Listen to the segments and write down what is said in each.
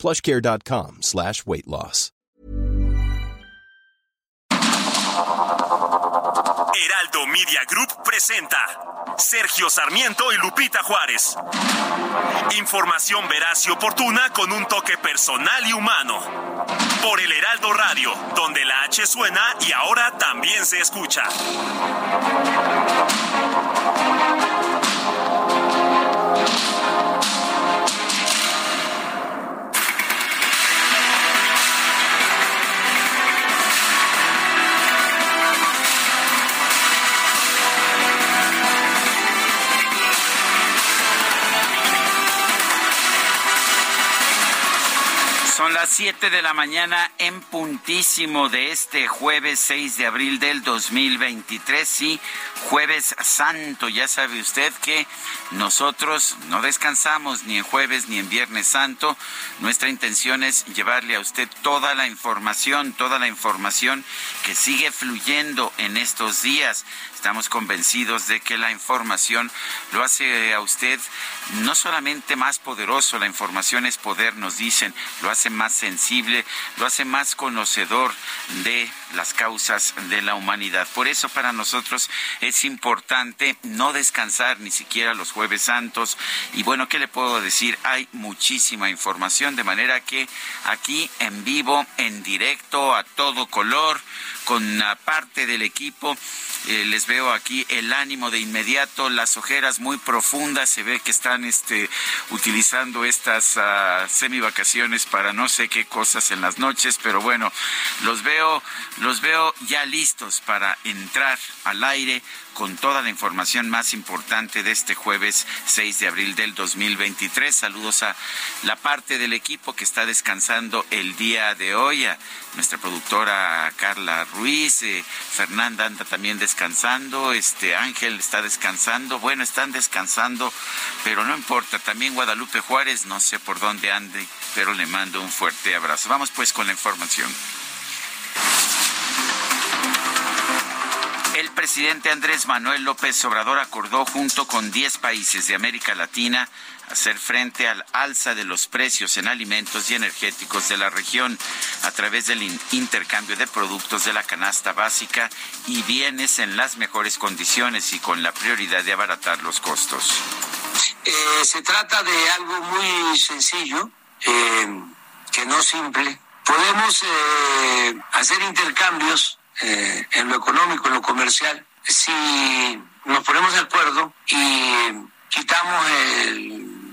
plushcare.com slash weight loss. Heraldo Media Group presenta Sergio Sarmiento y Lupita Juárez. Información veraz y oportuna con un toque personal y humano. Por el Heraldo Radio, donde la H suena y ahora también se escucha. Son las 7 de la mañana en puntísimo de este jueves 6 de abril del 2023. Sí, jueves santo. Ya sabe usted que nosotros no descansamos ni en jueves ni en viernes santo. Nuestra intención es llevarle a usted toda la información, toda la información que sigue fluyendo en estos días. Estamos convencidos de que la información lo hace a usted no solamente más poderoso, la información es poder, nos dicen, lo hace más sensible, lo hace más conocedor de las causas de la humanidad. Por eso para nosotros es importante no descansar ni siquiera los jueves santos. Y bueno, ¿qué le puedo decir? Hay muchísima información, de manera que aquí en vivo, en directo, a todo color, con parte del equipo, eh, les veo aquí el ánimo de inmediato, las ojeras muy profundas, se ve que están este, utilizando estas uh, semivacaciones para no sé qué cosas en las noches, pero bueno, los veo, los veo ya listos para entrar al aire con toda la información más importante de este jueves 6 de abril del 2023. Saludos a la parte del equipo que está descansando el día de hoy, a nuestra productora Carla Ruiz, eh, Fernanda anda también descansando, este Ángel está descansando, bueno, están descansando, pero no importa, también Guadalupe Juárez, no sé por dónde ande, pero le mando un fuerte abrazo. Vamos pues con la información. El presidente Andrés Manuel López Obrador acordó junto con 10 países de América Latina hacer frente al alza de los precios en alimentos y energéticos de la región a través del intercambio de productos de la canasta básica y bienes en las mejores condiciones y con la prioridad de abaratar los costos. Eh, se trata de algo muy sencillo, eh, que no simple. Podemos eh, hacer intercambios eh, en lo económico, en lo comercial, si nos ponemos de acuerdo y quitamos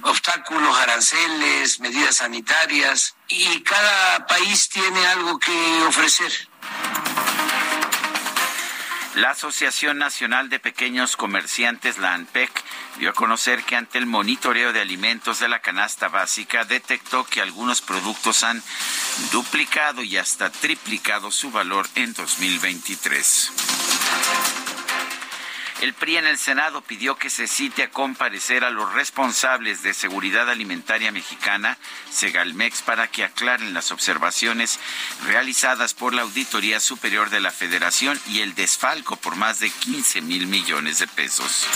obstáculos, aranceles, medidas sanitarias y cada país tiene algo que ofrecer. La Asociación Nacional de Pequeños Comerciantes, la ANPEC, dio a conocer que ante el monitoreo de alimentos de la canasta básica detectó que algunos productos han duplicado y hasta triplicado su valor en 2023. El PRI en el Senado pidió que se cite a comparecer a los responsables de seguridad alimentaria mexicana, Segalmex, para que aclaren las observaciones realizadas por la Auditoría Superior de la Federación y el desfalco por más de 15 mil millones de pesos.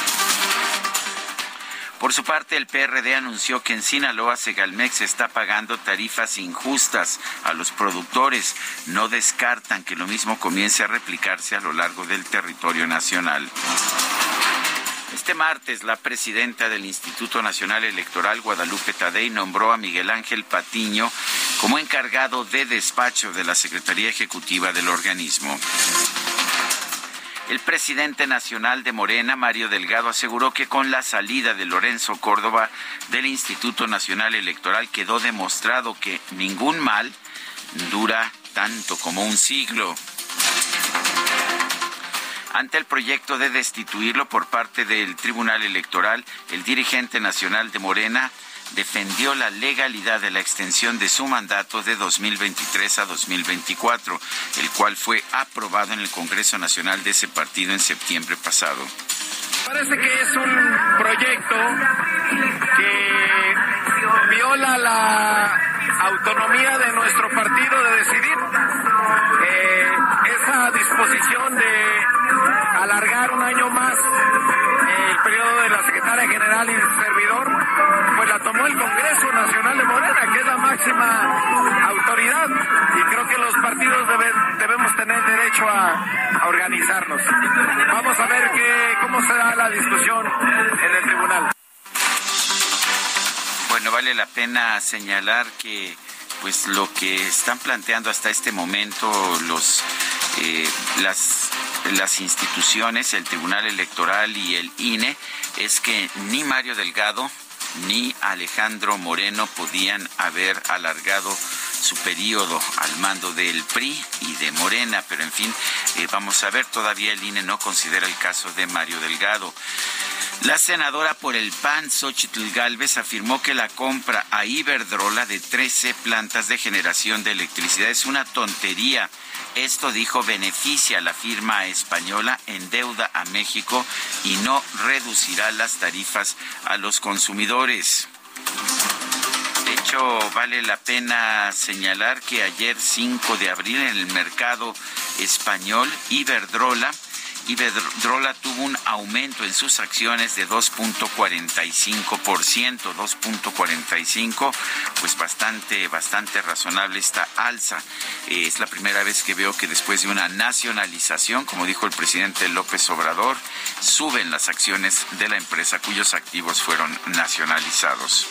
Por su parte, el PRD anunció que en Sinaloa Segalmex está pagando tarifas injustas a los productores. No descartan que lo mismo comience a replicarse a lo largo del territorio nacional. Este martes, la presidenta del Instituto Nacional Electoral, Guadalupe Tadei, nombró a Miguel Ángel Patiño como encargado de despacho de la Secretaría Ejecutiva del organismo. El presidente nacional de Morena, Mario Delgado, aseguró que con la salida de Lorenzo Córdoba del Instituto Nacional Electoral quedó demostrado que ningún mal dura tanto como un siglo. Ante el proyecto de destituirlo por parte del Tribunal Electoral, el dirigente nacional de Morena defendió la legalidad de la extensión de su mandato de 2023 a 2024, el cual fue aprobado en el Congreso Nacional de ese partido en septiembre pasado. Parece que es un proyecto que viola la autonomía de nuestro partido de decidir. Eh, esa disposición de alargar un año más el periodo de la secretaria general y el servidor, pues la tomó el Congreso Nacional de Morena, que es la máxima autoridad, y creo que los partidos debemos tener derecho a, organizarnos. Vamos a ver que, cómo se da la discusión en el tribunal. Bueno, vale la pena señalar que pues lo que están planteando hasta este momento los eh, las las instituciones, el Tribunal Electoral y el INE, es que ni Mario Delgado ni Alejandro Moreno podían haber alargado su periodo al mando del PRI y de Morena, pero en fin, eh, vamos a ver, todavía el INE no considera el caso de Mario Delgado. La senadora por el PAN, Xochitl Galvez, afirmó que la compra a Iberdrola de 13 plantas de generación de electricidad es una tontería. Esto, dijo, beneficia a la firma española en deuda a México y no reducirá las tarifas a los consumidores. De hecho, vale la pena señalar que ayer 5 de abril en el mercado español, Iberdrola Iberdrola tuvo un aumento en sus acciones de 2.45%, 2.45, pues bastante, bastante razonable esta alza. Eh, es la primera vez que veo que después de una nacionalización, como dijo el presidente López Obrador, suben las acciones de la empresa cuyos activos fueron nacionalizados.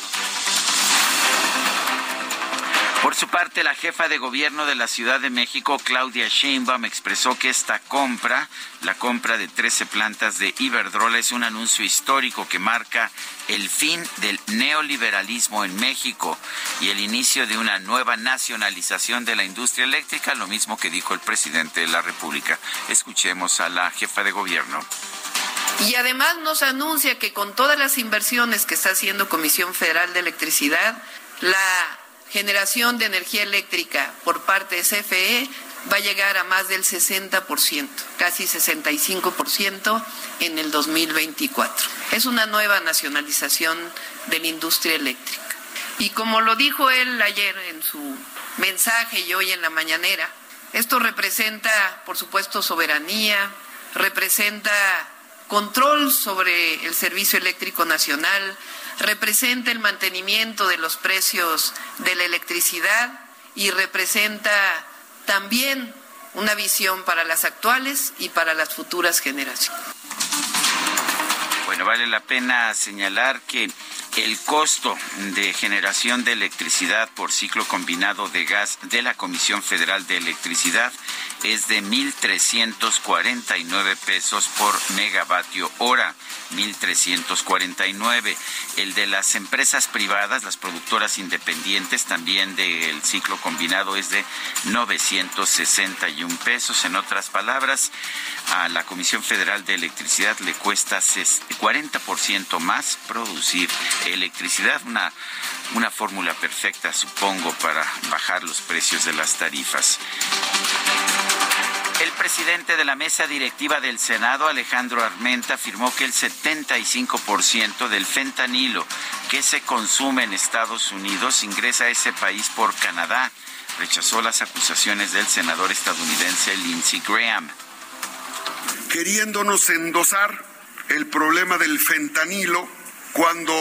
Por su parte, la jefa de gobierno de la Ciudad de México, Claudia Sheinbaum, expresó que esta compra, la compra de 13 plantas de Iberdrola, es un anuncio histórico que marca el fin del neoliberalismo en México y el inicio de una nueva nacionalización de la industria eléctrica, lo mismo que dijo el presidente de la República. Escuchemos a la jefa de gobierno. Y además nos anuncia que con todas las inversiones que está haciendo Comisión Federal de Electricidad, la generación de energía eléctrica por parte de CFE va a llegar a más del 60%, casi 65% en el 2024. Es una nueva nacionalización de la industria eléctrica. Y como lo dijo él ayer en su mensaje y hoy en la mañanera, esto representa, por supuesto, soberanía, representa control sobre el servicio eléctrico nacional, representa el mantenimiento de los precios de la electricidad y representa también una visión para las actuales y para las futuras generaciones. Bueno, vale la pena señalar que el costo de generación de electricidad por ciclo combinado de gas de la Comisión Federal de Electricidad es de 1.349 pesos por megavatio hora, 1.349. El de las empresas privadas, las productoras independientes, también del ciclo combinado es de 961 pesos. En otras palabras, a la Comisión Federal de Electricidad le cuesta 40% más producir electricidad, una, una fórmula perfecta, supongo, para bajar los precios de las tarifas. El presidente de la mesa directiva del Senado, Alejandro Armenta, afirmó que el 75% del fentanilo que se consume en Estados Unidos ingresa a ese país por Canadá. Rechazó las acusaciones del senador estadounidense Lindsey Graham. Queriéndonos endosar el problema del fentanilo cuando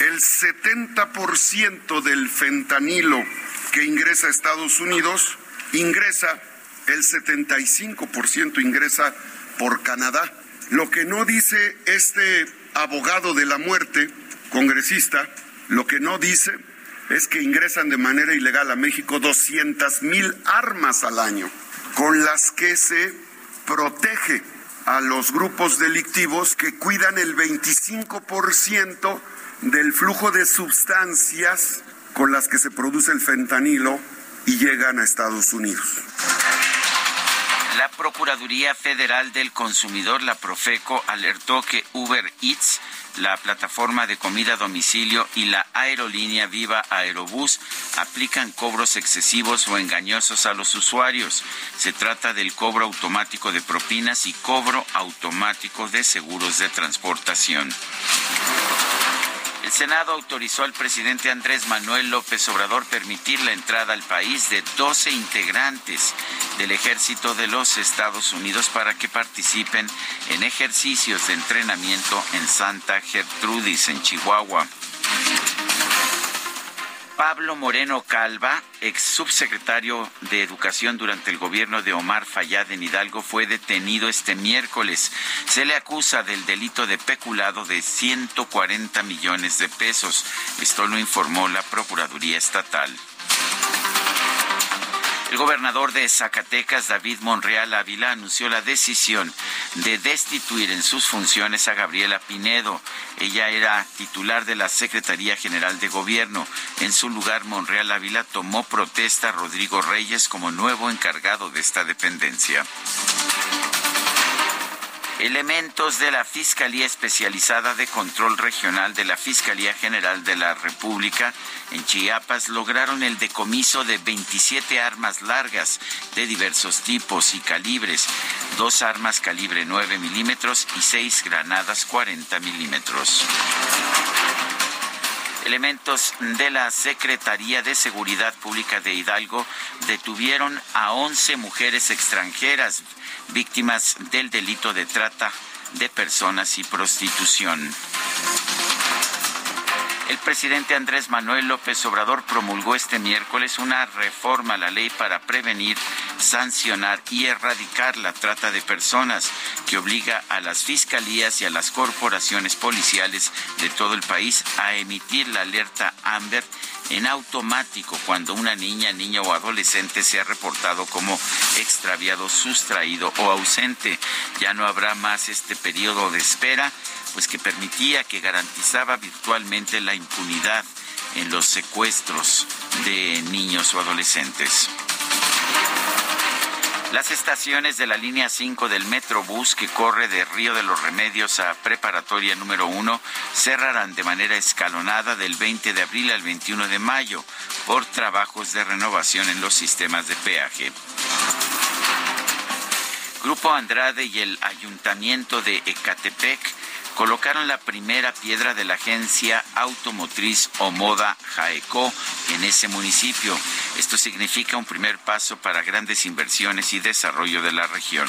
el 70% del fentanilo que ingresa a Estados Unidos ingresa el 75% ingresa por Canadá. Lo que no dice este abogado de la muerte, congresista, lo que no dice es que ingresan de manera ilegal a México 200 mil armas al año, con las que se protege a los grupos delictivos que cuidan el 25% del flujo de sustancias con las que se produce el fentanilo y llegan a Estados Unidos. La Procuraduría Federal del Consumidor, la Profeco, alertó que Uber Eats la plataforma de comida a domicilio y la aerolínea Viva Aerobús aplican cobros excesivos o engañosos a los usuarios. Se trata del cobro automático de propinas y cobro automático de seguros de transportación. El Senado autorizó al presidente Andrés Manuel López Obrador permitir la entrada al país de 12 integrantes del ejército de los Estados Unidos para que participen en ejercicios de entrenamiento en Santa Gertrudis, en Chihuahua. Pablo Moreno Calva, ex subsecretario de Educación durante el gobierno de Omar Fayad en Hidalgo, fue detenido este miércoles. Se le acusa del delito de peculado de 140 millones de pesos. Esto lo informó la Procuraduría Estatal. El gobernador de Zacatecas, David Monreal Ávila, anunció la decisión de destituir en sus funciones a Gabriela Pinedo. Ella era titular de la Secretaría General de Gobierno. En su lugar, Monreal Ávila tomó protesta a Rodrigo Reyes como nuevo encargado de esta dependencia. Elementos de la Fiscalía Especializada de Control Regional de la Fiscalía General de la República en Chiapas lograron el decomiso de 27 armas largas de diversos tipos y calibres, dos armas calibre 9 milímetros y seis granadas 40 milímetros. Elementos de la Secretaría de Seguridad Pública de Hidalgo detuvieron a 11 mujeres extranjeras víctimas del delito de trata de personas y prostitución. El presidente Andrés Manuel López Obrador promulgó este miércoles una reforma a la ley para prevenir, sancionar y erradicar la trata de personas que obliga a las fiscalías y a las corporaciones policiales de todo el país a emitir la alerta AMBER en automático cuando una niña, niño o adolescente sea reportado como extraviado, sustraído o ausente. Ya no habrá más este periodo de espera, pues que permitía, que garantizaba virtualmente la impunidad en los secuestros de niños o adolescentes. Las estaciones de la línea 5 del Metrobús que corre de Río de los Remedios a Preparatoria número 1 cerrarán de manera escalonada del 20 de abril al 21 de mayo por trabajos de renovación en los sistemas de peaje. Grupo Andrade y el Ayuntamiento de Ecatepec colocaron la primera piedra de la agencia automotriz Omoda Jaeco en ese municipio. Esto significa un primer paso para grandes inversiones y desarrollo de la región.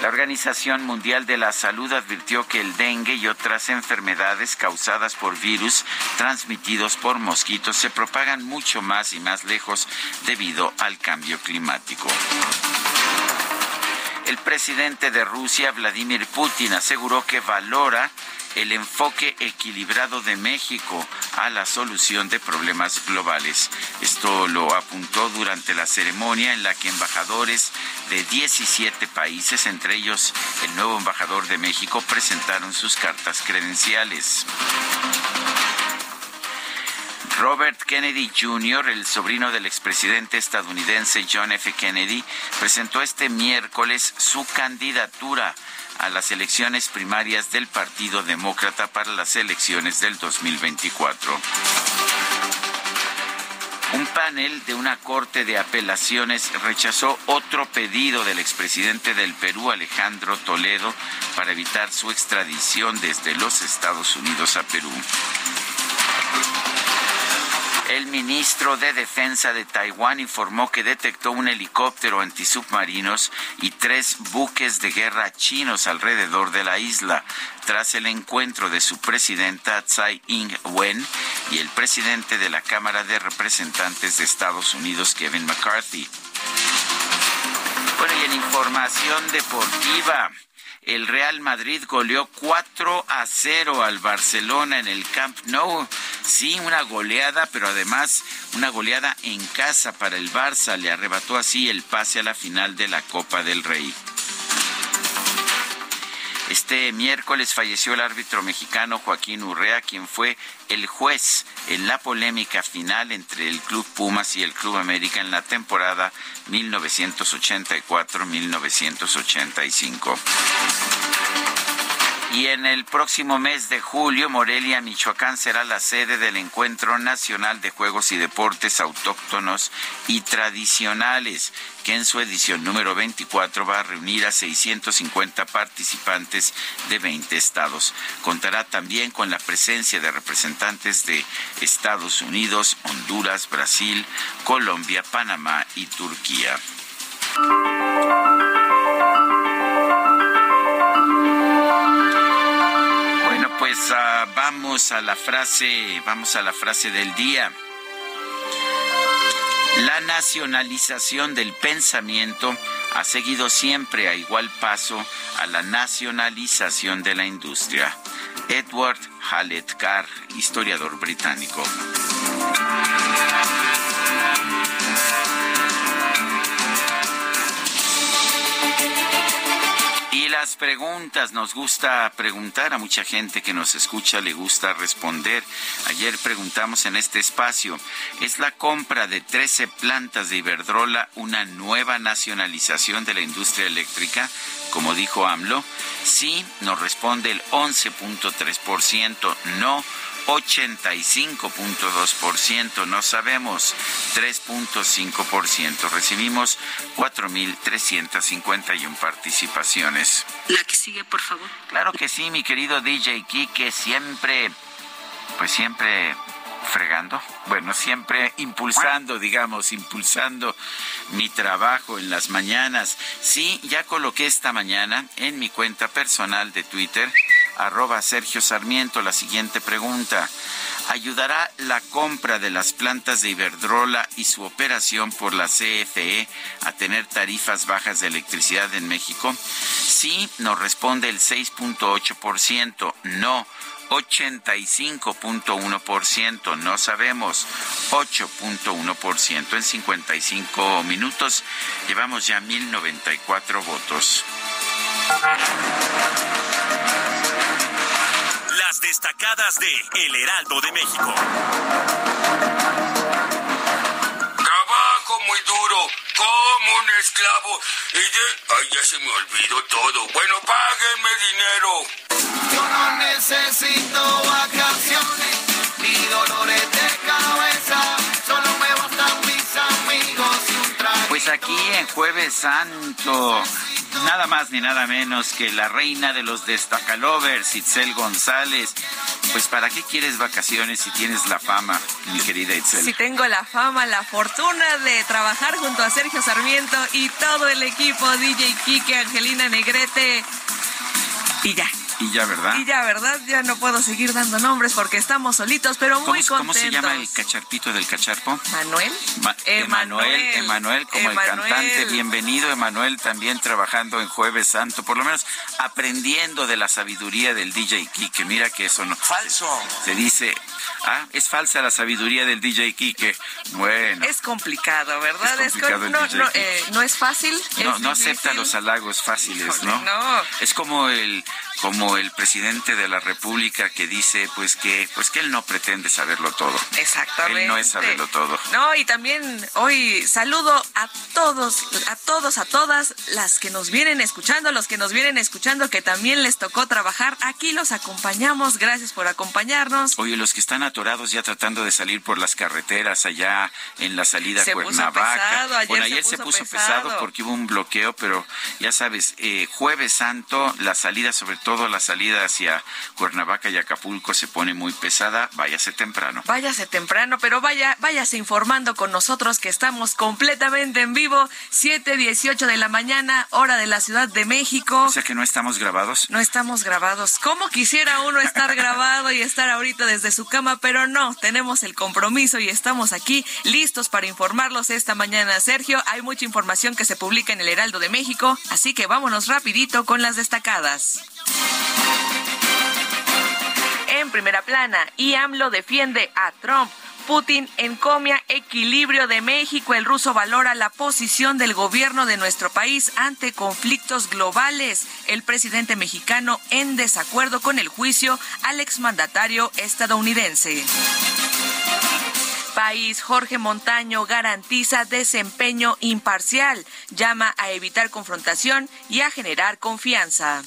La Organización Mundial de la Salud advirtió que el dengue y otras enfermedades causadas por virus transmitidos por mosquitos se propagan mucho más y más lejos debido al cambio climático. El presidente de Rusia, Vladimir Putin, aseguró que valora el enfoque equilibrado de México a la solución de problemas globales. Esto lo apuntó durante la ceremonia en la que embajadores de 17 países, entre ellos el nuevo embajador de México, presentaron sus cartas credenciales. Robert Kennedy Jr., el sobrino del expresidente estadounidense John F. Kennedy, presentó este miércoles su candidatura a las elecciones primarias del Partido Demócrata para las elecciones del 2024. Un panel de una corte de apelaciones rechazó otro pedido del expresidente del Perú, Alejandro Toledo, para evitar su extradición desde los Estados Unidos a Perú. El ministro de Defensa de Taiwán informó que detectó un helicóptero antisubmarinos y tres buques de guerra chinos alrededor de la isla, tras el encuentro de su presidenta Tsai Ing-wen y el presidente de la Cámara de Representantes de Estados Unidos, Kevin McCarthy. Bueno, y en información deportiva, el Real Madrid goleó 4 a 0 al Barcelona en el Camp Nou. Sí, una goleada, pero además una goleada en casa para el Barça. Le arrebató así el pase a la final de la Copa del Rey. Este miércoles falleció el árbitro mexicano Joaquín Urrea, quien fue el juez en la polémica final entre el Club Pumas y el Club América en la temporada 1984-1985. Y en el próximo mes de julio, Morelia, Michoacán será la sede del Encuentro Nacional de Juegos y Deportes Autóctonos y Tradicionales, que en su edición número 24 va a reunir a 650 participantes de 20 estados. Contará también con la presencia de representantes de Estados Unidos, Honduras, Brasil, Colombia, Panamá y Turquía. Vamos a la frase, vamos a la frase del día. La nacionalización del pensamiento ha seguido siempre a igual paso a la nacionalización de la industria. Edward Hallett Carr, historiador británico. Las preguntas. Nos gusta preguntar a mucha gente que nos escucha, le gusta responder. Ayer preguntamos en este espacio, ¿es la compra de 13 plantas de Iberdrola una nueva nacionalización de la industria eléctrica? Como dijo AMLO, sí, nos responde el 11.3%, no 85.2%, no sabemos 3.5%. Recibimos 4.351 participaciones. La que sigue, por favor. Claro que sí, mi querido DJ que siempre, pues siempre fregando, bueno, siempre impulsando, digamos, impulsando mi trabajo en las mañanas. Sí, ya coloqué esta mañana en mi cuenta personal de Twitter arroba Sergio Sarmiento, la siguiente pregunta. ¿Ayudará la compra de las plantas de Iberdrola y su operación por la CFE a tener tarifas bajas de electricidad en México? Sí, nos responde el 6.8%, no 85.1%, no sabemos, 8.1%. En 55 minutos llevamos ya 1094 votos. Destacadas de El Heraldo de México. Trabajo muy duro, como un esclavo. Y de... Ay, ya se me olvidó todo. Bueno, páguenme dinero. Yo no necesito vacaciones ni dolores de cabeza. Solo me Pues aquí en Jueves Santo nada más ni nada menos que la reina de los destacalovers, Itzel González. Pues ¿para qué quieres vacaciones si tienes la fama, mi querida Itzel? Si tengo la fama, la fortuna de trabajar junto a Sergio Sarmiento y todo el equipo, DJ Kike, Angelina Negrete. Y ya, y ya, ¿verdad? Y ya, ¿verdad? Ya no puedo seguir dando nombres porque estamos solitos, pero muy contentos. ¿Cómo se llama el cacharpito del cacharpo? Manuel. Emanuel, Emanuel como el cantante. Bienvenido, Emanuel, también trabajando en Jueves Santo, por lo menos aprendiendo de la sabiduría del DJ Kike. Mira que eso no. Falso. Se, dice, ah, es falsa la sabiduría del DJ Kike. Bueno. Es complicado, ¿verdad? Es, complicado no, no, eh, no, es fácil. No, no acepta los halagos fáciles, ¿no? No. Es como el como el presidente de la República que dice pues que pues que él no pretende saberlo todo. Exactamente. Él no es saberlo todo. No, y también hoy saludo a todos, a todos, a todas las que nos vienen escuchando, los que nos vienen escuchando que también les tocó trabajar. Aquí los acompañamos. Gracias por acompañarnos. Oye, los que están atorados ya tratando de salir por las carreteras allá en la salida a Cuernavaca. Ayer bueno, ayer se puso, pesado. porque hubo un bloqueo, pero ya sabes, eh, jueves santo, la salida sobre todo la salida hacia Cuernavaca y Acapulco se pone muy pesada, váyase temprano. Váyase temprano, pero vaya, váyase informando con nosotros que estamos completamente en vivo, 7:18 de la mañana, hora de la Ciudad de México. O sea que no estamos grabados. No estamos grabados. ¿Cómo quisiera uno estar grabado y estar ahorita desde su cama? Pero no, tenemos el compromiso y estamos aquí listos para informarlos esta mañana. Sergio, hay mucha información que se publica en el Heraldo de México, así que vámonos rapidito con las destacadas. En primera plana, y AMLO defiende a Trump. Putin encomia equilibrio de México. El ruso valora la posición del gobierno de nuestro país ante conflictos globales. El presidente mexicano en desacuerdo con el juicio al exmandatario estadounidense. País, Jorge Montaño garantiza desempeño imparcial, llama a evitar confrontación y a generar confianza.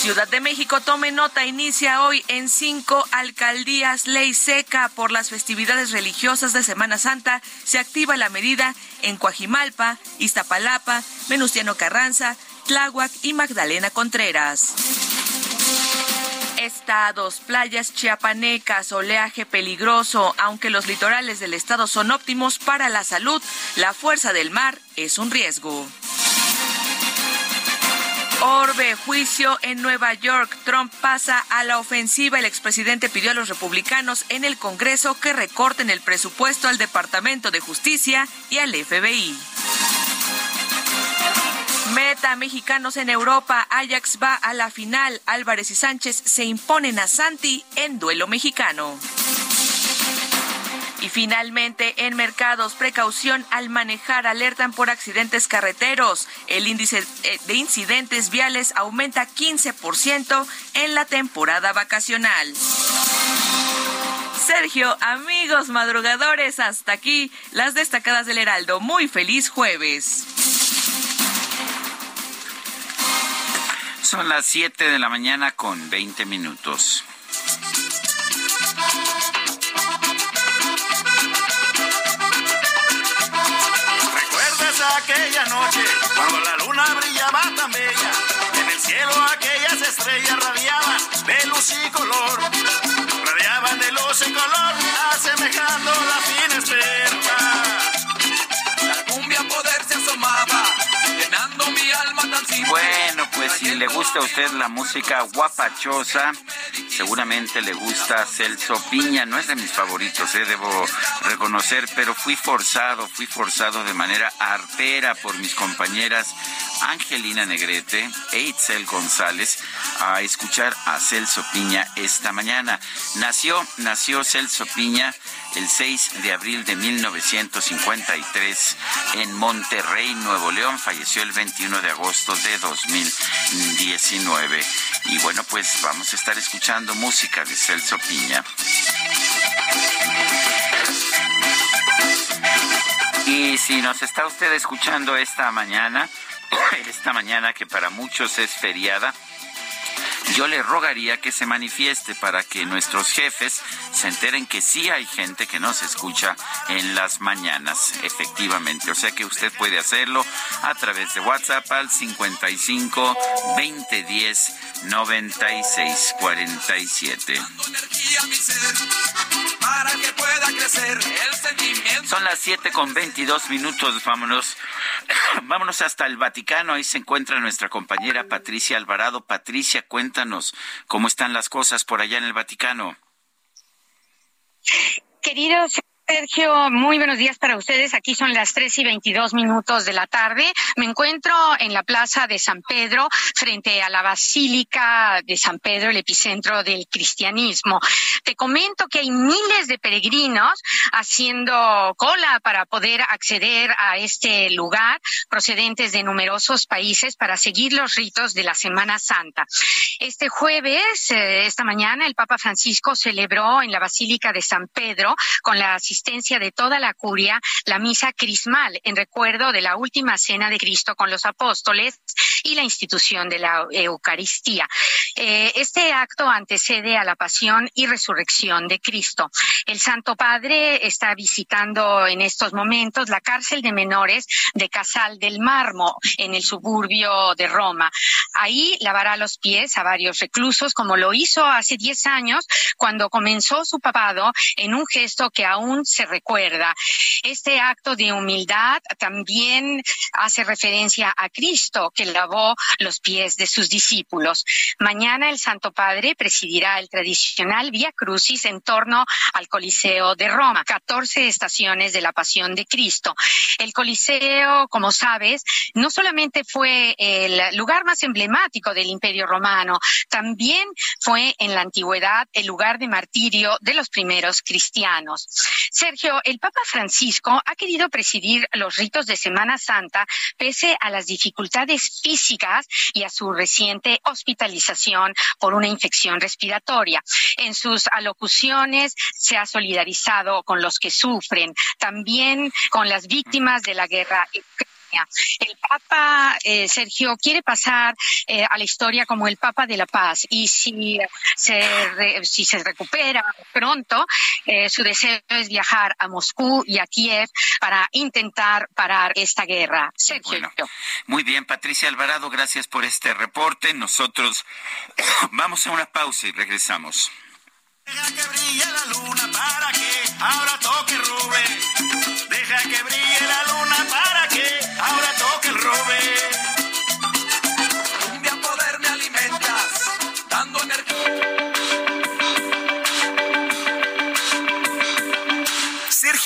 Ciudad de México, tome nota, inicia hoy en cinco alcaldías ley seca por las festividades religiosas de Semana Santa. Se activa la medida en Coajimalpa, Iztapalapa, Venustiano Carranza, Tláhuac y Magdalena Contreras. Estados, playas chiapanecas, oleaje peligroso. Aunque los litorales del estado son óptimos para la salud, la fuerza del mar es un riesgo. Orbe, juicio en Nueva York. Trump pasa a la ofensiva. El expresidente pidió a los republicanos en el Congreso que recorten el presupuesto al Departamento de Justicia y al FBI. Meta mexicanos en Europa. Ajax va a la final. Álvarez y Sánchez se imponen a Santi en duelo mexicano. Y finalmente, en mercados, precaución al manejar, alertan por accidentes carreteros. El índice eh, de incidentes viales aumenta 15% en la temporada vacacional. Sergio, amigos madrugadores, hasta aquí las destacadas del Heraldo. Muy feliz jueves. Son las 7 de la mañana con 20 minutos. Aquella noche, cuando la luna brillaba tan bella, en el cielo aquellas estrellas radiaban de luz y color, radiaban de luz y color, asemejando la fina si le gusta a usted la música guapachosa, seguramente le gusta Celso Piña. No es de mis favoritos, eh, debo reconocer, pero fui forzado, fui forzado de manera artera por mis compañeras Angelina Negrete e Itzel González a escuchar a Celso Piña esta mañana. Nació, nació Celso Piña el 6 de abril de 1953 en Monterrey, Nuevo León. Falleció el 21 de agosto de 2019. Y bueno, pues vamos a estar escuchando música de Celso Piña. Y si nos está usted escuchando esta mañana, esta mañana que para muchos es feriada, yo le rogaría que se manifieste para que nuestros jefes se enteren que sí hay gente que nos escucha en las mañanas, efectivamente. O sea que usted puede hacerlo a través de WhatsApp al 55 2010 96 47. Son las 7 con 22 minutos, vámonos. Vámonos hasta el Vaticano, ahí se encuentra nuestra compañera Patricia Alvarado. Patricia, cuéntanos cómo están las cosas por allá en el Vaticano. Queridos Sergio, muy buenos días para ustedes. Aquí son las tres y veintidós minutos de la tarde. Me encuentro en la plaza de San Pedro, frente a la Basílica de San Pedro, el epicentro del cristianismo. Te comento que hay miles de peregrinos haciendo cola para poder acceder a este lugar, procedentes de numerosos países para seguir los ritos de la Semana Santa. Este jueves, eh, esta mañana, el Papa Francisco celebró en la Basílica de San Pedro con la asistencia de toda la curia la misa crismal en recuerdo de la última cena de Cristo con los apóstoles y la institución de la Eucaristía. Eh, este acto antecede a la pasión y resurrección de Cristo. El Santo Padre está visitando en estos momentos la cárcel de menores de Casal del Marmo en el suburbio de Roma. Ahí lavará los pies a varios reclusos como lo hizo hace 10 años cuando comenzó su papado en un gesto que aún se recuerda. Este acto de humildad también hace referencia a Cristo que lavó los pies de sus discípulos. Mañana el Santo Padre presidirá el tradicional Vía Crucis en torno al Coliseo de Roma, 14 estaciones de la Pasión de Cristo. El Coliseo, como sabes, no solamente fue el lugar más emblemático del Imperio Romano, también fue en la antigüedad el lugar de martirio de los primeros cristianos. Sergio, el Papa Francisco ha querido presidir los ritos de Semana Santa pese a las dificultades físicas y a su reciente hospitalización por una infección respiratoria. En sus alocuciones se ha solidarizado con los que sufren, también con las víctimas de la guerra. El Papa eh, Sergio quiere pasar eh, a la historia como el Papa de la Paz y si se, si se recupera pronto, eh, su deseo es viajar a Moscú y a Kiev para intentar parar esta guerra. Sergio. muy bien, Patricia Alvarado, gracias por este reporte. Nosotros vamos a una pausa y regresamos. Deja que brille la luna para que ahora toque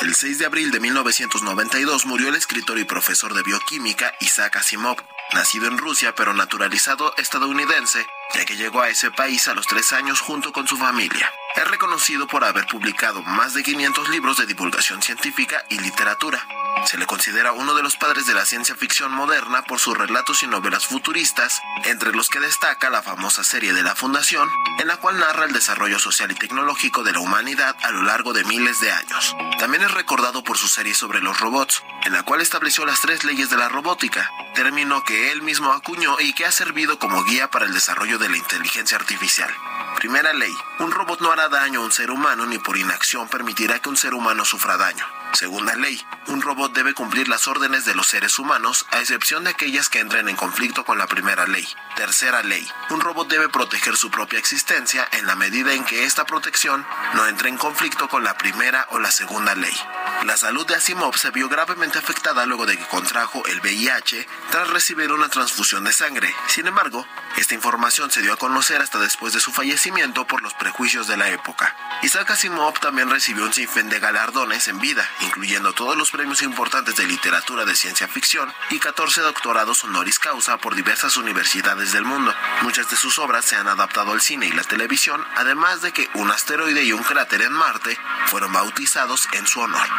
El 6 de abril de 1992 murió el escritor y profesor de bioquímica Isaac Asimov, nacido en Rusia pero naturalizado estadounidense, ya que llegó a ese país a los tres años junto con su familia. Es reconocido por haber publicado más de 500 libros de divulgación científica y literatura. Se le considera uno de los padres de la ciencia ficción moderna por sus relatos y novelas futuristas, entre los que destaca la famosa serie de la Fundación, en la cual narra el desarrollo social y tecnológico de la humanidad a lo largo de miles de años. También es recordado por su serie sobre los robots, en la cual estableció las tres leyes de la robótica, término que él mismo acuñó y que ha servido como guía para el desarrollo de la inteligencia artificial. Primera ley, un robot no hará daño a un ser humano ni por inacción permitirá que un ser humano sufra daño. Segunda ley, un robot debe cumplir las órdenes de los seres humanos, a excepción de aquellas que entren en conflicto con la primera ley. Tercera ley, un robot debe proteger su propia existencia en la medida en que esta protección no entre en conflicto con la primera o la segunda ley. La salud de Asimov se vio gravemente afectada luego de que contrajo el VIH tras recibir una transfusión de sangre. Sin embargo, esta información se dio a conocer hasta después de su fallecimiento por los prejuicios de la época. Isaac Asimov también recibió un sinfín de galardones en vida, incluyendo todos los premios importantes de literatura de ciencia ficción y 14 doctorados honoris causa por diversas universidades del mundo. Muchas de sus obras se han adaptado al cine y la televisión, además de que un asteroide y un cráter en Marte fueron bautizados en su honor.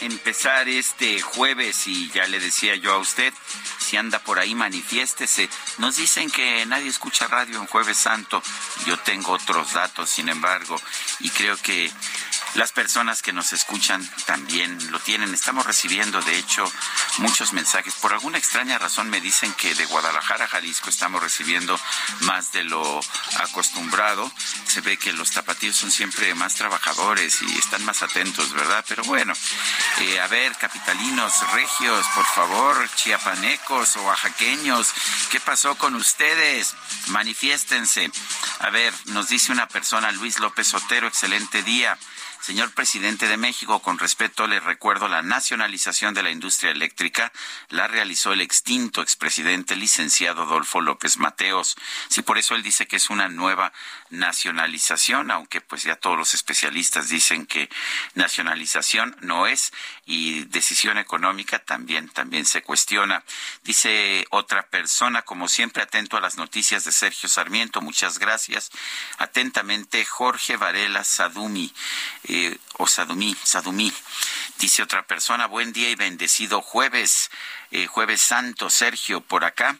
empezar este jueves y ya le decía yo a usted, si anda por ahí manifiéstese. Nos dicen que nadie escucha radio en jueves santo, yo tengo otros datos sin embargo y creo que Las personas que nos escuchan también lo tienen. Estamos recibiendo, de hecho, muchos mensajes. Por alguna extraña razón me dicen que de Guadalajara Jalisco estamos recibiendo más de lo acostumbrado. Se ve que los tapatíos son siempre más trabajadores y están más atentos, ¿verdad? Pero bueno, eh, a ver, capitalinos, regios, por favor, chiapanecos, oaxaqueños, ¿qué pasó con ustedes? Manifiéstense. A ver, nos dice una persona, Luis López Otero, excelente día. Señor presidente de México, con respeto le recuerdo la nacionalización de la industria eléctrica la realizó el extinto expresidente licenciado Adolfo López Mateos. Sí, por eso él dice que es una nueva nacionalización, aunque pues ya todos los especialistas dicen que nacionalización no es y decisión económica también también se cuestiona. Dice otra persona, como siempre atento a las noticias de Sergio Sarmiento, muchas gracias. Atentamente Jorge Varela Sadumi eh, o Sadumí, Sadumí. Dice otra persona, buen día y bendecido jueves, eh, jueves santo, Sergio, por acá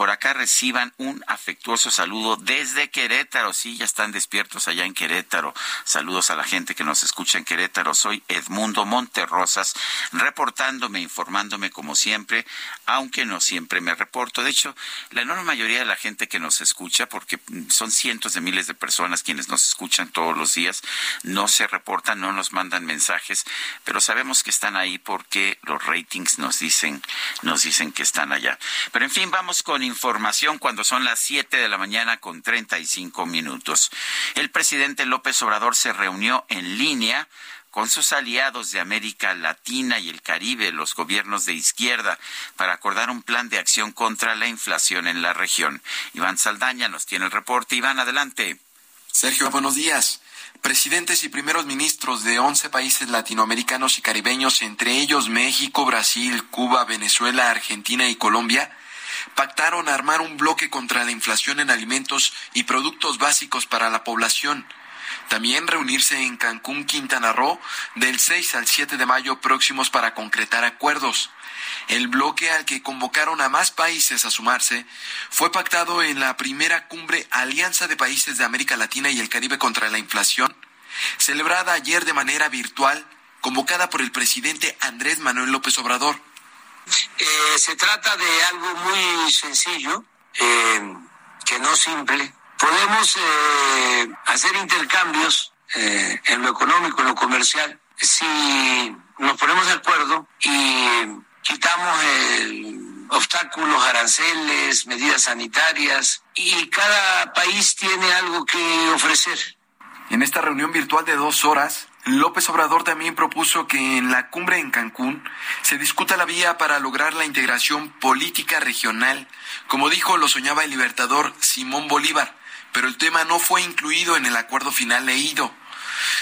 por acá reciban un afectuoso saludo desde Querétaro. Sí, ya están despiertos allá en Querétaro. Saludos a la gente que nos escucha en Querétaro. Soy Edmundo Monterrosas, reportándome, informándome como siempre, aunque no siempre me reporto. De hecho, la enorme mayoría de la gente que nos escucha, porque son cientos de miles de personas quienes nos escuchan todos los días, no se reportan, no nos mandan mensajes, pero sabemos que están ahí porque los ratings nos dicen, nos dicen que están allá. Pero en fin, vamos con información cuando son las 7 de la mañana con 35 minutos. El presidente López Obrador se reunió en línea con sus aliados de América Latina y el Caribe, los gobiernos de izquierda, para acordar un plan de acción contra la inflación en la región. Iván Saldaña nos tiene el reporte. Iván, adelante. Sergio, buenos días. Presidentes y primeros ministros de 11 países latinoamericanos y caribeños, entre ellos México, Brasil, Cuba, Venezuela, Argentina y Colombia, pactaron armar un bloque contra la inflación en alimentos y productos básicos para la población. También reunirse en Cancún, Quintana Roo, del 6 al 7 de mayo próximos para concretar acuerdos. El bloque al que convocaron a más países a sumarse fue pactado en la primera cumbre Alianza de Países de América Latina y el Caribe contra la Inflación, celebrada ayer de manera virtual, convocada por el presidente Andrés Manuel López Obrador. Eh, se trata de algo muy sencillo, eh, que no simple. Podemos eh, hacer intercambios en lo económico, en lo comercial, si nos ponemos de acuerdo y quitamos obstáculos, aranceles, medidas sanitarias y cada país tiene algo que ofrecer. En esta reunión virtual de dos horas, López Obrador también propuso que en la cumbre en Cancún se discuta la vía para lograr la integración política regional, como dijo lo soñaba el libertador Simón Bolívar, pero el tema no fue incluido en el acuerdo final leído.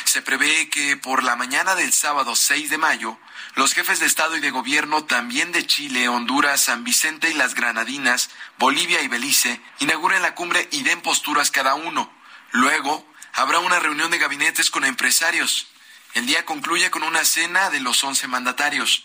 Se prevé que por la mañana del sábado 6 de mayo, los jefes de Estado y de Gobierno también de Chile, Honduras, San Vicente y las Granadinas, Bolivia y Belice inauguren la cumbre y den posturas cada uno. Luego, habrá una reunión de gabinetes con empresarios. El día concluye con una cena de los once mandatarios.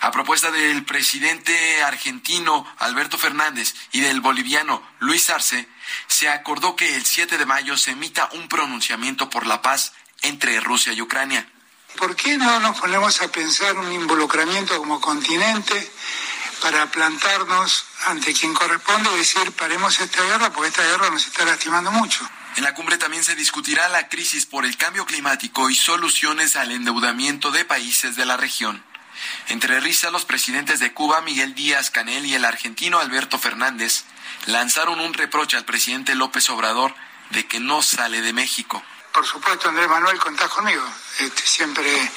A propuesta del presidente argentino Alberto Fernández y del boliviano Luis Arce, se acordó que el 7 de mayo se emita un pronunciamiento por la paz entre Rusia y Ucrania. ¿Por qué no nos ponemos a pensar un involucramiento como continente para plantarnos ante quien corresponde y decir paremos esta guerra porque esta guerra nos está lastimando mucho? En la cumbre también se discutirá la crisis por el cambio climático y soluciones al endeudamiento de países de la región. Entre risas, los presidentes de Cuba, Miguel Díaz Canel, y el argentino Alberto Fernández lanzaron un reproche al presidente López Obrador de que no sale de México. Por supuesto, Andrés Manuel, contás conmigo. Este, siempre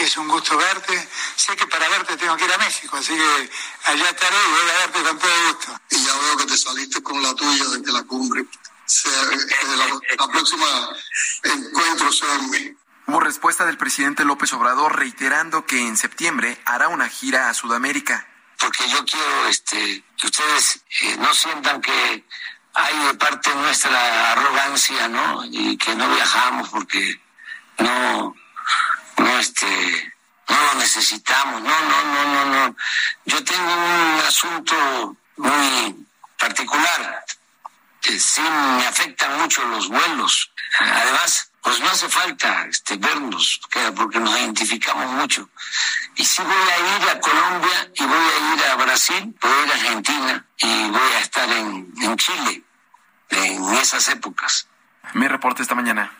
es un gusto verte. Sé que para verte tengo que ir a México, así que allá estaré y voy a verte con todo gusto. Y ya veo que te saliste con la tuya desde la cumbre la, próxima encuentro sea Hubo respuesta del presidente López Obrador reiterando que en septiembre hará una gira a Sudamérica. Porque yo quiero este, que ustedes eh, no sientan que hay de parte nuestra arrogancia, ¿no? Y que no viajamos porque no, no, este, no lo necesitamos. No, no, no, no, no. Yo tengo un asunto muy particular sí me afectan mucho los vuelos. Además, pues no hace falta este, vernos, porque nos identificamos mucho. Y sí voy a ir a Colombia y voy a ir a Brasil, voy a ir a Argentina y voy a estar en, en Chile en esas épocas. Mi reporte esta mañana.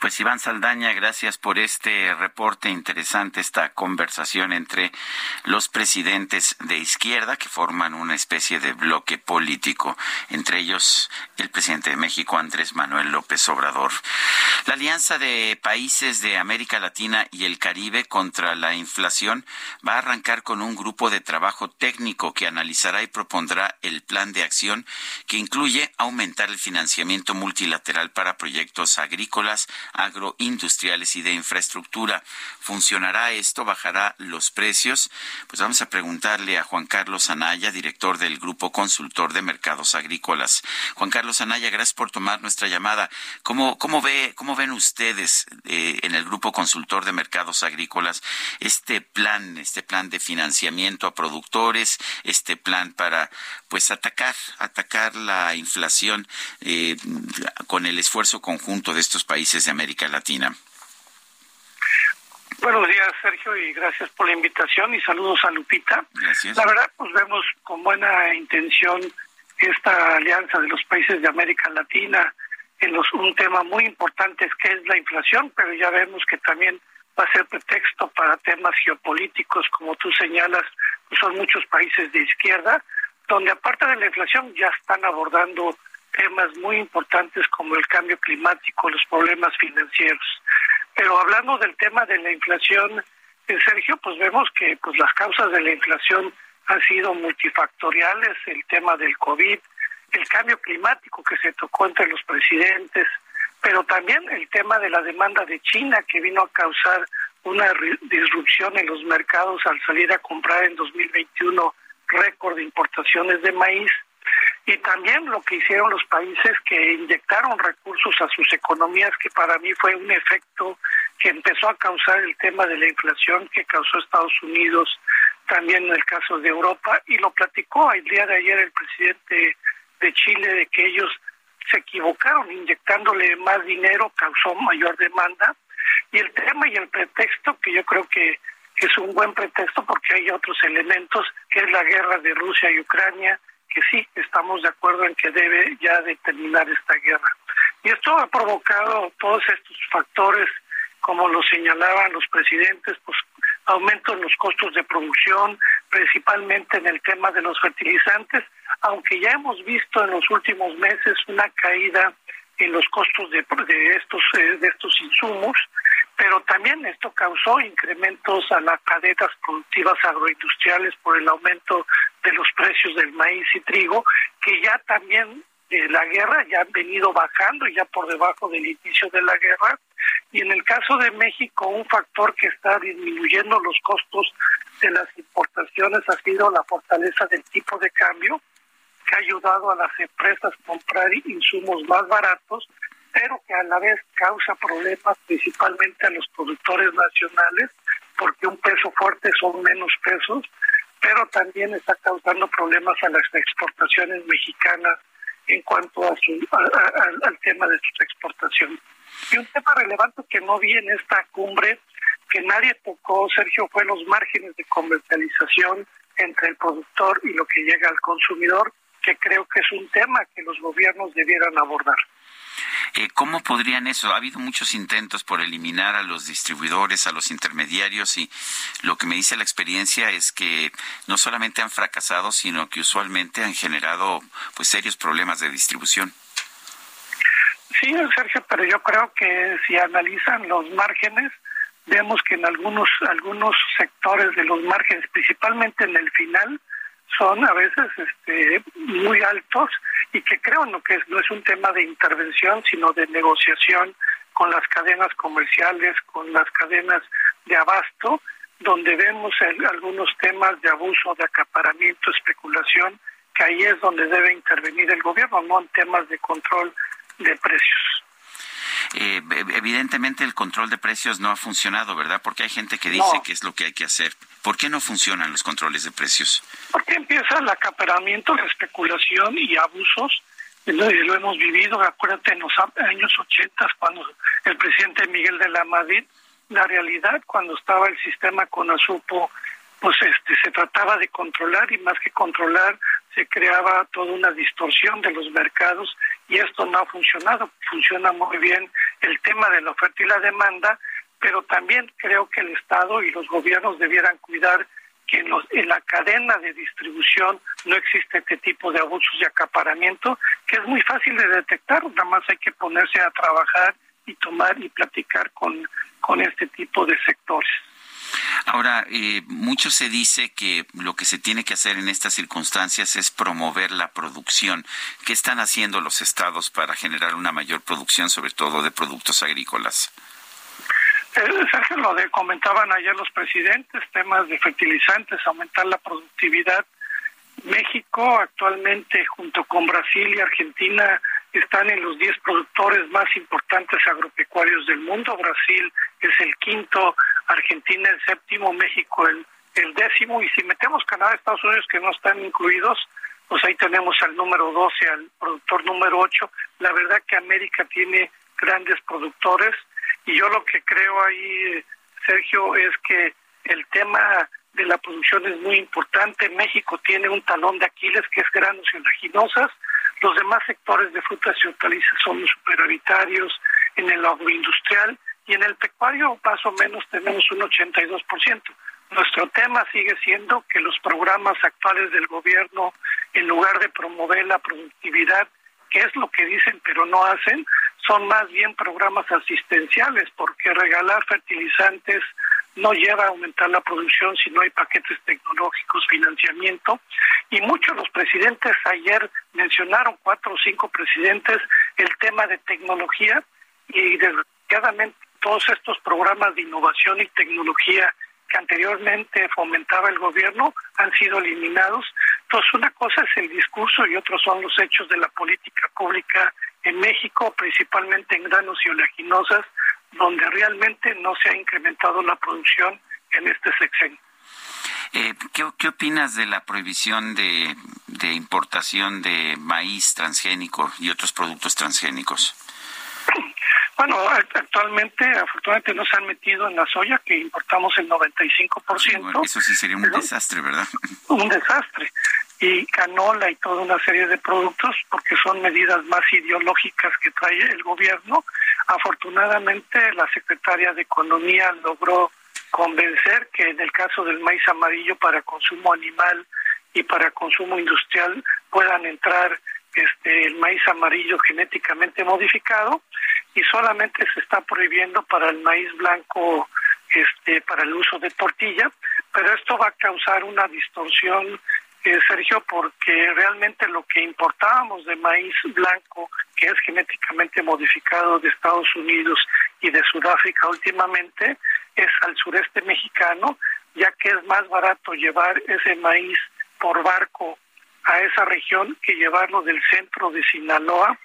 Pues Iván Saldaña, gracias por este reporte interesante, esta conversación entre los presidentes de izquierda que forman una especie de bloque político, entre ellos el presidente de México, Andrés Manuel López Obrador. La Alianza de Países de América Latina y el Caribe contra la inflación va a arrancar con un grupo de trabajo técnico que analizará y propondrá el plan de acción que incluye aumentar el financiamiento multilateral para proyectos agrícolas, agroindustriales y de infraestructura. ¿Funcionará esto? ¿Bajará los precios? Pues vamos a preguntarle a Juan Carlos Anaya, director del Grupo Consultor de Mercados Agrícolas. Juan Carlos Anaya, gracias por tomar nuestra llamada. ¿Cómo, cómo, ve, cómo ven ustedes eh, en el Grupo Consultor de Mercados Agrícolas este plan, este plan de financiamiento a productores, este plan para pues atacar, atacar la inflación eh, con el esfuerzo conjunto de estos países de América Latina. Buenos días, Sergio, y gracias por la invitación y saludos a Lupita. Gracias. La verdad, pues vemos con buena intención esta alianza de los países de América Latina en los, un tema muy importante es que es la inflación, pero ya vemos que también va a ser pretexto para temas geopolíticos, como tú señalas, pues son muchos países de izquierda, donde aparte de la inflación ya están abordando temas muy importantes como el cambio climático, los problemas financieros. Pero hablando del tema de la inflación, eh, Sergio, pues vemos que pues las causas de la inflación han sido multifactoriales, el tema del COVID, el cambio climático que se tocó entre los presidentes, pero también el tema de la demanda de China que vino a causar una disrupción en los mercados al salir a comprar en 2021 récord de importaciones de maíz y también lo que hicieron los países que inyectaron recursos a sus economías, que para mí fue un efecto que empezó a causar el tema de la inflación que causó Estados Unidos, también en el caso de Europa, y lo platicó el día de ayer el presidente de Chile de que ellos se equivocaron inyectándole más dinero, causó mayor demanda, y el tema y el pretexto que yo creo que es un buen pretexto porque hay otros elementos, que es la guerra de Rusia y Ucrania, que sí estamos de acuerdo en que debe ya de terminar esta guerra. Y esto ha provocado todos estos factores, como lo señalaban los presidentes, pues aumento en los costos de producción, principalmente en el tema de los fertilizantes, aunque ya hemos visto en los últimos meses una caída en los costos de, de estos eh, de estos insumos, pero también esto causó incrementos a las cadenas productivas agroindustriales por el aumento de los precios del maíz y trigo, que ya también de la guerra ya han venido bajando ya por debajo del inicio de la guerra. Y en el caso de México, un factor que está disminuyendo los costos de las importaciones ha sido la fortaleza del tipo de cambio, que ha ayudado a las empresas a comprar insumos más baratos pero que a la vez causa problemas principalmente a los productores nacionales, porque un peso fuerte son menos pesos, pero también está causando problemas a las exportaciones mexicanas en cuanto a su, al tema de sus exportaciones. Y un tema relevante que no vi en esta cumbre, que nadie tocó, Sergio, fue los márgenes de comercialización entre el productor y lo que llega al consumidor, que creo que es un tema que los gobiernos debieran abordar. Eh, ¿Cómo podrían eso? Ha habido muchos intentos por eliminar a los distribuidores, a los intermediarios y lo que me dice la experiencia es que no solamente han fracasado, sino que usualmente han generado pues serios problemas de distribución. Sí, Sergio, pero yo creo que si analizan los márgenes, vemos que en algunos algunos sectores de los márgenes, principalmente en el final, son a veces este, muy altos y que creo no que no es un tema de intervención, sino de negociación con las cadenas comerciales, con las cadenas de abasto, donde vemos algunos temas de abuso, de acaparamiento, especulación, que ahí es donde debe intervenir el gobierno, no en temas de control de precios. Eh, evidentemente el control de precios no ha funcionado, ¿verdad? Porque hay gente que dice que es lo que hay que hacer. ¿Por qué no funcionan los controles de precios? Porque empieza el acaparamiento, la especulación y abusos y lo hemos vivido, acuérdate, en los años 80, cuando el presidente Miguel de la Madrid, la realidad, cuando estaba el sistema con Azupo, pues este, se trataba de controlar y más que controlar, se creaba toda una distorsión de los mercados y esto no ha funcionado. Funciona muy bien el tema de la oferta y la demanda, pero también creo que el Estado y los gobiernos debieran cuidar que en, en, la cadena de distribución no existe este tipo de abusos y acaparamiento, que es muy fácil de detectar, nada más hay que ponerse a trabajar y tomar y platicar con, con este tipo de sectores. Ahora, eh, mucho se dice que lo que se tiene que hacer en estas circunstancias es promover la producción. ¿Qué están haciendo los estados para generar una mayor producción, sobre todo de productos agrícolas? Eh, Sergio, lo de, comentaban ayer los presidentes, temas de fertilizantes, aumentar la productividad. México actualmente, junto con Brasil y Argentina, están en los 10 productores más importantes agropecuarios del mundo. Brasil es el quinto, Argentina el séptimo, México el, el décimo. Y si metemos Canadá Estados Unidos que no están incluidos, pues ahí tenemos al número 12, al productor número 8. La verdad que América tiene grandes productores y yo lo que creo ahí, Sergio, es que el tema de la producción es muy importante. México tiene un talón de Aquiles que es granos y oleaginosas. Los demás sectores de frutas y hortalizas son superavitarios en el agroindustrial y en el pecuario más o menos tenemos un 82%. Nuestro tema sigue siendo que los programas actuales del gobierno, en lugar de promover la productividad, que es lo que dicen pero no hacen, son más bien programas asistenciales, porque regalar fertilizantes no lleva a aumentar la producción si no hay paquetes tecnológicos, financiamiento. Y muchos los presidentes ayer mencionaron, cuatro o cinco presidentes, el tema de tecnología y desgraciadamente todos estos programas de innovación y tecnología que anteriormente fomentaba el gobierno han sido eliminados. Entonces, una cosa es el discurso y otros son los hechos de la política pública en México, principalmente en granos y oleaginosas, donde realmente no se ha incrementado la producción en este sexenio. Eh, ¿qué, ¿qué, opinas de la prohibición de, de importación de maíz transgénico y otros productos transgénicos? Bueno, actualmente, afortunadamente, no se han metido en la soya, que importamos el 95%. Bueno, eso sí sería un desastre, ¿verdad? Un desastre. Y canola y toda una serie de productos, porque son medidas más ideológicas que trae el gobierno. Afortunadamente, la secretaria de Economía logró convencer que en el caso del maíz amarillo para consumo animal y para consumo industrial puedan entrar este, el maíz amarillo genéticamente modificado y solamente se está prohibiendo para el maíz blanco este para el uso de tortilla, pero esto va a causar una distorsión eh, Sergio, porque realmente lo que importábamos de maíz blanco, que es genéticamente modificado de Estados Unidos y de Sudáfrica últimamente, es al sureste mexicano, ya que es más barato llevar ese maíz por barco a esa región que llevarlo del centro de Sinaloa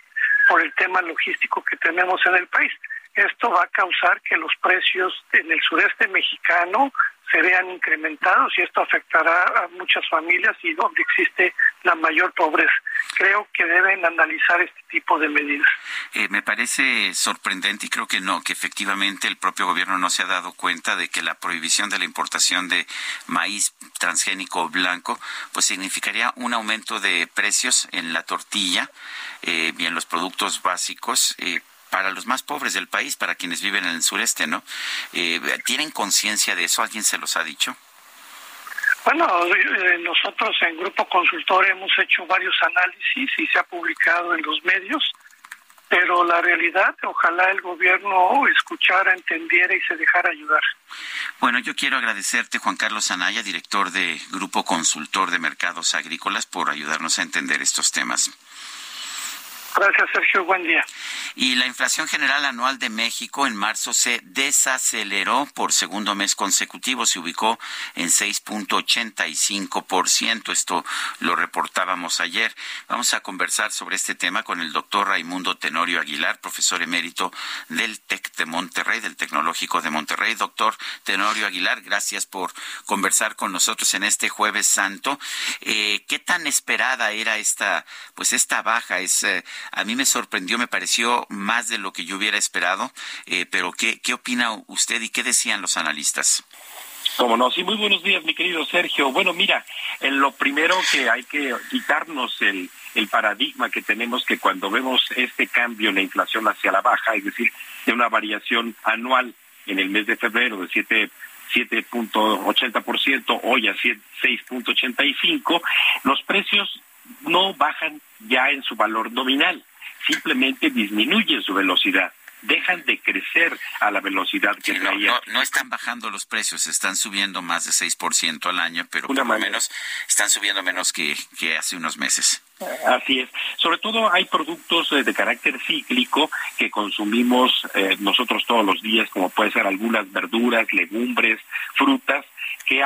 por el tema logístico que tenemos en el país. Esto va a causar que los precios en el sureste mexicano se vean incrementados y esto afectará a muchas familias y donde existe la mayor pobreza. Creo que deben analizar este tipo de medidas. Eh, me parece sorprendente y creo que no, que efectivamente el propio gobierno no se ha dado cuenta de que la prohibición de la importación de maíz transgénico blanco pues significaría un aumento de precios en la tortilla eh, y en los productos básicos. Eh, para los más pobres del país, para quienes viven en el sureste, ¿no? Eh, ¿Tienen conciencia de eso? ¿Alguien se los ha dicho? Bueno, eh, nosotros en Grupo Consultor hemos hecho varios análisis y se ha publicado en los medios, pero la realidad, ojalá el gobierno escuchara, entendiera y se dejara ayudar. Bueno, yo quiero agradecerte, Juan Carlos Anaya, director de Grupo Consultor de Mercados Agrícolas, por ayudarnos a entender estos temas. Gracias, Sergio. Buen día. Y la inflación general anual de México en marzo se desaceleró por segundo mes consecutivo, se ubicó en 6.85%. Esto lo reportábamos ayer. Vamos a conversar sobre este tema con el doctor Raimundo Tenorio Aguilar, profesor emérito del TEC de Monterrey, del Tecnológico de Monterrey. Doctor Tenorio Aguilar, gracias por conversar con nosotros en este jueves santo. Eh, ¿Qué tan esperada era esta, pues esta baja? Es a mí me sorprendió, me pareció más de lo que yo hubiera esperado, eh, pero ¿qué, ¿qué opina usted y qué decían los analistas? Como no, sí, muy buenos días, mi querido Sergio. Bueno, mira, en lo primero que hay que quitarnos el, el paradigma que tenemos que cuando vemos este cambio en la inflación hacia la baja, es decir, de una variación anual en el mes de febrero de 7 7.80%, hoy a 6.85, los precios no bajan ya en su valor nominal, simplemente disminuyen su velocidad dejan de crecer a la velocidad que traía. No, están bajando los precios, están subiendo más de 6% al año, pero por lo menos están subiendo menos que, que hace unos meses. Así es. Sobre todo hay productos eh, de carácter cíclico que consumimos eh, nosotros todos los días, como puede ser algunas verduras, legumbres, frutas, que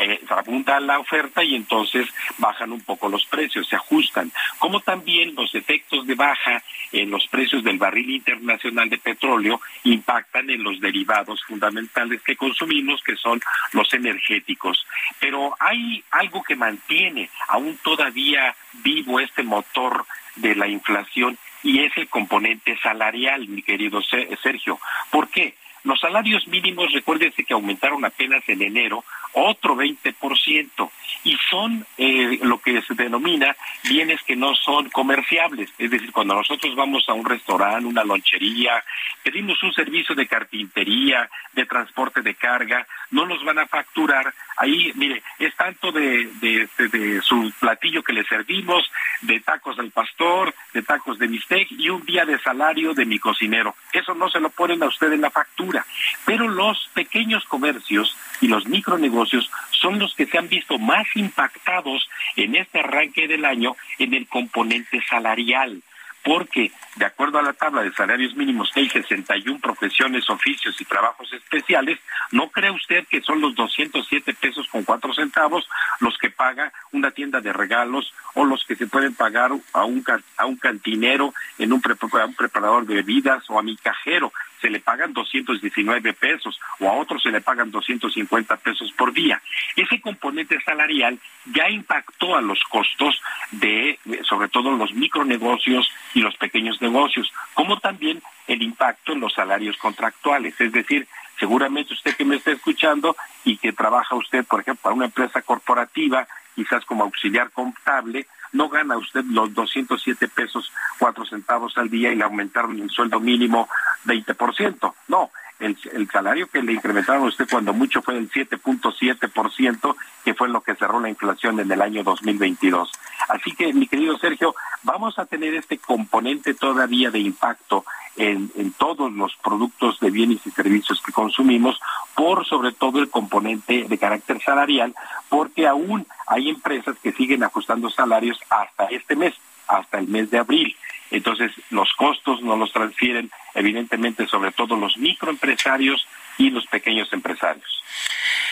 eh, se apunta la oferta y entonces bajan un poco los precios, se ajustan. Como también los efectos de baja en los precios del barril internacional de petróleo impactan en los derivados fundamentales que consumimos, que son los energéticos. Pero hay algo que mantiene aún todavía vivo este motor de la inflación y es el componente salarial, mi querido Sergio. ¿Por qué? Los salarios mínimos, recuérdense que aumentaron apenas en enero, otro 20%, y son eh, lo que se denomina bienes que no son comerciables. Es decir, cuando nosotros vamos a un restaurante, una lonchería, pedimos un servicio de carpintería, de transporte de carga, no nos van a facturar. Ahí, mire, es tanto de, de, de, su platillo que le servimos, de tacos del pastor, de tacos de bistec y un día de salario de mi cocinero. Eso no se lo ponen a usted en la factura. Pero los pequeños comercios y los micronegocios son los que se han visto más impactados en este arranque del año en el componente salarial porque de acuerdo a la tabla de salarios mínimos que hay 61 profesiones, oficios y trabajos especiales, ¿no cree usted que son los 207 pesos con cuatro centavos los que paga una tienda de regalos o los que se pueden pagar a un, a un cantinero en a un preparador de bebidas o a mi cajero? Se le pagan 219 pesos o a otros se le pagan 250 pesos por día. Ese componente salarial ya impactó a los costos de, sobre todo los micronegocios y los pequeños negocios, como también el impacto en los salarios contractuales. Es decir, seguramente usted que me está escuchando y que trabaja usted, por ejemplo, para una empresa corporativa, quizás como auxiliar contable, no gana usted los 207 pesos cuatro centavos al día y le aumentaron el sueldo mínimo 20%. No, el, el, salario que le incrementaron a usted cuando mucho fue el 7.7%, que fue lo que cerró la inflación en el año 2022. Así que, mi querido Sergio, vamos a tener este componente todavía de impacto en, todos los productos de bienes y servicios que consumimos, por sobre todo el componente de carácter salarial, porque aún hay empresas que siguen ajustando salarios hasta este mes, hasta el mes de abril. Entonces, los costos no los transfieren, evidentemente, sobre todo los microempresarios y los pequeños empresarios.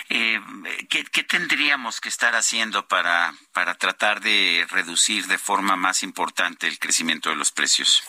Eh, ¿qué, ¿qué, tendríamos que estar haciendo para, para tratar de reducir de forma más importante el crecimiento de los precios?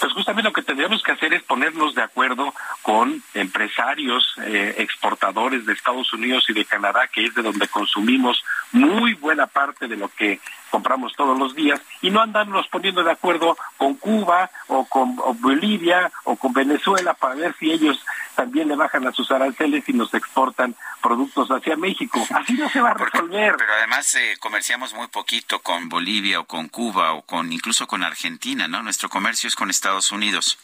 Pues justamente lo que tendríamos que hacer es ponernos de acuerdo con empresarios eh, exportadores de Estados Unidos y de Canadá, que es de donde consumimos muy buena parte de lo que compramos todos los días, y no andarnos poniendo de acuerdo con Cuba o con Bolivia o con Venezuela para ver si ellos también le bajan a sus aranceles y nos exportan productos hacia México. Así no se va a resolver. Pero además eh, comerciamos muy poquito con Bolivia o con Cuba o con incluso con Argentina, ¿no? Nuestro comercio es con Estados Unidos.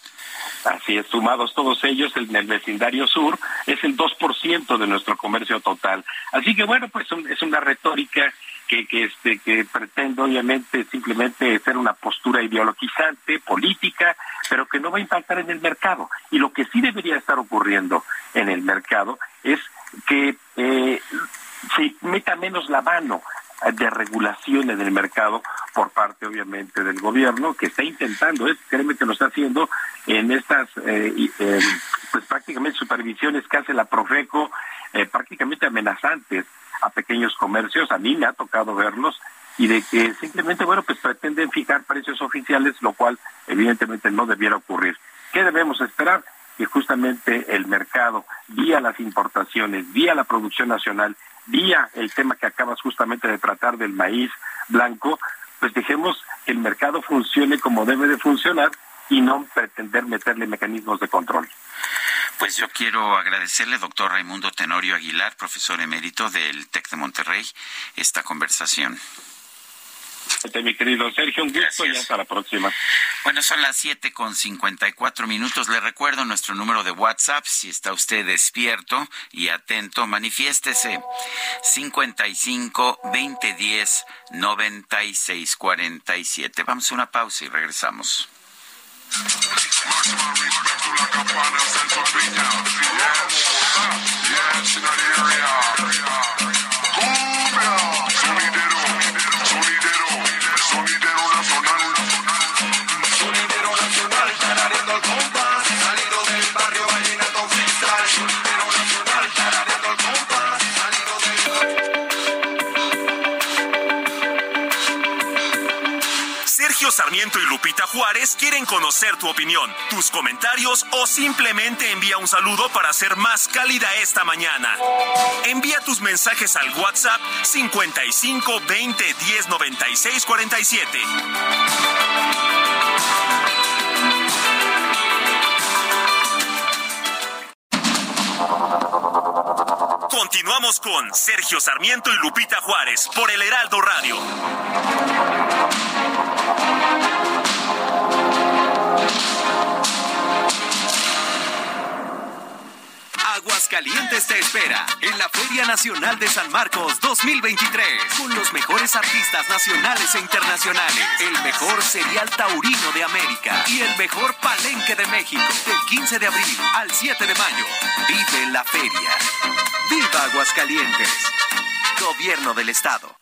Así es, sumados todos ellos en el vecindario sur, es el 2% de nuestro comercio total. Así que bueno, pues es una retórica que, que, este, que pretende obviamente simplemente ser una postura ideologizante, política, pero que no va a impactar en el mercado. Y lo que sí debería estar ocurriendo en el mercado es que eh, se meta menos la mano de regulación en el mercado, por parte obviamente del gobierno que está intentando, es, créeme que lo está haciendo en estas eh, eh, pues prácticamente supervisiones que hace la Profeco, prácticamente amenazantes a pequeños comercios, a mí me ha tocado verlos, y de que simplemente, bueno, pues pretenden fijar precios oficiales, lo cual evidentemente no debiera ocurrir. ¿Qué debemos esperar? Que justamente el mercado, vía las importaciones, vía la producción nacional, vía el tema que acabas justamente de tratar del maíz blanco, pues dejemos que el mercado funcione como debe de funcionar y no pretender meterle mecanismos de control. Pues yo quiero agradecerle, doctor Raimundo Tenorio Aguilar, profesor emérito del TEC de Monterrey, esta conversación. Mi querido Sergio, un gusto y hasta la próxima. Bueno, son las siete con cincuenta y cuatro minutos. Le recuerdo nuestro número de WhatsApp. Si está usted despierto y atento, manifiéstese. 55 2010 96 47. Vamos a una pausa y regresamos. Max my respect to. Yeah, yeah. Sarmiento y Lupita Juárez quieren conocer tu opinión, tus comentarios o simplemente envía un saludo para hacer más cálida esta mañana. Envía tus mensajes al WhatsApp 55 20 10 96 47. Continuamos con Sergio Sarmiento y Lupita Juárez por el Heraldo Radio. Aguascalientes te espera en la Feria Nacional de San Marcos 2023 con los mejores artistas nacionales e internacionales, el mejor serial taurino de América y el mejor palenque de México del 15 de abril al 7 de mayo. Vive la feria. ¡Viva Aguascalientes! Gobierno del Estado.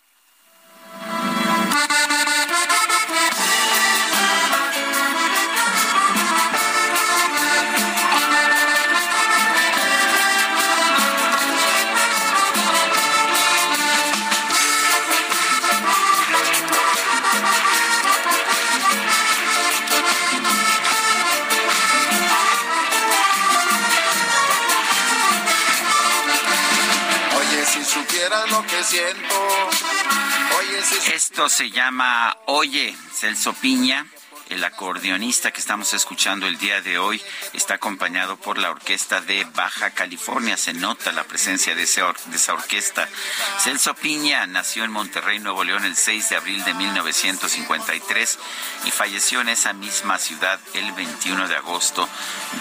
Esto se llama Oye, Celso Piña. El acordeonista que estamos escuchando el día de hoy está acompañado por la orquesta de Baja California. Se nota la presencia de, de esa orquesta. Celso Piña nació en Monterrey, Nuevo León, el 6 de abril de 1953 y falleció en esa misma ciudad el 21 de agosto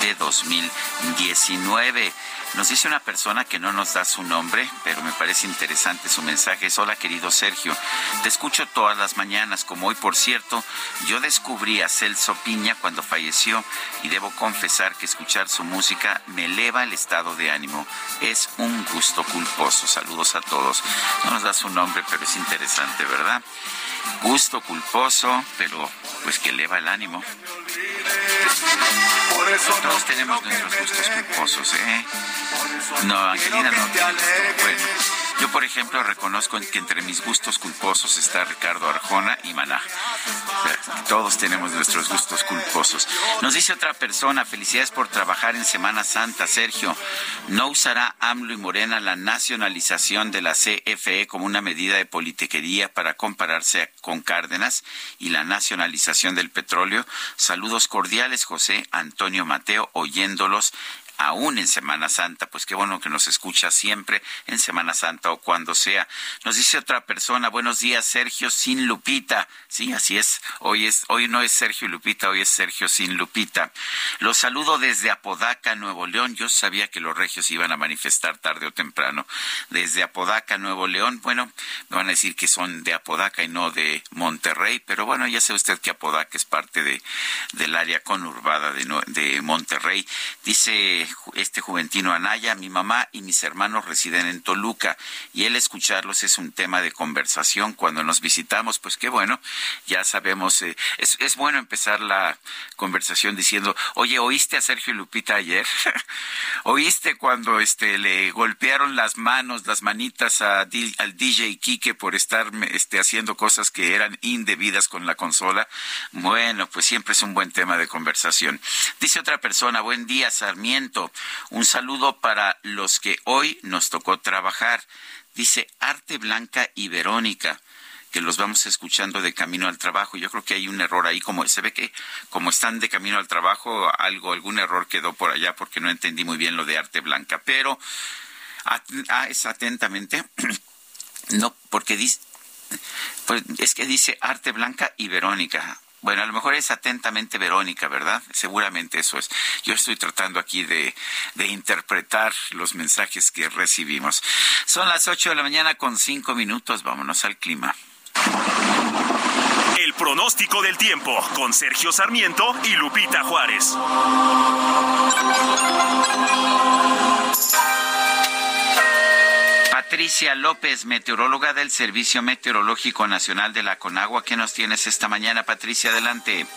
de 2019. Nos dice una persona que no nos da su nombre, pero me parece interesante su mensaje. Hola querido Sergio, te escucho todas las mañanas, como hoy por cierto, yo descubrí a Celso Piña cuando falleció y debo confesar que escuchar su música me eleva el estado de ánimo. Es un gusto culposo. Saludos a todos. No nos da su nombre, pero es interesante, ¿verdad? Gusto culposo, pero pues que eleva el ánimo. Todos tenemos nuestros gustos culposos, ¿eh? No, Angelina no Bueno, yo por ejemplo reconozco que entre mis gustos culposos está Ricardo Arjona y Maná. Todos tenemos nuestros gustos culposos. Nos dice otra persona, felicidades por trabajar en Semana Santa, Sergio. ¿No usará AMLO y Morena la nacionalización de la CFE como una medida de politiquería para compararse con Cárdenas y la nacionalización del petróleo? Saludos cordiales, José Antonio Mateo, oyéndolos aún en Semana Santa. Pues qué bueno que nos escucha siempre en Semana Santa o cuando sea. Nos dice otra persona, buenos días, Sergio sin Lupita. Sí, así es. Hoy es, hoy no es Sergio Lupita, hoy es Sergio sin Lupita. Los saludo desde Apodaca, Nuevo León. Yo sabía que los regios iban a manifestar tarde o temprano. Desde Apodaca, Nuevo León. Bueno, me van a decir que son de Apodaca y no de Monterrey, pero bueno, ya sabe usted que Apodaca es parte de, del área conurbada de, de Monterrey. Dice este juventino Anaya, mi mamá y mis hermanos residen en Toluca y el escucharlos es un tema de conversación cuando nos visitamos, pues qué bueno, ya sabemos, eh, es, bueno empezar la conversación diciendo, oye, ¿oíste a Sergio Lupita ayer? ¿Oíste cuando este le golpearon las manos, las manitas al DJ Kike por estar este, haciendo cosas que eran indebidas con la consola? Bueno, pues siempre es un buen tema de conversación. Dice otra persona, buen día, Sarmiento. Un saludo para los que hoy nos tocó trabajar. Dice Arte Blanca y Verónica que los vamos escuchando de camino al trabajo. Yo creo que hay un error ahí, como se ve que como están de camino al trabajo, algo, algún error quedó por allá porque no entendí muy bien lo de arte blanca. Pero ah, es atentamente, no, porque dice, pues, es que dice arte blanca y Verónica. Bueno, a lo mejor es atentamente Verónica, ¿verdad? Seguramente eso es. Yo estoy tratando aquí de, interpretar los mensajes que recibimos. Son las ocho de la mañana con cinco minutos. Vámonos al clima. El pronóstico del tiempo con Sergio Sarmiento y Lupita Juárez. Patricia López, meteoróloga del Servicio Meteorológico Nacional de la Conagua. ¿Qué nos tienes esta mañana, Patricia? Adelante.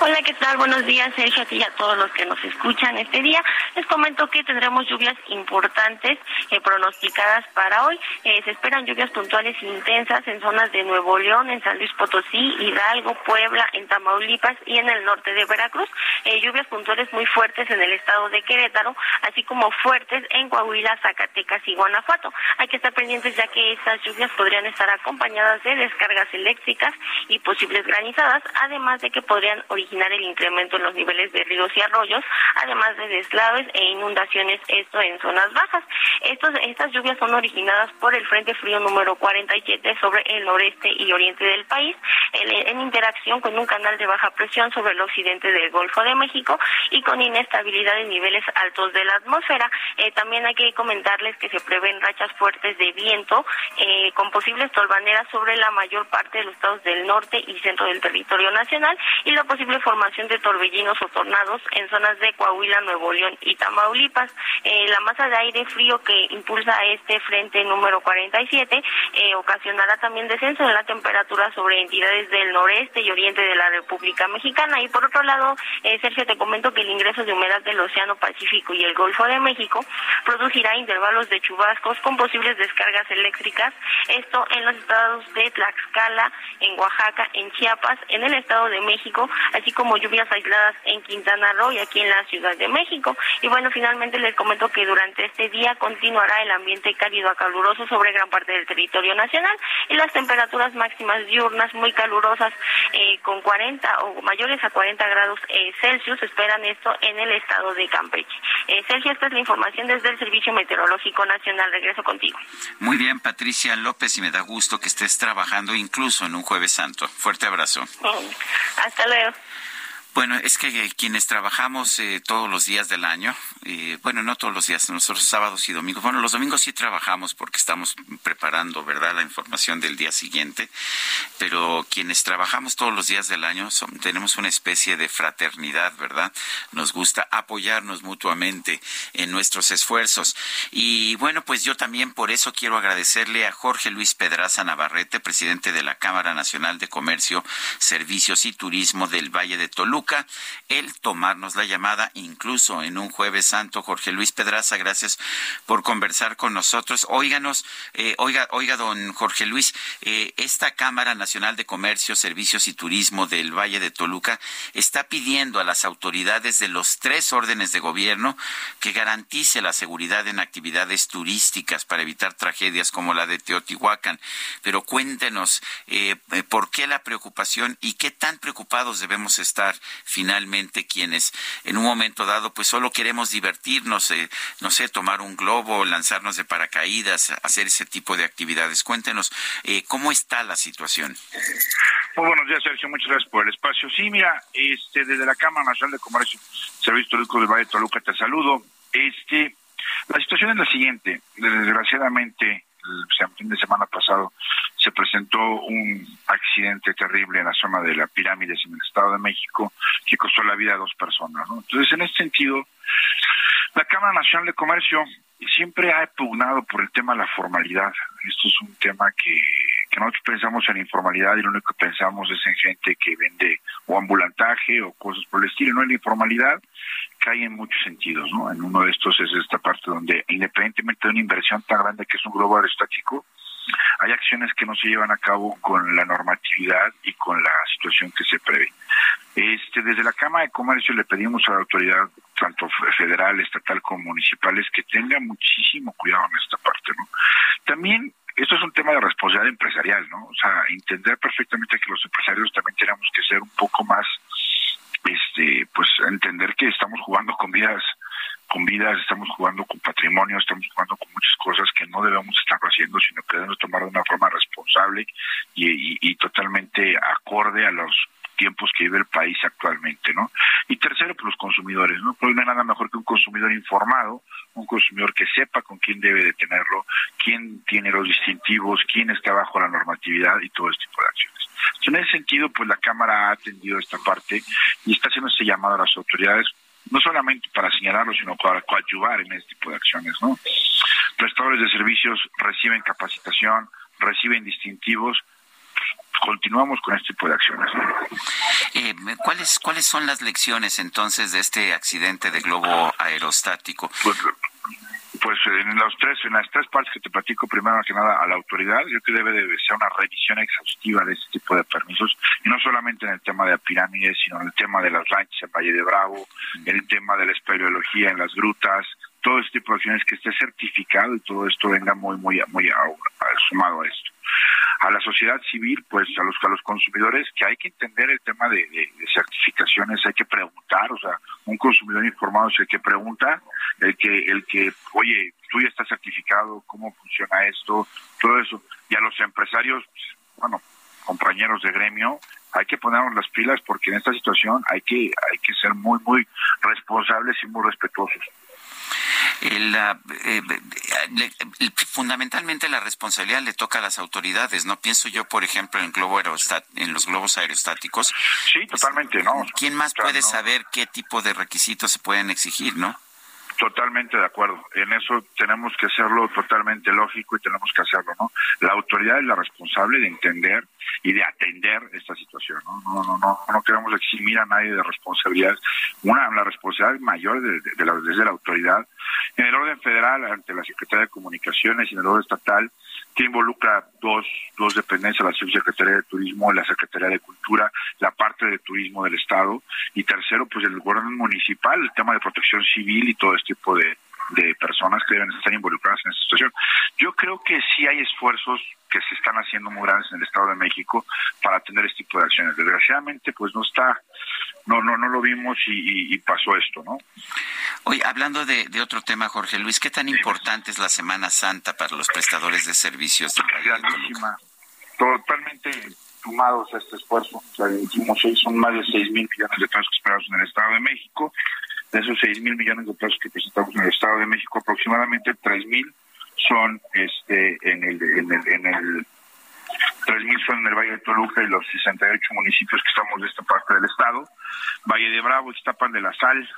Hola, ¿qué tal? Buenos días, Sergio, y a todos los que nos escuchan este día. Les comento que tendremos lluvias importantes eh, pronosticadas para hoy. Eh, se esperan lluvias puntuales intensas en zonas de Nuevo León, en San Luis Potosí, Hidalgo, Puebla, en Tamaulipas y en el norte de Veracruz. Eh, lluvias puntuales muy fuertes en el estado de Querétaro, así como fuertes en Coahuila, Zacatecas y Guanajuato. Hay que estar pendientes ya que estas lluvias podrían estar acompañadas de descargas eléctricas y posibles granizadas, además de que podrían originar el incremento en los niveles de ríos y arroyos, además de deslaves e inundaciones, esto en zonas bajas. Estos, estas lluvias son originadas por el Frente Frío número 47 sobre el noreste y oriente del país, en, interacción con un canal de baja presión sobre el occidente del Golfo de México y con inestabilidad en niveles altos de la atmósfera. Eh, también hay que comentarles que se prevén rachas fuertes de viento eh, con posibles tolvaneras sobre la mayor parte de los estados del norte y centro del territorio nacional y lo posible formación de torbellinos o tornados en zonas de Coahuila, Nuevo León y Tamaulipas. Eh, la masa de aire frío que impulsa este frente número 47 eh, ocasionará también descenso en la temperatura sobre entidades del noreste y oriente de la República Mexicana. Y por otro lado, eh, Sergio, te comento que el ingreso de humedad del Océano Pacífico y el Golfo de México producirá intervalos de chubascos con posibles descargas eléctricas. Esto en los estados de Tlaxcala, en Oaxaca, en Chiapas, en el Estado de México, como lluvias aisladas en Quintana Roo y aquí en la Ciudad de México. Y bueno, finalmente les comento que durante este día continuará el ambiente cálido a caluroso sobre gran parte del territorio nacional y las temperaturas máximas diurnas muy calurosas eh, con 40 o mayores a 40 grados eh, Celsius esperan esto en el estado de Campeche. Eh, Sergio, esta es la información desde el Servicio Meteorológico Nacional. Regreso contigo. Muy bien, Patricia López, y me da gusto que estés trabajando incluso en un jueves santo. Fuerte abrazo. Hasta luego. Bueno, es que quienes trabajamos eh, todos los días del año, eh, bueno, no todos los días, nosotros sábados y domingos, bueno, los domingos sí trabajamos porque estamos preparando, ¿verdad?, la información del día siguiente, pero quienes trabajamos todos los días del año tenemos una especie de fraternidad, ¿verdad? Nos gusta apoyarnos mutuamente en nuestros esfuerzos. Y bueno, pues yo también por eso quiero agradecerle a Jorge Luis Pedraza Navarrete, presidente de la Cámara Nacional de Comercio, Servicios y Turismo del Valle de Toluca el tomarnos la llamada, incluso en un jueves santo. Jorge Luis Pedraza, gracias por conversar con nosotros. Óiganos, eh, oiga, oiga, don Jorge Luis, eh, esta Cámara Nacional de Comercio, Servicios y Turismo del Valle de Toluca está pidiendo a las autoridades de los tres órdenes de gobierno que garantice la seguridad en actividades turísticas para evitar tragedias como la de Teotihuacán. Pero cuéntenos, eh, ¿por qué la preocupación y qué tan preocupados debemos estar finalmente quienes en un momento dado pues solo queremos divertirnos, eh, no sé, tomar un globo, lanzarnos de paracaídas, hacer ese tipo de actividades. Cuéntenos, eh, ¿cómo está la situación? Muy buenos días, Sergio. Muchas gracias por el espacio. Sí, mira, este, desde la Cámara Nacional de Comercio, Servicio Turístico del Valle de Toluca, te saludo. Este, la situación es la siguiente. Desgraciadamente, el fin de semana pasado se presentó un accidente terrible en la zona de la pirámides en el Estado de México que costó la vida a dos personas. Entonces, en este sentido, La Cámara Nacional de Comercio siempre ha pugnado por el tema de la formalidad. Esto es un tema que, que nosotros pensamos en informalidad y lo único que pensamos es en gente que vende o ambulantaje o cosas por el estilo. No, en la informalidad cae en muchos sentidos, ¿no? En uno de estos es esta parte donde, independientemente de una inversión tan grande que es un globo aerostático, hay acciones que no se llevan a cabo con la normatividad y con la situación que se prevé. Este, desde la Cámara de Comercio le pedimos a la autoridad, tanto federal, estatal como municipales, que tenga muchísimo cuidado en esta parte, ¿no? También esto es un tema de responsabilidad empresarial, ¿no? O sea, entender perfectamente que los empresarios también tenemos que ser un poco más, este, pues entender que estamos jugando con vidas con vidas, estamos jugando con patrimonio, estamos jugando con muchas cosas que no debemos estar haciendo, sino que debemos tomar de una forma responsable y, totalmente acorde a los tiempos que vive el país actualmente, ¿no? Y tercero, pues los consumidores, ¿no? Pues no hay nada mejor que un consumidor informado, un consumidor que sepa con quién debe de tenerlo, quién tiene los distintivos, quién está bajo la normatividad y todo este tipo de acciones. en ese sentido, pues la Cámara ha atendido esta parte y está haciendo este llamado a las autoridades no solamente para señalarlo, sino para coadyuvar en este tipo de acciones. ¿no? Prestadores de servicios reciben capacitación, reciben distintivos, continuamos con este tipo de acciones. Eh, ¿cuáles, ¿Cuáles son las lecciones entonces de este accidente de globo aerostático? Pues, pues en los tres, en las tres partes que te platico, primero que nada a la autoridad, yo creo que debe de ser una revisión exhaustiva de este tipo de permisos, y no solamente en el tema de la pirámide, sino en el tema de las ranchas en Valle de Bravo, en el tema de la espeleología en las grutas, todo este tipo de acciones que esté certificado y todo esto venga muy, muy, muy sumado a esto a la sociedad civil, pues a los, a los consumidores, que hay que entender el tema de, certificaciones, hay que preguntar, o sea, un consumidor informado es el que pregunta, el que, el que, oye, tú ya estás certificado, ¿cómo funciona esto? Todo eso. Y a los empresarios, bueno, compañeros de gremio, hay que ponernos las pilas porque en esta situación hay que, hay que ser muy, muy responsables y muy respetuosos. El, eh, fundamentalmente la responsabilidad le toca a las autoridades, ¿no? Pienso yo, por ejemplo, en, globo en los globos aerostáticos. Sí, pues, totalmente, ¿no? ¿Quién más puede saber qué tipo de requisitos se pueden exigir, no? Totalmente de acuerdo. En eso tenemos que hacerlo totalmente lógico y tenemos que hacerlo, ¿no? La autoridad es la responsable de entender y de atender esta situación, ¿no? No, no, no, no queremos eximir a nadie de responsabilidad. Una, la responsabilidad mayor de, de, la, desde la autoridad. En el orden federal, ante la Secretaría de Comunicaciones y en el orden estatal, que involucra dos, dos dependencias, la Subsecretaría de Turismo y la Secretaría de Cultura, la parte de turismo del Estado, y tercero, pues el gobierno municipal, el tema de protección civil y todo este tipo de, de personas que deben estar involucradas en esta situación. Yo creo que sí hay esfuerzos que se están haciendo muy grandes en el Estado de México para atender este tipo de acciones. Desgraciadamente, pues no está, no, no, no lo vimos y, pasó esto, ¿no? Oye, hablando de, otro tema, Jorge Luis, ¿qué tan importante es la Semana Santa para los prestadores de servicios? Grandísima, totalmente sumados a este esfuerzo. O sea, hoy son más de 6 mil millones de pesos esperados en el Estado de México. De esos 6 mil millones de pesos que presentamos en el Estado de México, aproximadamente 3 mil son este en el en el, en el 3.000 son en el Valle de Toluca y los 68 municipios que estamos de esta parte del estado. Valle de Bravo, Iztapan de la Sal,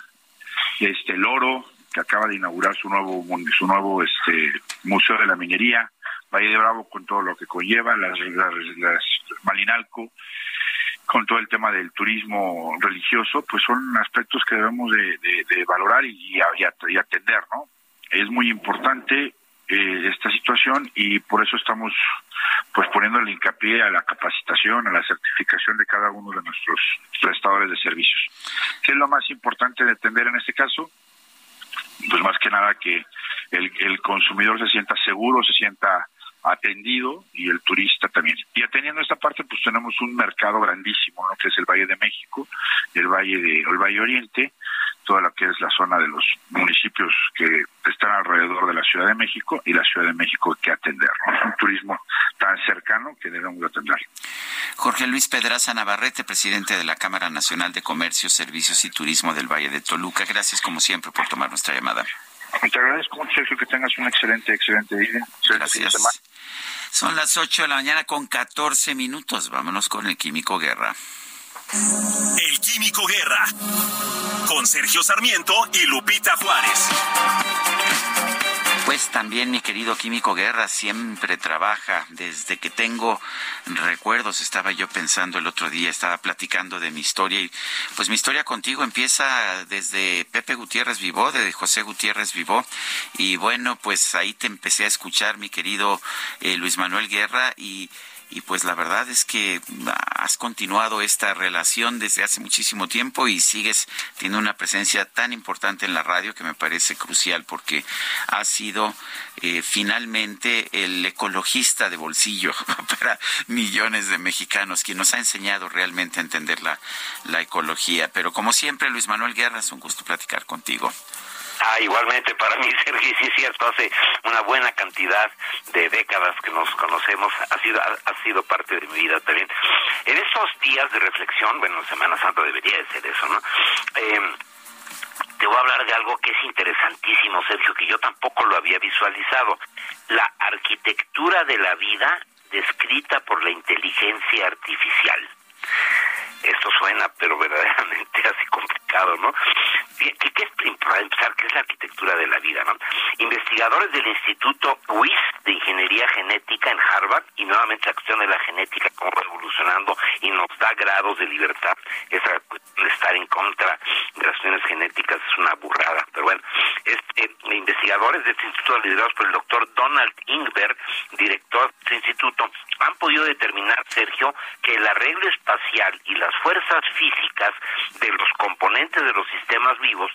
este Loro, que acaba de inaugurar su nuevo su nuevo este Museo de la Minería, Valle de Bravo con todo lo que conlleva, las, las, Malinalco, con todo el tema del turismo religioso, pues son aspectos que debemos de, valorar y, atender, ¿no? Es muy importante eh, esta situación y por eso estamos pues poniéndole hincapié a la capacitación, a la certificación de cada uno de nuestros prestadores de servicios. ¿Qué es lo más importante de entender en este caso? Pues más que nada que el, el consumidor se sienta seguro, se sienta atendido y el turista también. Y atendiendo esta parte, pues tenemos un mercado grandísimo, ¿no? que es el Valle de México, el Valle de el Valle Oriente, toda la que es la zona de los municipios que están alrededor de la Ciudad de México y la Ciudad de México que atender. Es un turismo tan cercano que debemos atender. Jorge Luis Pedraza Navarrete, presidente de la Cámara Nacional de Comercio, Servicios y Turismo del Valle de Toluca. Gracias como siempre por tomar nuestra llamada. Te agradezco mucho, Sergio, que tengas un excelente, excelente día. Gracias. Son las 8 de la mañana con 14 minutos. Vámonos con el Químico Guerra. El Químico Guerra. Con Sergio Sarmiento y Lupita Juárez. Pues también mi querido Químico Guerra siempre trabaja desde que tengo recuerdos. Estaba yo pensando el otro día, estaba platicando de mi historia y pues mi historia contigo empieza desde Pepe Gutiérrez Vivó, de José Gutiérrez Vivó y bueno, pues ahí te empecé a escuchar mi querido eh, Luis Manuel Guerra y y pues la verdad es que has continuado esta relación desde hace muchísimo tiempo y sigues teniendo una presencia tan importante en la radio que me parece crucial porque has sido eh, finalmente el ecologista de bolsillo para millones de mexicanos, quien nos ha enseñado realmente a entender la, la ecología. Pero como siempre, Luis Manuel Guerra, es un gusto platicar contigo. Ah, igualmente para mí, Sergio, sí es cierto, hace una buena cantidad de décadas que nos conocemos, ha sido, ha, sido parte de mi vida también. En estos días de reflexión, bueno, Semana Santa debería de ser eso, ¿no? Eh, te voy a hablar de algo que es interesantísimo, Sergio, que yo tampoco lo había visualizado. La arquitectura de la vida descrita por la inteligencia artificial. Esto suena, pero verdaderamente así complicado, ¿no? ¿Qué, qué es, para empezar, qué es la arquitectura de la vida, no? Investigadores del Instituto WIS de Ingeniería Genética en Harvard, y nuevamente la cuestión de la genética como evolucionando y nos da grados de libertad, esa de estar en contra de las cuestiones genéticas es una burrada, pero bueno, este, investigadores de este instituto liderados por el doctor Donald Ingber, director de este instituto, han podido determinar, Sergio, que el arreglo espacial y las fuerzas físicas de los componentes de los sistemas vivos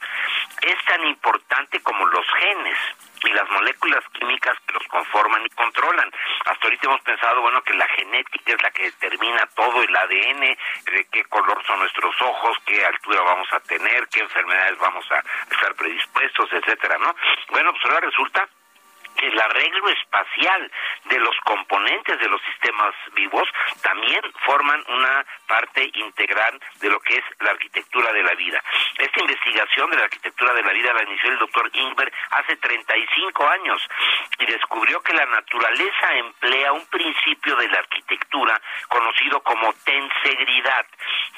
es tan importante como los genes y las moléculas químicas que los conforman y controlan. Hasta ahorita hemos pensado, bueno, que la genética es la que determina todo el ADN, de qué color son nuestros ojos, qué altura vamos a tener, qué enfermedades vamos a estar predispuestos, etcétera, ¿no? Bueno, pues ahora resulta el arreglo espacial de los componentes de los sistemas vivos también forman una parte integral de lo que es la arquitectura de la vida. Esta investigación de la arquitectura de la vida la inició el doctor Ingber hace 35 años y descubrió que la naturaleza emplea un principio de la arquitectura conocido como tensegridad,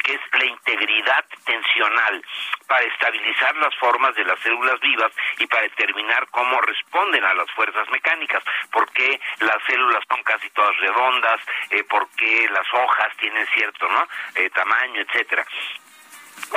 que es la integridad tensional, para estabilizar las formas de las células vivas y para determinar cómo responden a las fuerzas fuerzas mecánicas, porque las células son casi todas redondas, eh, porque las hojas tienen cierto ¿no? Eh, tamaño, etcétera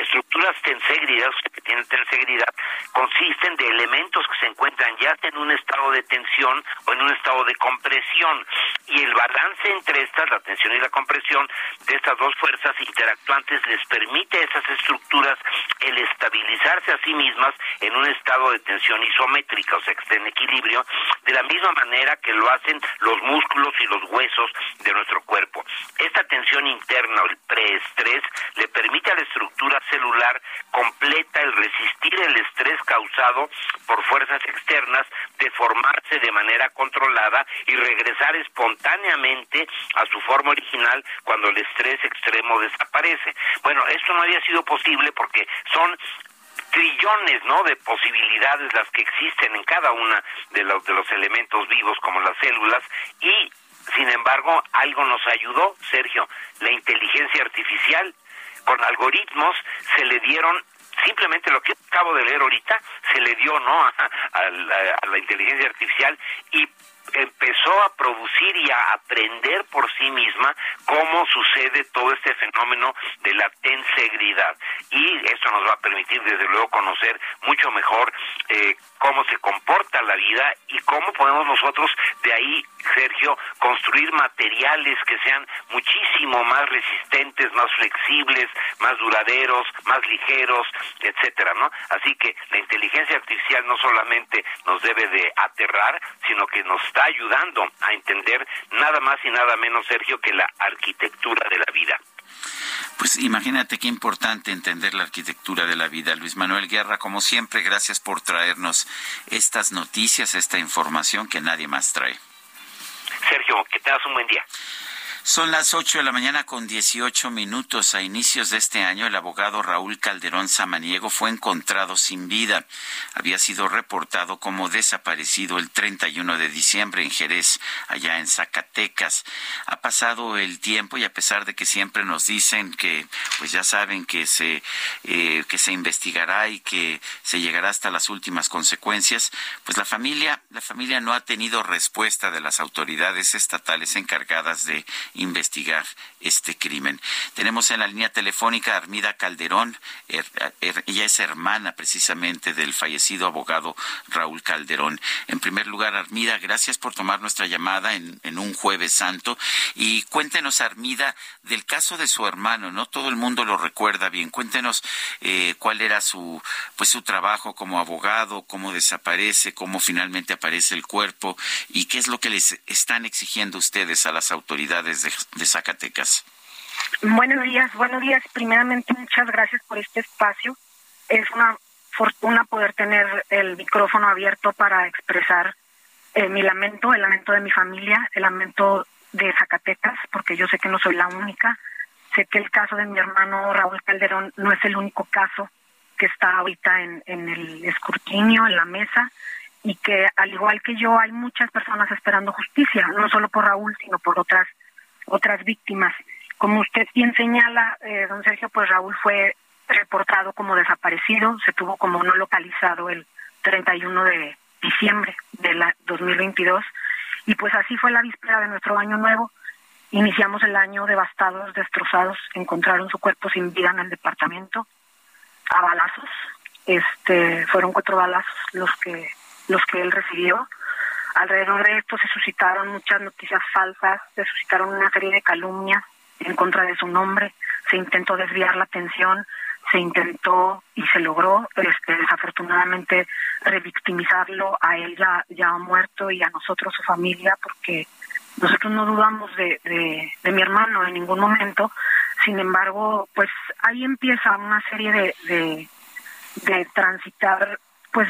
estructuras tensegridas que tienen tensegridad consisten de elementos que se encuentran ya en un estado de tensión o en un estado de compresión y el balance entre estas, la tensión y la compresión de estas dos fuerzas interactuantes les permite a esas estructuras el estabilizarse a sí mismas en un estado de tensión isométrica, o sea, que estén en equilibrio, de la misma manera que lo hacen los músculos y los huesos de nuestro cuerpo. Esta tensión interna o el preestrés le permite a la estructura celular completa el resistir el estrés causado por fuerzas externas, deformarse de manera controlada y regresar espontáneamente a su forma original cuando el estrés extremo desaparece. Bueno, esto no había sido posible porque son trillones no de posibilidades las que existen en cada una de los de los elementos vivos como las células y sin embargo algo nos ayudó Sergio la inteligencia artificial con algoritmos se le dieron simplemente lo que acabo de leer ahorita se le dio no a, la, inteligencia artificial y empezó a producir y a aprender por sí misma cómo sucede todo este fenómeno de la tensegridad. Y esto nos va a permitir, desde luego, conocer mucho mejor eh, cómo se comporta la vida y cómo podemos nosotros de ahí, Sergio, construir materiales que sean muchísimo más resistentes, más flexibles, más duraderos, más ligeros, etcétera, ¿no? Así que la inteligencia artificial no solamente nos debe de aterrar, sino que nos está ayudando a entender nada más y nada menos, Sergio, que la arquitectura de la vida. Pues imagínate qué importante entender la arquitectura de la vida. Luis Manuel Guerra, como siempre, gracias por traernos estas noticias, esta información que nadie más trae. Sergio, que tengas un buen día. Son las 8 de la mañana con 18 minutos. A inicios de este año, el abogado Raúl Calderón Samaniego fue encontrado sin vida. Había sido reportado como desaparecido el 31 de diciembre en Jerez, allá en Zacatecas. Ha pasado el tiempo y a pesar de que siempre nos dicen que, pues ya saben que se, eh, que se investigará y que se llegará hasta las últimas consecuencias, pues la familia, la familia no ha tenido respuesta de las autoridades estatales encargadas de investigar este crimen. Tenemos en la línea telefónica a Armida Calderón, ella es hermana precisamente del fallecido abogado Raúl Calderón. En primer lugar, Armida, gracias por tomar nuestra llamada en, un jueves santo y cuéntenos, Armida, del caso de su hermano, no todo el mundo lo recuerda bien. Cuéntenos eh, cuál era su, pues su trabajo como abogado, cómo desaparece, cómo finalmente aparece el cuerpo y qué es lo que les están exigiendo ustedes a las autoridades de, Zacatecas. Buenos días, buenos días. Primeramente, muchas gracias por este espacio. Es una fortuna poder tener el micrófono abierto para expresar eh, mi lamento, el lamento de mi familia, el lamento de Zacatecas, porque yo sé que no soy la única. Sé que el caso de mi hermano Raúl Calderón no es el único caso que está ahorita en, en el escrutinio, en la mesa, y que al igual que yo hay muchas personas esperando justicia, no solo por Raúl, sino por otras otras víctimas. Como usted bien señala, eh, don Sergio, pues Raúl fue reportado como desaparecido, se tuvo como no localizado el 31 de diciembre de la 2022 y pues así fue la víspera de nuestro año nuevo. Iniciamos el año devastados, destrozados, encontraron su cuerpo sin vida en el departamento a balazos. Este, fueron cuatro balazos los que los que él recibió. Alrededor de esto se suscitaron muchas noticias falsas, se suscitaron una serie de calumnias en contra de su nombre, se intentó desviar la atención, se intentó y se logró este, desafortunadamente revictimizarlo a él ya, ya muerto y a nosotros, su familia, porque nosotros no dudamos de, de, mi hermano en ningún momento. Sin embargo, pues ahí empieza una serie de, de, de transitar pues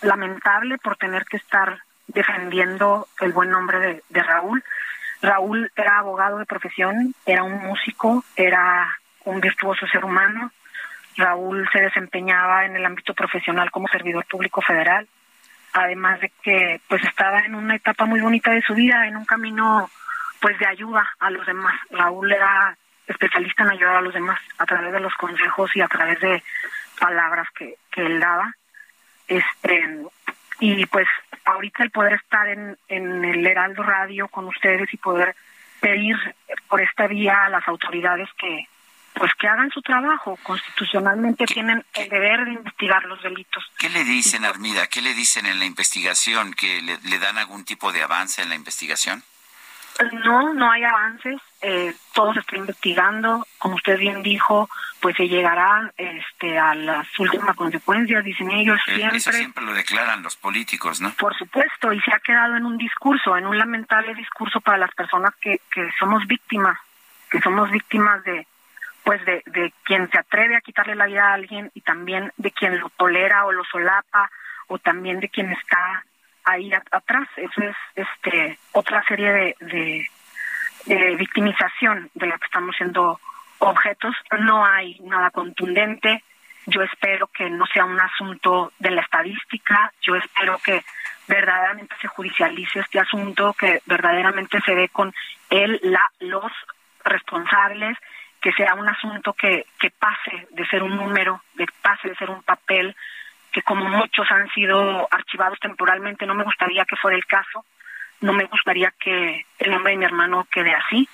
lamentable por tener que estar defendiendo el buen nombre de, Raúl. Raúl era abogado de profesión, era un músico, era un virtuoso ser humano. Raúl se desempeñaba en el ámbito profesional como servidor público federal, además de que pues estaba en una etapa muy bonita de su vida, en un camino pues de ayuda a los demás. Raúl era especialista en ayudar a los demás a través de los consejos y a través de palabras que, que él daba. Este, y pues ahorita el poder estar en, en el Heraldo Radio con ustedes y poder pedir por esta vía a las autoridades que pues que hagan su trabajo. Constitucionalmente tienen el deber de investigar los delitos. ¿Qué le dicen, Armida? ¿Qué le dicen en la investigación? ¿Que le dan algún tipo de avance en la investigación? No, no hay avances. Eh, todo se está investigando. Como usted bien dijo, pues se llegará este, a las últimas consecuencias, dicen ellos siempre. Eso siempre lo declaran los políticos, ¿no? Por supuesto, y se ha quedado en un discurso, en un lamentable discurso para las personas que, que somos víctimas, que somos víctimas de pues de, de quien se atreve a quitarle la vida a alguien y también de quien lo tolera o lo solapa o también de quien está ahí atrás. Eso es este otra serie de, de, victimización de la que estamos siendo objetos. No hay nada contundente. Yo espero que no sea un asunto de la estadística. Yo espero que verdaderamente se judicialice este asunto, que verdaderamente se dé con él, la, los responsables, que sea un asunto que, que pase de ser un número, de pase de ser un papel, que como muchos han sido archivados temporalmente, no me gustaría que fuera el caso, no me gustaría que el nombre de mi hermano quede así,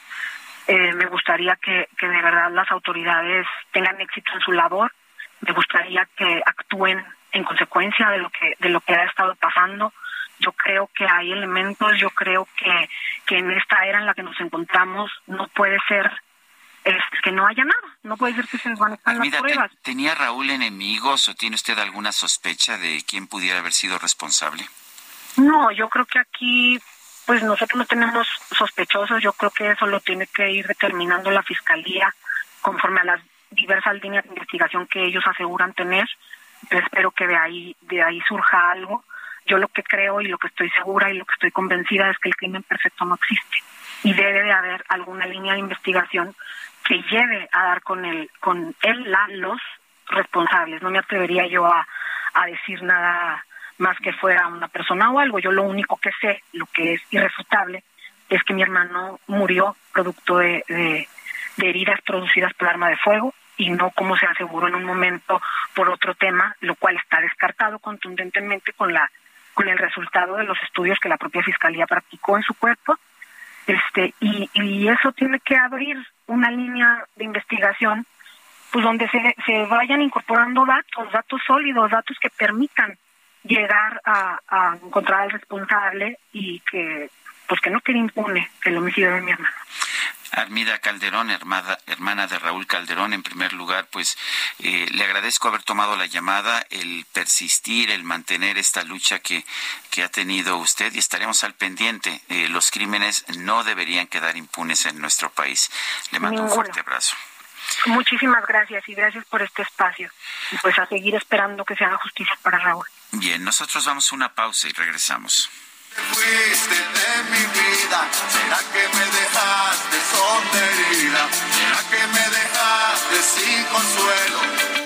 eh, me gustaría que, que de verdad las autoridades tengan éxito en su labor, me gustaría que actúen en consecuencia de lo que de lo que ha estado pasando. Yo creo que hay elementos, yo creo que, que en esta era en la que nos encontramos no puede ser es que no haya nada. No puede ser que se desvanezcan las pruebas. ¿Tenía Raúl enemigos o tiene usted alguna sospecha de quién pudiera haber sido responsable? No, yo creo que aquí, pues nosotros no tenemos sospechosos. Yo creo que eso lo tiene que ir determinando la fiscalía conforme a las diversas líneas de investigación que ellos aseguran tener. Espero que de ahí, de ahí surja algo. Yo lo que creo y lo que estoy segura y lo que estoy convencida es que el crimen perfecto no existe y debe de haber alguna línea de investigación que lleve a dar con el con él la los responsables no me atrevería yo a, a decir nada más que fuera una persona o algo yo lo único que sé lo que es irrefutable es que mi hermano murió producto de, heridas producidas por arma de fuego y no como se aseguró en un momento por otro tema, lo cual está descartado contundentemente con la con el resultado de los estudios que la propia fiscalía practicó en su cuerpo. Este y, y eso tiene que abrir una línea de investigación pues donde se, se vayan incorporando datos, datos sólidos, datos que permitan llegar a, a encontrar al responsable y que pues que no quede impune el homicidio de mi hermano. Armida Calderón, hermana, hermana de Raúl Calderón, en primer lugar, pues eh, le agradezco haber tomado la llamada, el persistir, el mantener esta lucha que, que ha tenido usted y estaremos al pendiente. Eh, los crímenes no deberían quedar impunes en nuestro país. Le mando un fuerte abrazo. Muchísimas gracias y gracias por este espacio. Y pues a seguir esperando que se haga justicia para Raúl. Bien, nosotros vamos a una pausa y regresamos. Fuiste de mi vida, ¿será que me dejaste sonderida? ¿Será que me dejaste sin consuelo?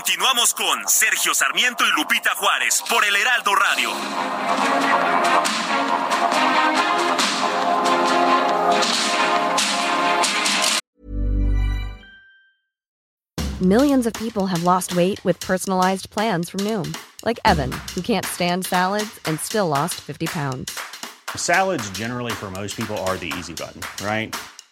Continuamos con Sergio Sarmiento y Lupita Juárez por el Heraldo Radio. Millions of people have lost weight with personalized plans from Noom, like Evan, who can't stand salads and still lost 50 pounds. Salads, generally, for most people, are the easy button, right?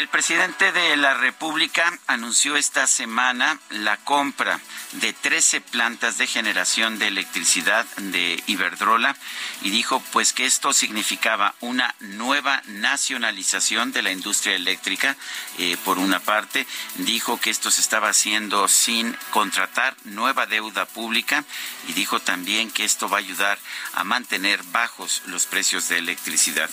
El presidente de la República anunció esta semana la compra de 13 plantas de generación de electricidad de Iberdrola y dijo pues que esto significaba una nueva nacionalización de la industria eléctrica eh, por una parte. Dijo que esto se estaba haciendo sin contratar nueva deuda pública y dijo también que esto va a ayudar a mantener bajos los precios de electricidad.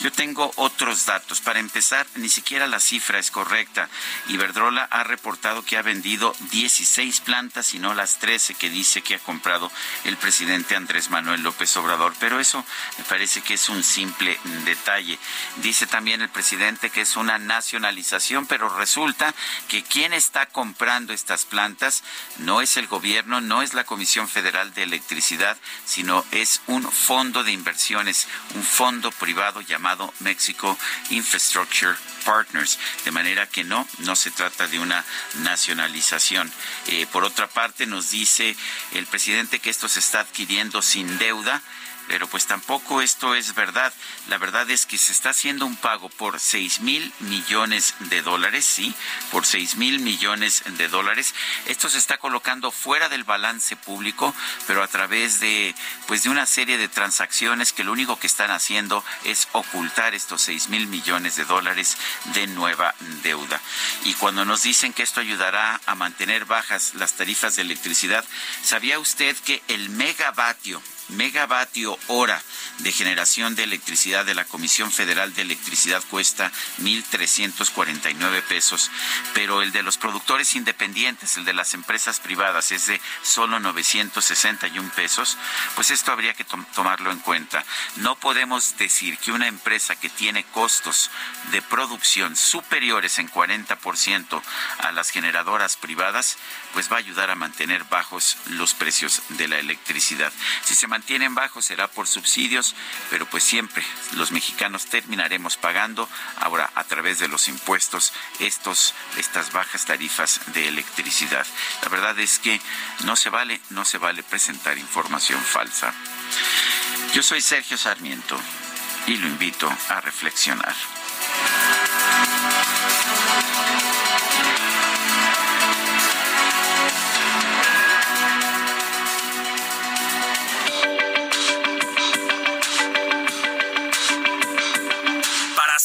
Yo tengo otros datos. Para empezar ni siquiera la cifra es correcta. Iberdrola ha reportado que ha vendido 16 plantas y no las 13 que dice que ha comprado el presidente Andrés Manuel López Obrador. Pero eso me parece que es un simple detalle. Dice también el presidente que es una nacionalización, pero resulta que quien está comprando estas plantas no es el gobierno, no es la Comisión Federal de Electricidad, sino es un fondo de inversiones, un fondo privado llamado Mexico Infrastructure Partners, de manera que no, no se trata de una nacionalización. Eh, por otra parte, nos dice el presidente que esto se está adquiriendo sin deuda pero pues tampoco esto es verdad. La verdad es que se está haciendo un pago por 6 mil millones de dólares, sí, por 6 mil millones de dólares. Esto se está colocando fuera del balance público, pero a través de, pues de una serie de transacciones que lo único que están haciendo es ocultar estos 6 mil millones de dólares de nueva deuda. Y cuando nos dicen que esto ayudará a mantener bajas las tarifas de electricidad, ¿sabía usted que el megavatio megavatio hora de generación de electricidad de la Comisión Federal de Electricidad cuesta 1.349 pesos, pero el de los productores independientes, el de las empresas privadas, es de solo 961 pesos, pues esto habría que tomarlo en cuenta. No podemos decir que una empresa que tiene costos de producción superiores en 40% a las generadoras privadas, pues va a ayudar a mantener bajos los precios de la electricidad. Si se mantienen bajos será por subsidios, pero pues siempre los mexicanos terminaremos pagando ahora a través de los impuestos estos estas bajas tarifas de electricidad. La verdad es que no se vale, no se vale presentar información falsa. Yo soy Sergio Sarmiento y lo invito a reflexionar.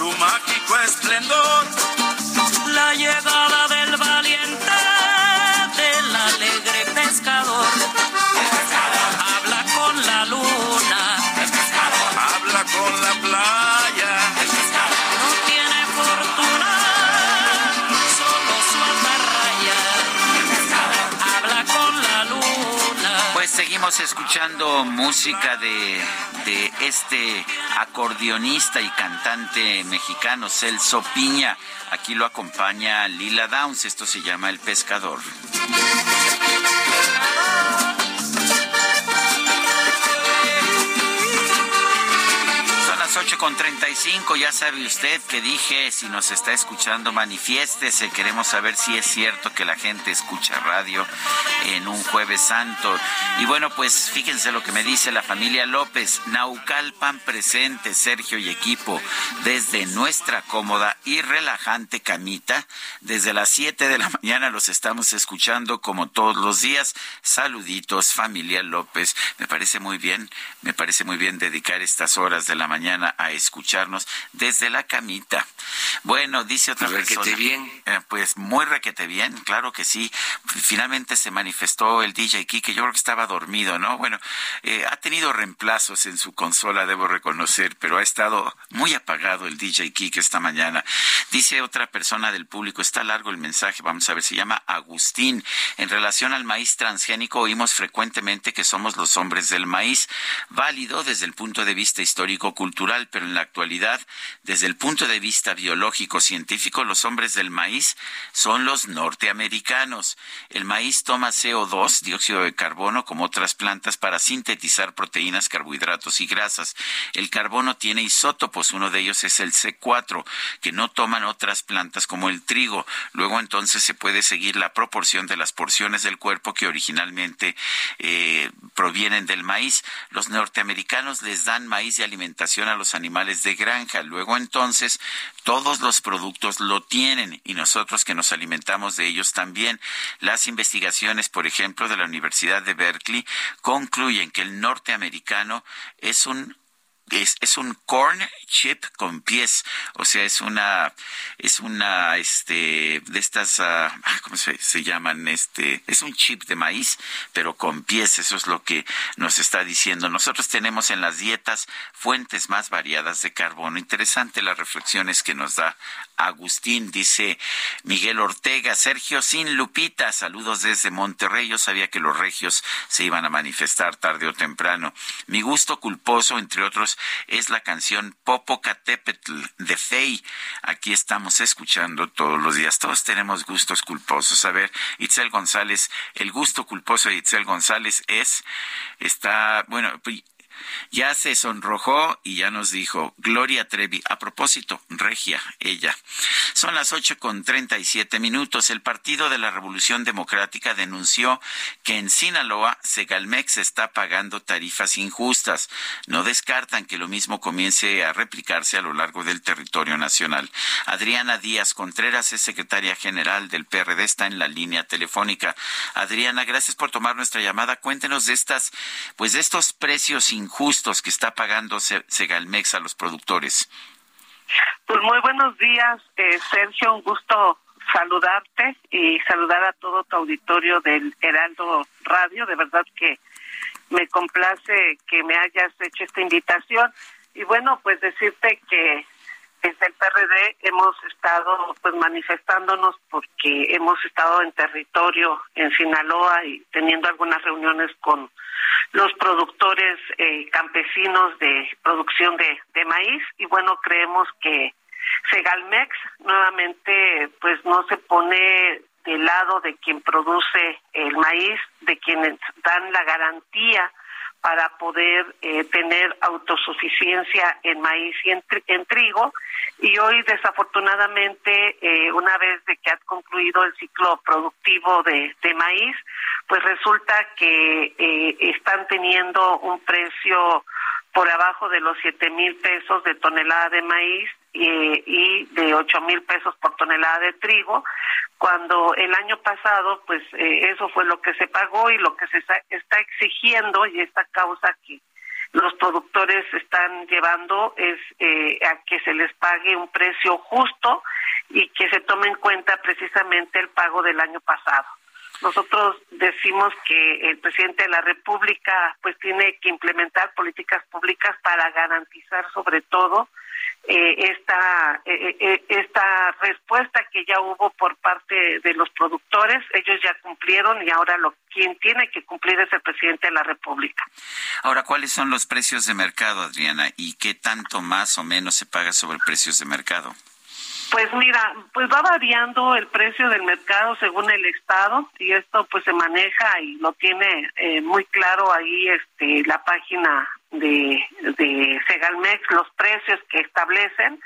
Su mágico esplendor. La llegada del valiente, del alegre pescador. Habla con la luna, Habla con la playa. no tiene fortuna, solo su atarraya. Habla con la luna. Pues seguimos escuchando música de, de este acordeonista y cantante mexicano Celso Piña. Aquí lo acompaña Lila Downs. Esto se llama El Pescador. Las ocho con treinta y cinco. Ya sabe usted que dije, si nos está escuchando, manifiéstese. Queremos saber si es cierto que la gente escucha radio en un jueves santo. Y bueno, pues fíjense lo que me dice la familia López. Naucalpan presente, Sergio y equipo, desde nuestra cómoda y relajante camita. Desde las 7 de la mañana los estamos escuchando como todos los días. Saluditos, familia López. Me parece muy bien, me parece muy bien dedicar estas horas de la mañana a escucharnos desde la camita. Bueno, dice otra Requete persona. bien. Eh, pues muy requete bien, claro que sí. Finalmente se manifestó el DJ Kike, yo creo que estaba dormido, ¿no? Bueno, eh, ha tenido reemplazos en su consola, debo reconocer, pero ha estado muy apagado el DJ Kike esta mañana. Dice otra persona del público, está largo el mensaje, vamos a ver, se llama Agustín. En relación al maíz transgénico, oímos frecuentemente que somos los hombres del maíz, válido desde el punto de vista histórico-cultural, pero en la actualidad, desde el punto de vista biológico-científico, los hombres del maíz son los norteamericanos. El maíz toma CO2, dióxido de carbono, como otras plantas, para sintetizar proteínas, carbohidratos y grasas. El carbono tiene isótopos, uno de ellos es el C4, que no toman otras plantas como el trigo. Luego entonces se puede seguir la proporción de las porciones del cuerpo que originalmente eh, provienen del maíz. Los norteamericanos les dan maíz de alimentación a los animales de granja. Luego entonces todos los productos lo tienen y nosotros que nos alimentamos de ellos también. Las investigaciones, por ejemplo, de la Universidad de Berkeley concluyen que el norteamericano es un es, es, un corn chip con pies, o sea, es una, es una, este, de estas, uh, ¿cómo se, se, llaman? Este, es un chip de maíz, pero con pies, eso es lo que nos está diciendo. Nosotros tenemos en las dietas fuentes más variadas de carbono. Interesante las reflexiones que nos da Agustín, dice Miguel Ortega, Sergio Sin Lupita, saludos desde Monterrey. Yo sabía que los regios se iban a manifestar tarde o temprano. Mi gusto culposo, entre otros, es la canción Popocatépetl de Fey. Aquí estamos escuchando todos los días. Todos tenemos gustos culposos. A ver, Itzel González, el gusto culposo de Itzel González es, está, bueno, ya se sonrojó y ya nos dijo Gloria Trevi. A propósito, Regia, ella. Son las ocho con treinta y siete minutos. El Partido de la Revolución Democrática denunció que en Sinaloa Segalmex está pagando tarifas injustas. No descartan que lo mismo comience a replicarse a lo largo del territorio nacional. Adriana Díaz Contreras es secretaria general del PRD, está en la línea telefónica. Adriana, gracias por tomar nuestra llamada. Cuéntenos de estas, pues de estos precios injustos que está pagando Segalmex a los productores. Pues muy buenos días, eh, Sergio, un gusto saludarte y saludar a todo tu auditorio del Heraldo Radio. De verdad que me complace que me hayas hecho esta invitación. Y bueno, pues decirte que desde el PRD hemos estado pues manifestándonos porque hemos estado en territorio en Sinaloa y teniendo algunas reuniones con los productores eh, campesinos de producción de, de maíz. Y bueno creemos que Segalmex nuevamente pues no se pone del lado de quien produce el maíz, de quienes dan la garantía para poder eh, tener autosuficiencia en maíz y en, trigo. Y hoy, desafortunadamente, eh, una vez de que ha concluido el ciclo productivo de, maíz, pues resulta que eh, están teniendo un precio por abajo de los siete mil pesos de tonelada de maíz y de ocho mil pesos por tonelada de trigo, cuando el año pasado, pues eh, eso fue lo que se pagó y lo que se está, exigiendo y esta causa que los productores están llevando es eh, a que se les pague un precio justo y que se tome en cuenta precisamente el pago del año pasado. Nosotros decimos que el presidente de la República pues tiene que implementar políticas públicas para garantizar sobre todo eh, esta, eh, eh, esta respuesta que ya hubo por parte de los productores. Ellos ya cumplieron y ahora lo quien tiene que cumplir es el presidente de la República. Ahora, ¿cuáles son los precios de mercado, Adriana? ¿Y qué tanto más o menos se paga sobre precios de mercado? Pues mira, pues va variando el precio del mercado según el estado y esto pues se maneja y lo tiene eh, muy claro ahí este la página de, de Segalmex los precios que establecen,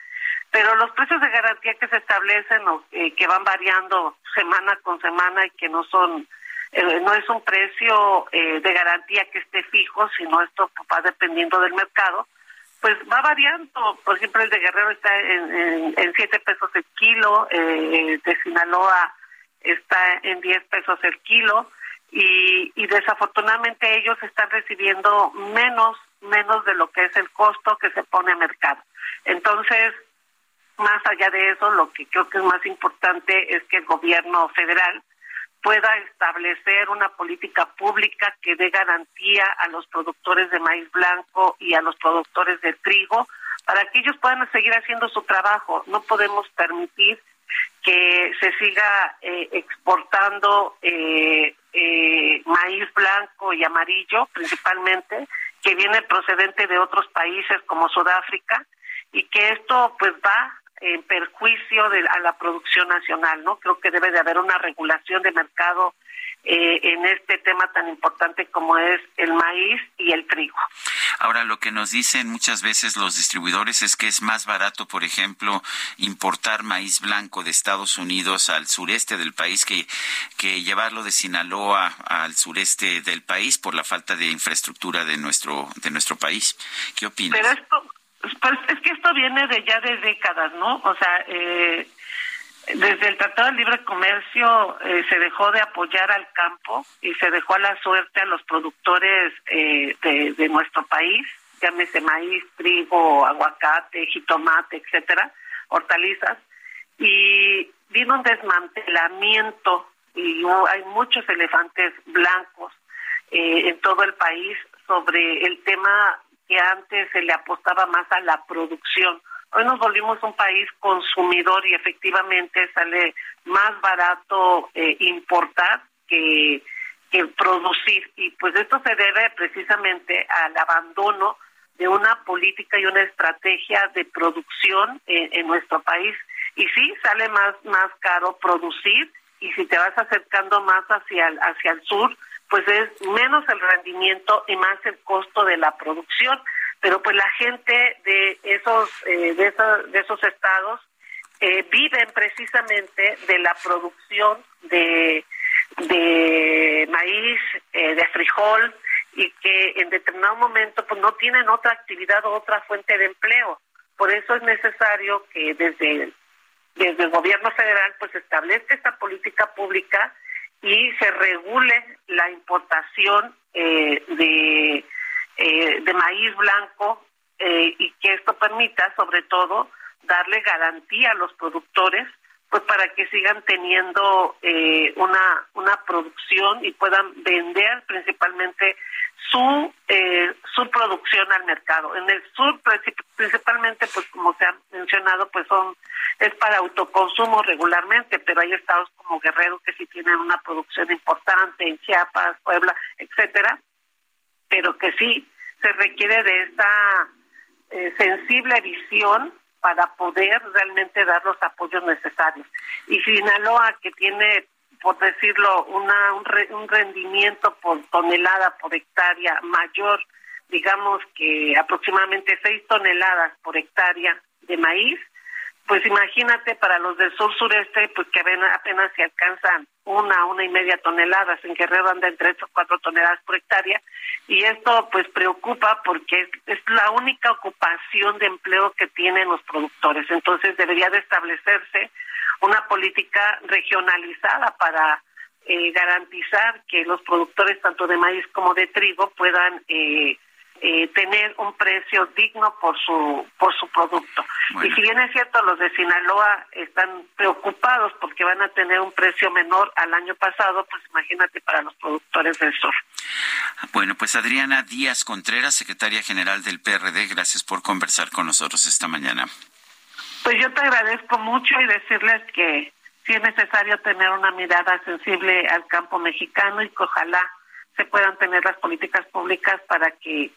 pero los precios de garantía que se establecen o eh, que van variando semana con semana y que no son eh, no es un precio de garantía que esté fijo, sino esto va dependiendo del mercado pues va variando. Por ejemplo, el de Guerrero está en, en, 7 pesos el kilo, eh, de Sinaloa está en 10 pesos el kilo y, y desafortunadamente ellos están recibiendo menos menos de lo que es el costo que se pone a mercado. Entonces, más allá de eso, lo que creo que es más importante es que el gobierno federal pueda establecer una política pública que dé garantía a los productores de maíz blanco y a los productores de trigo para que ellos puedan seguir haciendo su trabajo. No podemos permitir que se siga eh, exportando eh, eh, maíz blanco y amarillo principalmente, que viene procedente de otros países como Sudáfrica, y que esto pues va en perjuicio de, a la producción nacional, ¿no? Creo que debe de haber una regulación de mercado eh, en este tema tan importante como es el maíz y el trigo. Ahora, lo que nos dicen muchas veces los distribuidores es que es más barato, por ejemplo, importar maíz blanco de Estados Unidos al sureste del país que, que llevarlo de Sinaloa al sureste del país por la falta de infraestructura de nuestro, de nuestro país. ¿Qué opinas? Pero esto, pues es que esto viene de ya de décadas, ¿no? O sea, eh, desde el Tratado de Libre Comercio eh, se dejó de apoyar al campo y se dejó a la suerte a los productores eh, de, de, nuestro país, llámese maíz, trigo, aguacate, jitomate, etcétera, hortalizas, y vino un desmantelamiento y hay muchos elefantes blancos en todo el país sobre el tema que antes se le apostaba más a la producción. Hoy nos volvimos un país consumidor y efectivamente sale más barato eh, importar que, que producir. Y pues esto se debe precisamente al abandono de una política y una estrategia de producción en, en nuestro país. Y sí, sale más, más caro producir y si te vas acercando más hacia el, hacia el sur, pues es menos el rendimiento y más el costo de la producción. Pero pues la gente de esos, eh, de, esos de esos estados eh, viven precisamente de la producción de, de maíz, eh, de frijol, y que en determinado momento pues no tienen otra actividad o otra fuente de empleo. Por eso es necesario que desde, desde el gobierno federal pues establezca esta política pública y se regule la importación eh, de, eh, de maíz blanco eh, y que esto permita sobre todo darle garantía a los productores pues para que sigan teniendo eh, una una producción y puedan vender principalmente su eh, su producción al mercado. En el sur principalmente pues como se ha mencionado pues son es para autoconsumo regularmente pero hay estados como Guerrero que sí tienen una producción importante en Chiapas Puebla etcétera pero que sí se requiere de esta eh, sensible visión para poder realmente dar los apoyos necesarios. Y Sinaloa, que tiene, por decirlo, una, un, re, un rendimiento por tonelada, por hectárea mayor, digamos que aproximadamente 6 toneladas por hectárea de maíz, pues imagínate para los del sur sureste, pues que apenas se alcanzan una, una y media toneladas, en Guerrero anda entre 8 o 4 toneladas por hectárea, y esto pues preocupa porque es, es, la única ocupación de empleo que tienen los productores, entonces debería de establecerse una política regionalizada para eh, garantizar que los productores tanto de maíz como de trigo puedan eh, eh, tener un precio digno por su por su producto. Bueno. Y si bien es cierto, los de Sinaloa están preocupados porque van a tener un precio menor al año pasado, pues imagínate para los productores del sur. Bueno, pues Adriana Díaz Contreras, secretaria general del PRD, gracias por conversar con nosotros esta mañana. Pues yo te agradezco mucho y decirles que sí es necesario tener una mirada sensible al campo mexicano y que ojalá se puedan tener las políticas públicas para que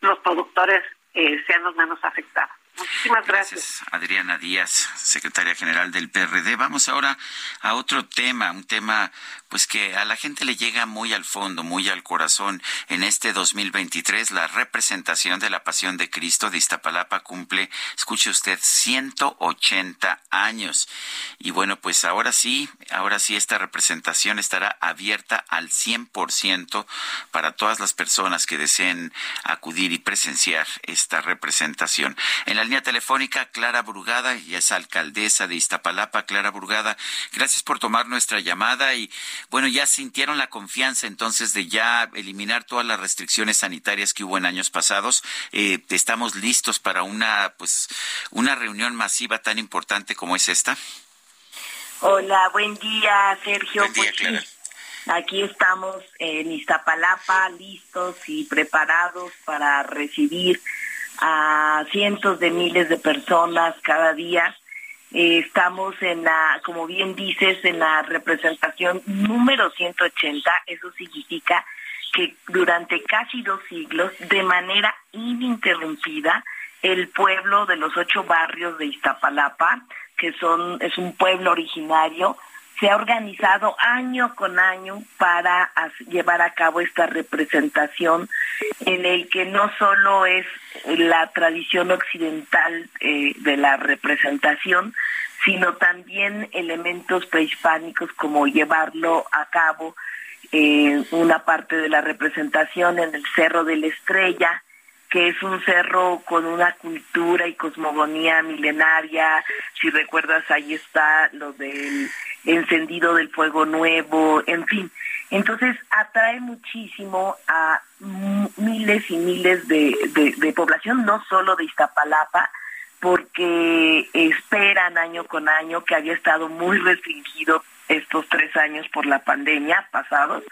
los productores eh, sean los menos afectados. Muchísimas gracias. Adriana Díaz, secretaria general del PRD. Vamos ahora a otro tema, un tema pues que a la gente le llega muy al fondo, muy al corazón. En este 2023, la representación de la Pasión de Cristo de Iztapalapa cumple, escuche usted, 180 años. Y bueno, pues ahora sí, ahora sí esta representación estará abierta al 100% para todas las personas que deseen acudir y presenciar esta representación. Línea telefónica, Clara Brugada, y es alcaldesa de Iztapalapa. Clara Brugada, gracias por tomar nuestra llamada y bueno, ya sintieron la confianza entonces de ya eliminar todas las restricciones sanitarias que hubo en años pasados. Eh, estamos listos para una, pues, una reunión masiva tan importante como es esta. Hola, buen día, Sergio. Buen día, Clara. Aquí estamos en Iztapalapa, listos y preparados para recibir a cientos de miles de personas cada día eh, estamos en la, como bien dices, en la representación número 180. Eso significa que durante casi dos siglos, de manera ininterrumpida, el pueblo de los ocho barrios de Iztapalapa, que son es un pueblo originario, se ha organizado año con año para llevar a cabo esta representación en el que no solo es la tradición occidental eh, de la representación, sino también elementos prehispánicos como llevarlo a cabo eh, una parte de la representación en el Cerro de la Estrella, que es un cerro con una cultura y cosmogonía milenaria. Si recuerdas, ahí está lo del encendido del fuego nuevo, en fin. Entonces atrae muchísimo a miles y miles de, población, no solo de Iztapalapa, porque esperan año con año que había estado muy restringido estos tres años por la pandemia pasados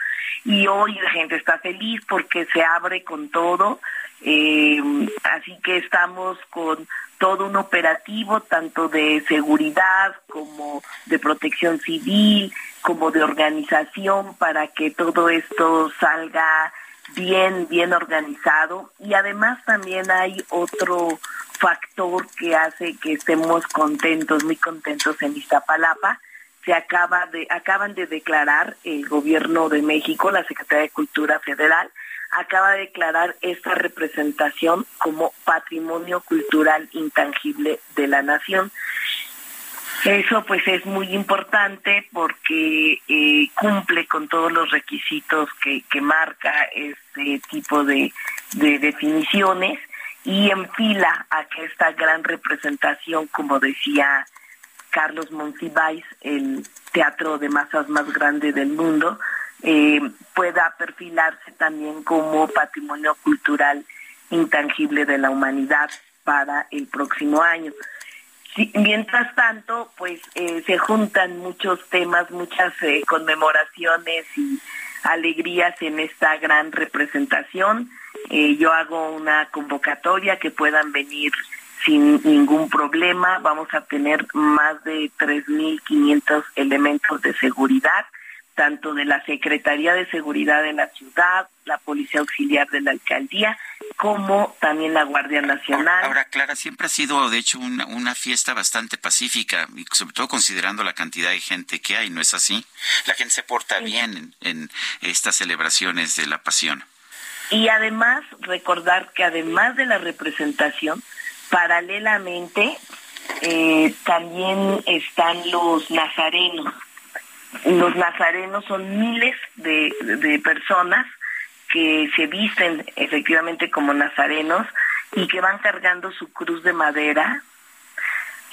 y hoy la gente está feliz porque se abre con todo eh, así que estamos con todo un operativo tanto de seguridad como de protección civil, como de organización para que todo esto salga bien, bien organizado. Y además también hay otro factor que hace que estemos contentos, muy contentos en Iztapalapa, se acaba de acaban de declarar el gobierno de México, la Secretaría de Cultura Federal acaba de declarar esta representación como patrimonio cultural intangible de la nación. Eso pues es muy importante porque eh, cumple con todos los requisitos que, marca este tipo de, de definiciones y enfila a que esta gran representación, como decía Carlos Monsiváis, el teatro de masas más grande del mundo, eh, pueda perfilarse también como patrimonio cultural intangible de la humanidad para el próximo año. Mientras tanto, pues eh, se juntan muchos temas, muchas eh, conmemoraciones y alegrías en esta gran representación. Yo hago una convocatoria que puedan venir sin ningún problema. Vamos a tener más de 3.500 elementos de seguridad, tanto de la Secretaría de Seguridad de la ciudad, la Policía Auxiliar de la Alcaldía, como también la Guardia Nacional. Ahora, Clara, siempre ha sido, de hecho, una, una fiesta bastante pacífica, y sobre todo considerando la cantidad de gente que hay, ¿no es así? La gente se porta bien en, en estas celebraciones de la pasión. Y además, recordar que además de la representación, paralelamente eh, también están los nazarenos. Los nazarenos son miles de, personas que se visten efectivamente como nazarenos y que van cargando su cruz de madera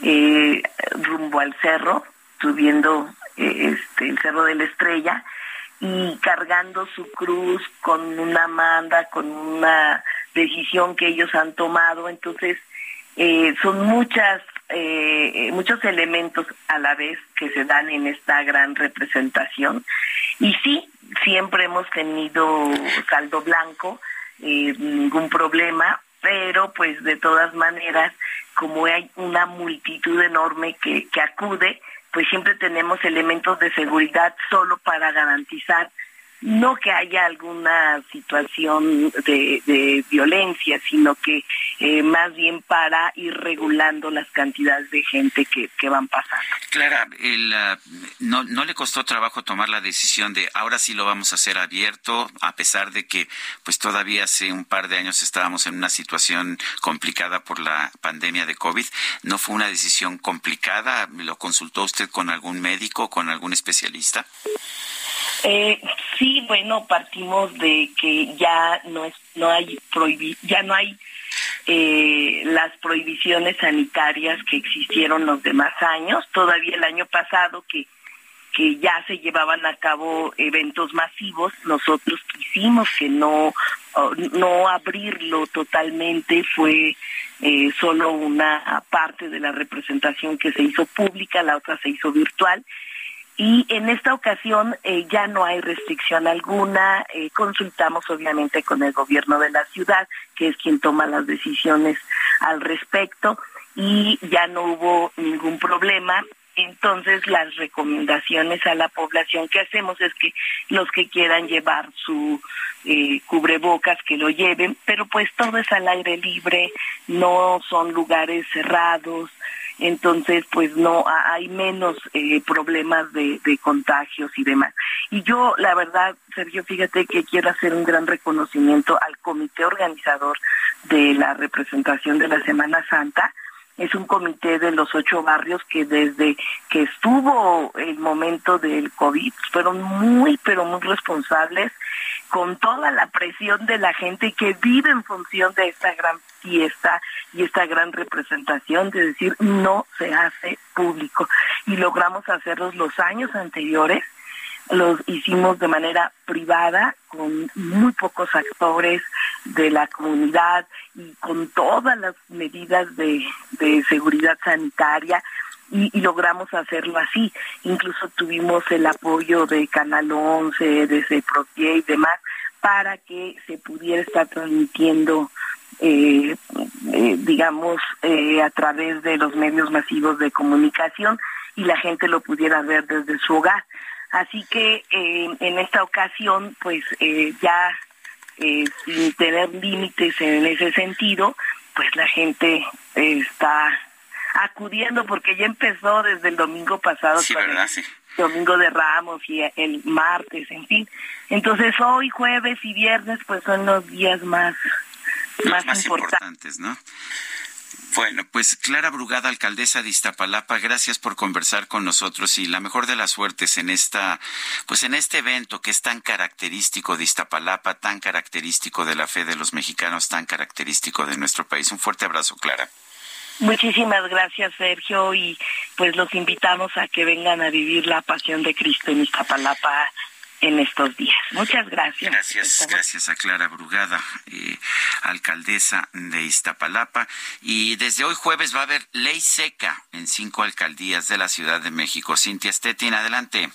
eh, rumbo al cerro, subiendo eh, este, el cerro de la estrella y cargando su cruz con una manda, con una decisión que ellos han tomado. Entonces, eh, son muchas, eh, muchos elementos a la vez que se dan en esta gran representación. Y sí, siempre hemos tenido saldo blanco, eh, ningún problema, pero pues de todas maneras, como hay una multitud enorme que, que acude, pues siempre tenemos elementos de seguridad solo para garantizar no que haya alguna situación de, de violencia, sino que eh, más bien para ir regulando las cantidades de gente que, que van pasando. Clara, el, uh, no, ¿no le costó trabajo tomar la decisión de ahora sí lo vamos a hacer abierto, a pesar de que pues todavía hace un par de años estábamos en una situación complicada por la pandemia de COVID? ¿No fue una decisión complicada? ¿Lo consultó usted con algún médico, con algún especialista? Eh, sí, bueno, partimos de que ya no es, no hay prohibi ya no hay eh, las prohibiciones sanitarias que existieron los demás años. Todavía el año pasado que que ya se llevaban a cabo eventos masivos, nosotros quisimos que no no abrirlo totalmente, fue eh, solo una parte de la representación que se hizo pública, la otra se hizo virtual y en esta ocasión eh, ya no hay restricción alguna. Eh, consultamos obviamente con el gobierno de la ciudad, que es quien toma las decisiones al respecto, y ya no hubo ningún problema. Entonces las recomendaciones a la población que hacemos es que los que quieran llevar su eh, cubrebocas que lo lleven, pero pues todo es al aire libre, no son lugares cerrados, entonces pues no hay menos eh, problemas de, de, contagios y demás. Y yo la verdad, Sergio, fíjate que quiero hacer un gran reconocimiento al comité organizador de la representación de la Semana Santa. Es un comité de los ocho barrios que desde que estuvo el momento del COVID fueron muy, pero muy responsables con toda la presión de la gente que vive en función de esta gran fiesta y esta gran representación de decir no se hace público. Y logramos hacerlos los años anteriores los hicimos de manera privada con muy pocos actores de la comunidad y con todas las medidas de, de seguridad sanitaria y, logramos hacerlo así. Incluso tuvimos el apoyo de Canal 11, de CEPROPIE y demás para que se pudiera estar transmitiendo eh, eh, digamos, eh, a través de los medios masivos de comunicación y la gente lo pudiera ver desde su hogar. Así que eh, en esta ocasión, pues eh, ya eh, sin tener límites en ese sentido, pues la gente está acudiendo porque ya empezó desde el domingo pasado. Sí, con el ¿verdad? Sí. Domingo de Ramos y el martes, en fin. Entonces hoy, jueves y viernes, pues son los días más, Los más, más importantes. importantes, ¿no? Bueno, pues Clara Brugada, alcaldesa de Iztapalapa, gracias por conversar con nosotros y la mejor de las suertes en esta, pues en este evento que es tan característico de Iztapalapa, tan característico de la fe de los mexicanos, tan característico de nuestro país. Un fuerte abrazo, Clara. Muchísimas gracias, Sergio, y pues los invitamos a que vengan a vivir la pasión de Cristo en Iztapalapa en estos días. Muchas gracias. Gracias, gracias a Clara Brugada, eh, alcaldesa de Iztapalapa. Y desde hoy jueves va a haber ley seca en cinco alcaldías de la Ciudad de México. Cintia Stettin, adelante.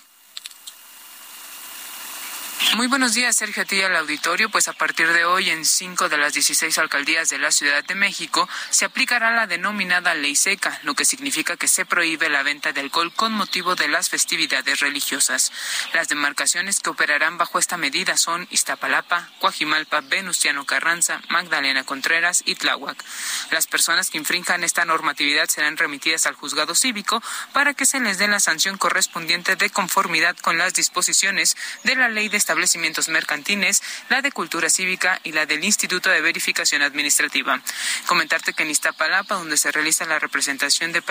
Muy buenos días, Sergio, a ti al auditorio. Pues a partir de hoy, en cinco de las 16 alcaldías de la Ciudad de México, se aplicará la denominada ley seca, lo que significa que se prohíbe la venta de alcohol con motivo de las festividades religiosas. Las demarcaciones que operarán bajo esta medida son Iztapalapa, Coajimalpa, Venustiano Carranza, Magdalena Contreras y Tláhuac. Las personas que infrinjan esta normatividad serán remitidas al juzgado cívico para que se les dé la sanción correspondiente de conformidad con las disposiciones de la ley de establecimientos mercantiles, la de cultura cívica y la del Instituto de Verificación Administrativa. Comentarte que en Iztapalapa, donde se realiza la representación de,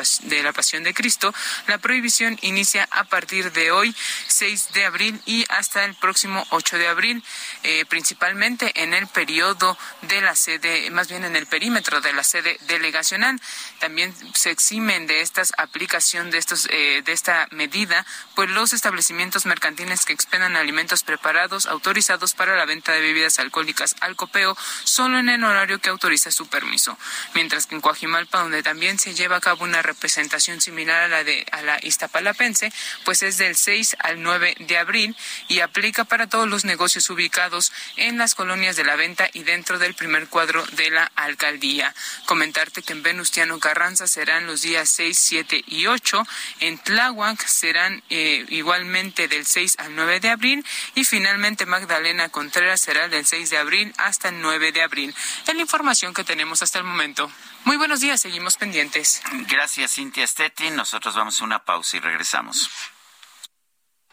la Pasión de Cristo, la prohibición inicia a partir de hoy, 6 de abril, y hasta el próximo 8 de abril, eh, principalmente en el periodo de la sede, más bien en el perímetro de la sede delegacional. También se eximen de estas aplicación de estos eh, de esta medida, pues los establecimientos mercantiles que expendan alimentos preparados autorizados para la venta de bebidas alcohólicas al copeo solo en el horario que autoriza su permiso. Mientras que en Coajimalpa, donde también se lleva a cabo una representación similar a la de a la Iztapalapense, pues es del 6 al 9 de abril y aplica para todos los negocios ubicados en las colonias de la venta y dentro del primer cuadro de la alcaldía. Comentarte que en Venustiano Carranza serán los días 6, 7 y 8, en Tláhuac serán eh, igualmente del 6 al 9 de abril y finalmente Magdalena Contreras será del 6 de abril hasta el 9 de abril. Es la información que tenemos hasta el momento. Muy buenos días, seguimos pendientes. Gracias, Cintia Stettin. Nosotros vamos a una pausa y regresamos.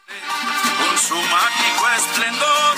con su mágico esplendor,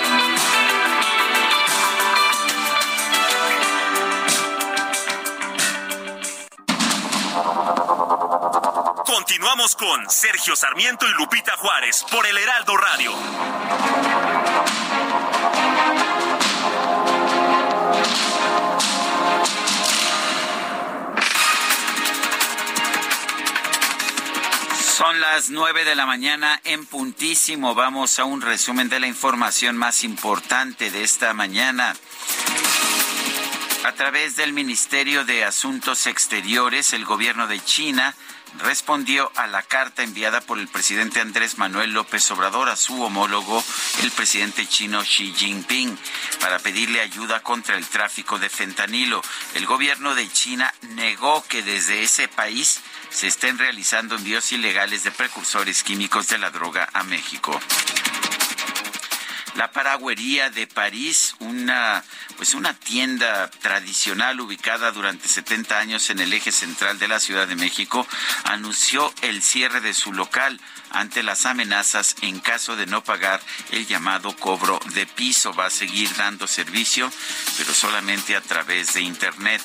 Continuamos con Sergio Sarmiento y Lupita Juárez por el Heraldo Radio. Son las nueve de la mañana en puntísimo. Vamos a un resumen de la información más importante de esta mañana. A través del Ministerio de Asuntos Exteriores, el gobierno de China respondió a la carta enviada por el presidente Andrés Manuel López Obrador a su homólogo, el presidente chino Xi Jinping, para pedirle ayuda contra el tráfico de fentanilo. El gobierno de China negó que desde ese país se estén realizando envíos ilegales de precursores químicos de la droga a México. La Paragüería de París, una pues una tienda tradicional ubicada durante 70 años en el eje central de la Ciudad de México, anunció el cierre de su local ante las amenazas en caso de no pagar el llamado cobro de piso. Va a seguir dando servicio, pero solamente a través de internet.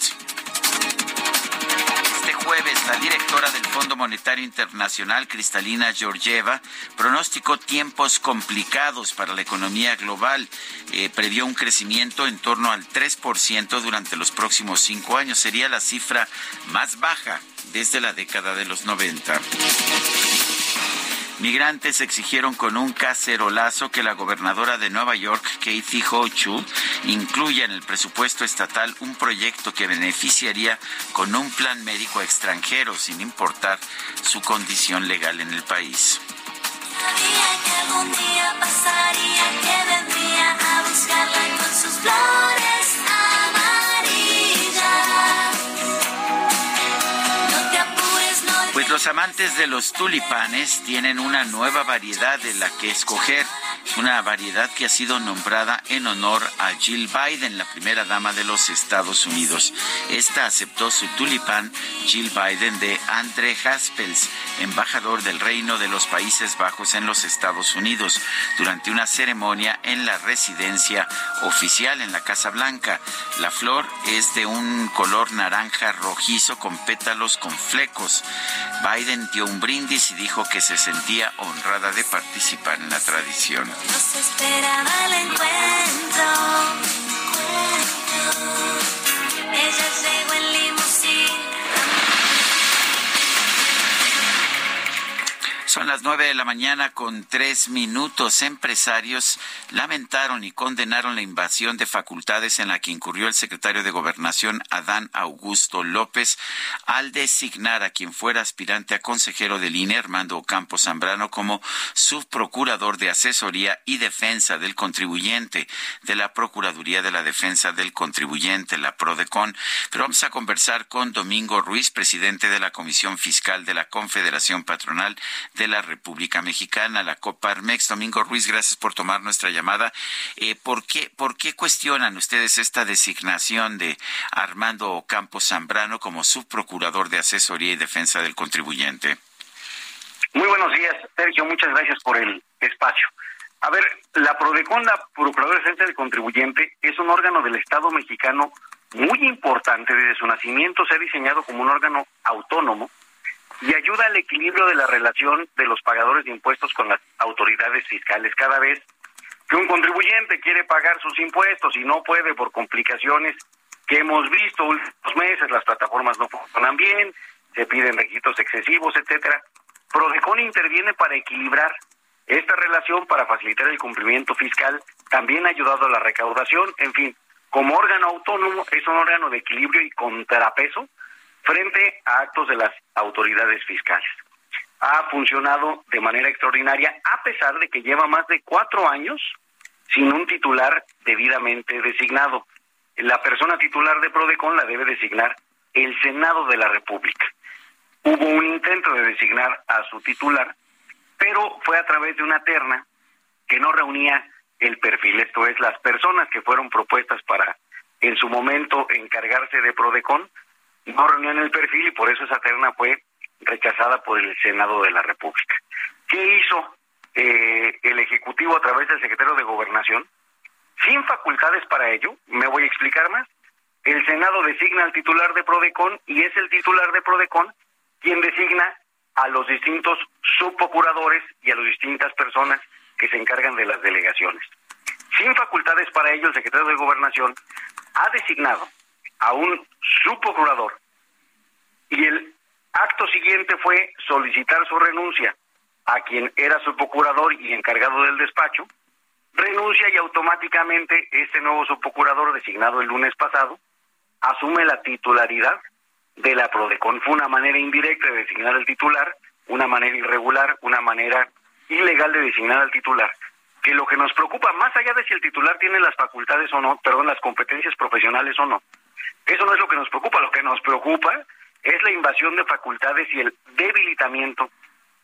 Jueves, la directora del Fondo Monetario Internacional, Cristalina Georgieva, pronosticó tiempos complicados para la economía global. Eh, previó un crecimiento en torno al 3% durante los próximos cinco años. Sería la cifra más baja desde la década de los 90. Migrantes exigieron con un cacerolazo que la gobernadora de Nueva York, Kathy Hochul, incluya en el presupuesto estatal un proyecto que beneficiaría con un plan médico extranjero sin importar su condición legal en el país. Sabía que algún día pasaría, que vendría a buscarla con sus flores los amantes de los tulipanes tienen una nueva variedad de la que escoger una variedad que ha sido nombrada en honor a Jill Biden, la primera dama de los Estados Unidos. Esta aceptó su tulipán Jill Biden de Andre Haspels, embajador del Reino de los Países Bajos en los Estados Unidos, durante una ceremonia en la residencia oficial en la Casa Blanca. La flor es de un color naranja rojizo con pétalos con flecos. Biden dio un brindis y dijo que se sentía honrada de participar en la tradición. Son las nueve de la mañana con tres minutos. Empresarios lamentaron y condenaron la invasión de facultades en la que incurrió el secretario de Gobernación Adán Augusto López al designar a quien fuera aspirante a consejero del INE, Armando Campos Zambrano, como subprocurador de asesoría y defensa del contribuyente de la Procuraduría de la Defensa del Contribuyente, la PRODECON. Pero vamos a conversar con Domingo Ruiz, presidente de la Comisión Fiscal de la Confederación Patronal de la República Mexicana, la Coparmex. Domingo Ruiz, gracias por tomar nuestra llamada. Eh, ¿por, qué, ¿Por qué cuestionan ustedes esta designación de Armando Campos Zambrano como subprocurador de asesoría y defensa del contribuyente? Muy buenos días, Sergio. Muchas gracias por el espacio. A ver, la PRODECON, la Procuradora de del Contribuyente, es un órgano del Estado mexicano muy importante. Desde su nacimiento se ha diseñado como un órgano autónomo y ayuda al equilibrio de la relación de los pagadores de impuestos con las autoridades fiscales. Cada vez que un contribuyente quiere pagar sus impuestos y no puede por complicaciones que hemos visto últimos meses, las plataformas no funcionan bien, se piden requisitos excesivos, etcétera. Prodecon interviene para equilibrar esta relación para facilitar el cumplimiento fiscal, también ha ayudado a la recaudación, en fin, como órgano autónomo es un órgano de equilibrio y contrapeso frente a actos de las autoridades fiscales. Ha funcionado de manera extraordinaria a pesar de que lleva más de cuatro años sin un titular debidamente designado. La persona titular de Prodecon la debe designar el Senado de la República. Hubo un intento de designar a su titular, pero fue a través de una terna que no reunía el perfil, esto es, las personas que fueron propuestas para en su momento encargarse de Prodecon, no reunían el perfil y por eso esa terna fue rechazada por el Senado de la República. ¿Qué hizo eh, el Ejecutivo a través del secretario de Gobernación? Sin facultades para ello, me voy a explicar más. El Senado designa al titular de Prodecon y es el titular de Prodecon quien designa a los distintos subprocuradores y a las distintas personas que se encargan de las delegaciones. Sin facultades para ello, el secretario de Gobernación ha designado a un subprocurador y el acto siguiente fue solicitar su renuncia a quien era subprocurador y encargado del despacho, renuncia y automáticamente este nuevo subprocurador designado el lunes pasado asume la titularidad de la PRODECON. Fue una manera indirecta de designar al titular, una manera irregular, una manera ilegal de designar al titular. Que lo que nos preocupa, más allá de si el titular tiene las facultades o no, perdón, las competencias profesionales o no, eso no es lo que nos preocupa. Lo que nos preocupa es la invasión de facultades y el debilitamiento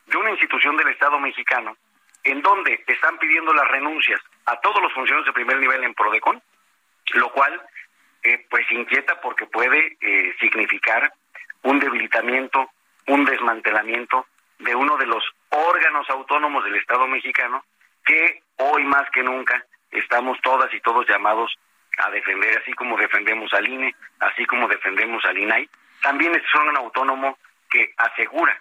de una institución del Estado mexicano en donde están pidiendo las renuncias a todos los funcionarios de primer nivel en Prodecon, lo cual eh, pues inquieta porque puede eh, significar un debilitamiento, un desmantelamiento de uno de los órganos autónomos del Estado mexicano que hoy más que nunca estamos todas y todos llamados a defender, así como defendemos al INE, así como defendemos al INAI, también es un autónomo que asegura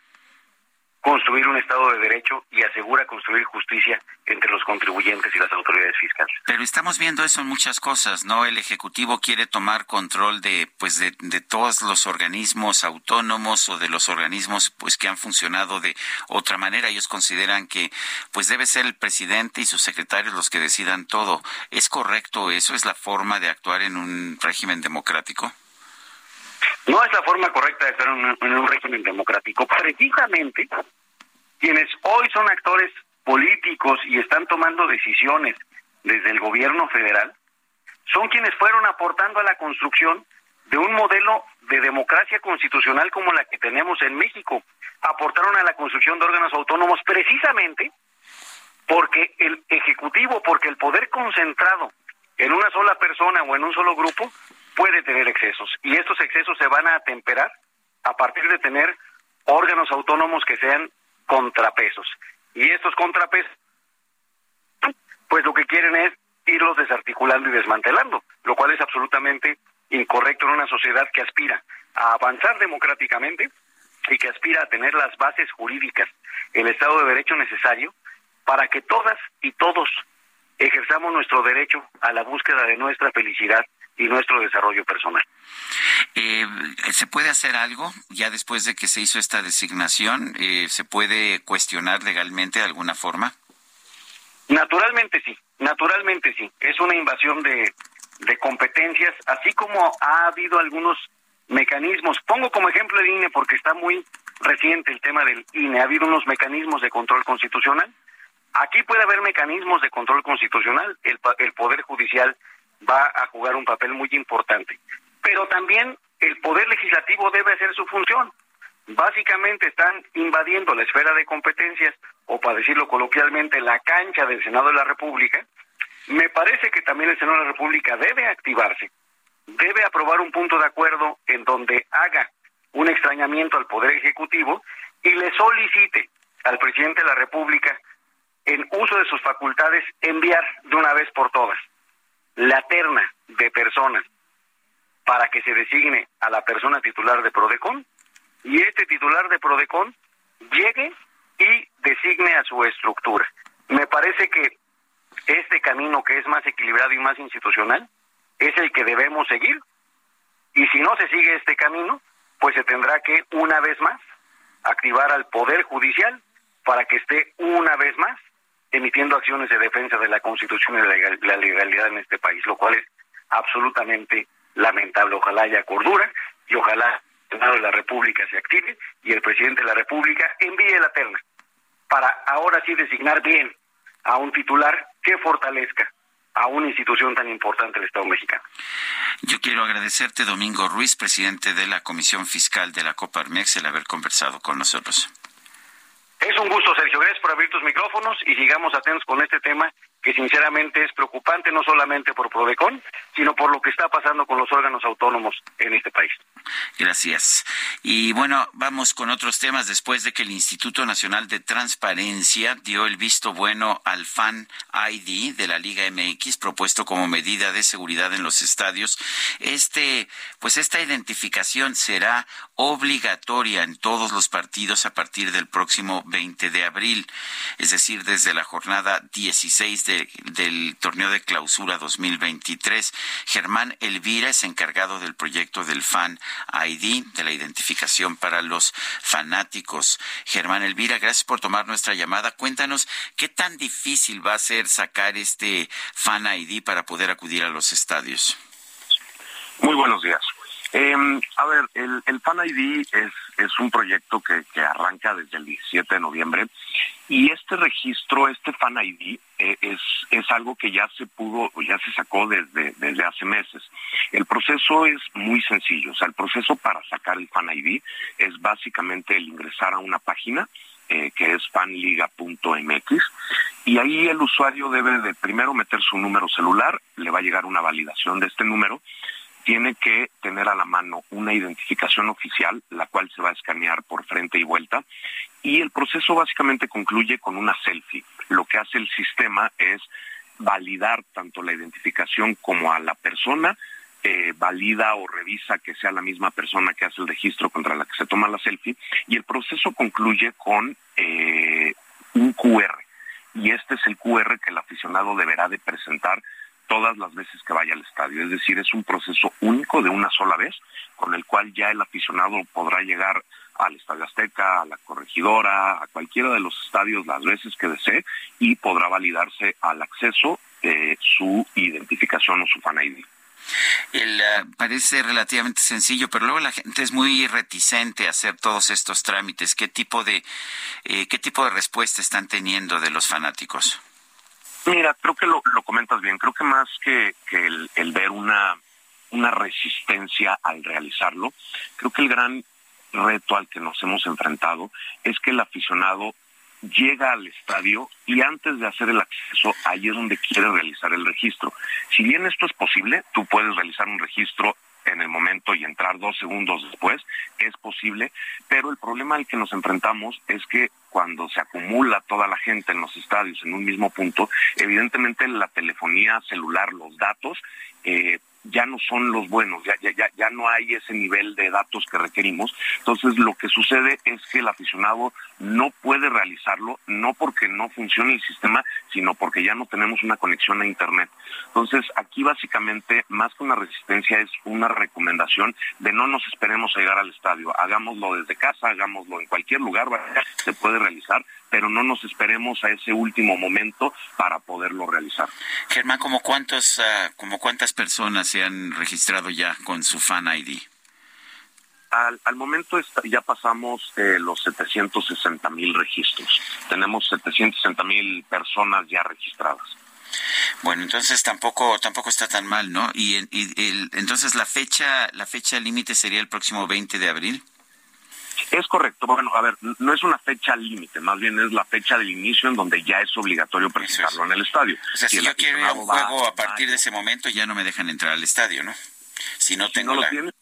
construir un Estado de Derecho y asegura construir justicia entre los contribuyentes y las autoridades fiscales. Pero estamos viendo eso en muchas cosas, ¿no? El Ejecutivo quiere tomar control de, pues, de, todos los organismos autónomos o de los organismos, pues, que han funcionado de otra manera. Ellos consideran que, pues, debe ser el presidente y sus secretarios los que decidan todo. ¿Es correcto eso? ¿Es la forma de actuar en un régimen democrático? No es la forma correcta de estar en un, un régimen democrático. Precisamente quienes hoy son actores políticos y están tomando decisiones desde el gobierno federal son quienes fueron aportando a la construcción de un modelo de democracia constitucional como la que tenemos en México. Aportaron a la construcción de órganos autónomos precisamente porque el Ejecutivo, porque el poder concentrado en una sola persona o en un solo grupo puede tener excesos. Y estos excesos se van a atemperar a partir de tener órganos autónomos que sean contrapesos. Y estos contrapesos, pues lo que quieren es irlos desarticulando y desmantelando, lo cual es absolutamente incorrecto en una sociedad que aspira a avanzar democráticamente y que aspira a tener las bases jurídicas, el Estado de Derecho necesario para que todas y todos ejerzamos nuestro derecho a la búsqueda de nuestra felicidad y nuestro desarrollo personal. Eh, ¿Se puede hacer algo ya después de que se hizo esta designación? Eh, ¿Se puede cuestionar legalmente de alguna forma? Naturalmente sí, naturalmente sí. Es una invasión de, de competencias, así como ha habido algunos mecanismos. Pongo como ejemplo el INE porque está muy reciente el tema del INE. Ha habido unos mecanismos de control constitucional. Aquí puede haber mecanismos de control constitucional. El, el Poder Judicial va a jugar un papel muy importante. Pero también el Poder Legislativo debe hacer su función. Básicamente están invadiendo la esfera de competencias, o para decirlo coloquialmente, la cancha del Senado de la República. Me parece que también el Senado de la República debe activarse, debe aprobar un punto de acuerdo en donde haga un extrañamiento al Poder Ejecutivo y le solicite al presidente de la República, en uso de sus facultades, enviar de una vez por todas la terna de personas para que se designe a la persona titular de Prodecon y este titular de Prodecon llegue y designe a su estructura. Me parece que este camino que es más equilibrado y más institucional es el que debemos seguir y si no se sigue este camino, pues se tendrá que una vez más activar al Poder Judicial para que esté una vez más emitiendo acciones de defensa de la Constitución y de la legal- la legalidad en este país, lo cual es absolutamente lamentable. Ojalá haya cordura y ojalá el Senado de la República se active y el presidente de la República envíe la terna para ahora sí designar bien a un titular que fortalezca a una institución tan importante del Estado mexicano. Yo quiero agradecerte, Domingo Ruiz, presidente de la Comisión Fiscal de la Coparmex, el haber conversado con nosotros. Es un gusto, Sergio. Gracias por abrir tus micrófonos y sigamos atentos con este tema que sinceramente es preocupante no solamente por Prodecon, sino por lo que está pasando con los órganos autónomos en este país. Gracias. Y bueno, vamos con otros temas después de que el Instituto Nacional de Transparencia dio el visto bueno al Fan ID de la Liga MX propuesto como medida de seguridad en los estadios. Este, pues esta identificación será obligatoria en todos los partidos a partir del próximo 20 de abril, es decir, desde la jornada 16 de- del torneo de clausura 2023. Germán Elvira es encargado del proyecto del Fan ID, de la identificación para los fanáticos. Germán Elvira, gracias por tomar nuestra llamada. Cuéntanos qué tan difícil va a ser sacar este Fan ID para poder acudir a los estadios. Muy buenos días. Eh, a ver, el Fan ID es, es un proyecto que, que arranca desde el 17 de noviembre y este registro, este Fan ID, eh, es, es algo que ya se pudo, ya se sacó desde, desde hace meses. El proceso es muy sencillo, o sea, el proceso para sacar el Fan ID es básicamente el ingresar a una página eh, que es fanliga.mx y ahí el usuario debe de primero meter su número celular, le va a llegar una validación de este número tiene que tener a la mano una identificación oficial, la cual se va a escanear por frente y vuelta, y el proceso básicamente concluye con una selfie. Lo que hace el sistema es validar tanto la identificación como a la persona eh, valida o revisa que sea la misma persona que hace el registro contra la que se toma la selfie y el proceso concluye con eh, un QR y este es el QR que el aficionado deberá de presentar todas las veces que vaya al estadio. Es decir, es un proceso único de una sola vez con el cual ya el aficionado podrá llegar al Estadio Azteca, a la Corregidora, a cualquiera de los estadios las veces que desee y podrá validarse al acceso eh, su identificación o su fan ID. El, eh, parece relativamente sencillo, pero luego la gente es muy reticente a hacer todos estos trámites. ¿Qué tipo de, eh, qué tipo de respuesta están teniendo de los fanáticos? Mira, creo que lo, lo comentas bien. Creo que más que, que el, el ver una, una resistencia al realizarlo, creo que el gran reto al que nos hemos enfrentado es que el aficionado llega al estadio y antes de hacer el acceso, ahí es donde quiere realizar el registro. Si bien esto es posible, tú puedes realizar un registro en el momento y entrar dos segundos después, es posible, pero el problema al que nos enfrentamos es que cuando se acumula toda la gente en los estadios en un mismo punto, evidentemente la telefonía celular, los datos, eh, ya no son los buenos, ya, ya, ya, no hay ese nivel de datos que requerimos. Entonces lo que sucede es que el aficionado no puede realizarlo, no porque no funcione el sistema, sino porque ya no tenemos una conexión a Internet. Entonces aquí básicamente, más que una resistencia, es una recomendación de no nos esperemos a llegar al estadio, hagámoslo desde casa, hagámoslo en cualquier lugar, se puede realizar, pero no nos esperemos a ese último momento para poderlo realizar. Germán, ¿como, cuántos, uh, como cuántas personas se han registrado ya con su Fan ID? Al, al momento está, ya pasamos eh, los 760 mil registros. Tenemos 760 mil personas ya registradas. Bueno, entonces tampoco tampoco está tan mal, ¿no? Y, y el, entonces la fecha la fecha límite sería el próximo 20 de abril. Es correcto. Bueno, a ver, no es una fecha límite, más bien es la fecha del inicio en donde ya es obligatorio presentarlo en el estadio. O sea, si, si yo quiero ir a un juego a partir de ese momento ya no me dejan entrar al estadio, ¿no? Si no tengo no la... Tienes,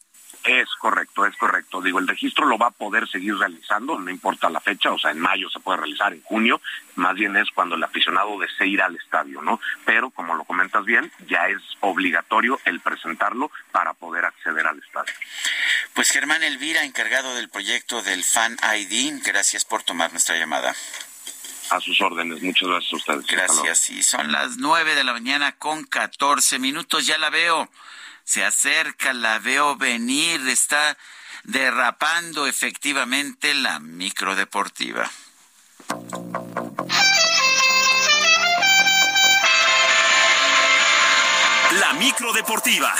es correcto, es correcto. Digo, el registro lo va a poder seguir realizando, no importa la fecha, o sea, en mayo se puede realizar, en junio, más bien es cuando el aficionado desee ir al estadio, ¿no? Pero, como lo comentas bien, ya es obligatorio el presentarlo para poder acceder al estadio. Pues Germán Elvira, encargado del proyecto del Fan ID, gracias por tomar nuestra llamada. A sus órdenes, muchas gracias a ustedes. Gracias, y son las nueve de la mañana con catorce minutos, ya la veo se acerca, la veo venir, está derrapando efectivamente la microdeportiva. La microdeportiva.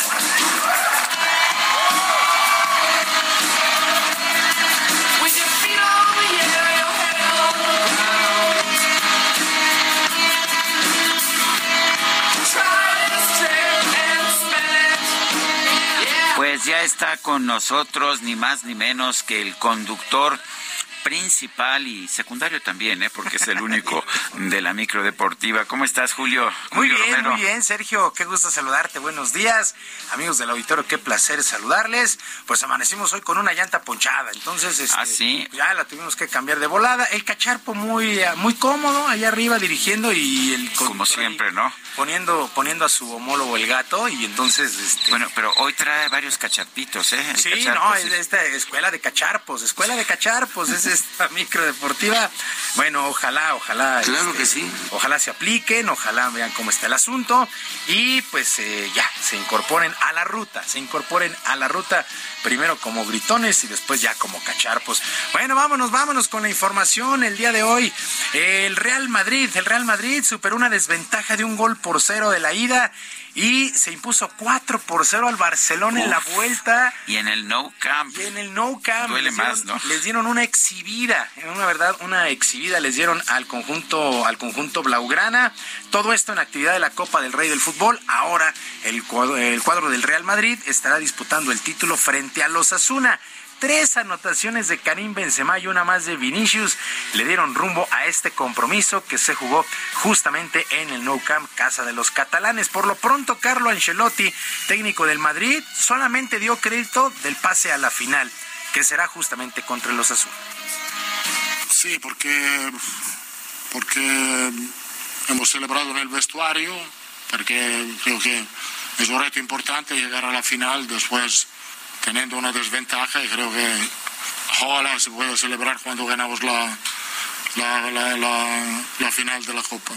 Ya está con nosotros ni más ni menos que el conductor principal y secundario también, ¿eh? porque es el único de la micro deportiva. ¿Cómo estás, Julio? Muy Julio bien, Romero. muy bien, Sergio. Qué gusto saludarte. Buenos días, amigos del auditorio. Qué placer saludarles. Pues amanecimos hoy con una llanta ponchada. Entonces, este, ¿Ah, sí? ya la tuvimos que cambiar de volada. El cacharpo muy, muy cómodo allá arriba dirigiendo y el Como siempre, ¿no? Poniendo, poniendo a su homólogo el gato y entonces... Este... Bueno, pero hoy trae varios cacharpitos, ¿eh? El Sí, cacharpo, no, sí. es de esta escuela de cacharpos, escuela de cacharpos, es esta micro deportiva. Bueno, ojalá, ojalá. Claro que sí. Ojalá se apliquen, ojalá vean cómo está el asunto y pues eh, ya, se incorporen a la ruta, se incorporen a la ruta primero como gritones y después ya como cacharpos. Bueno, vámonos, vámonos con la información el día de hoy. El Real Madrid, el Real Madrid superó una desventaja de un gol por cero de la ida y se impuso 4 por 0 al Barcelona en la vuelta. Y en el No Camp. Y en el No Camp Duele les más, dieron, ¿no? les dieron una exhibida, en una verdad, una exhibida les dieron al conjunto, al conjunto Blaugrana. Todo esto en actividad de la Copa del Rey del Fútbol. Ahora el cuadro, el cuadro del Real Madrid estará disputando el título frente a los Asuna. Tres anotaciones de Karim Benzema y una más de Vinicius le dieron rumbo a este compromiso que se jugó justamente en el Nou Camp, casa de los catalanes. Por lo pronto, Carlo Ancelotti, técnico del Madrid, solamente dio crédito del pase a la final, que será justamente contra los Azul. Sí, porque, porque hemos celebrado en el vestuario, porque creo que es un reto importante llegar a la final después teniendo una desventaja y creo que ojalá se pueda celebrar cuando ganamos la, la, la, la, la final de la Copa.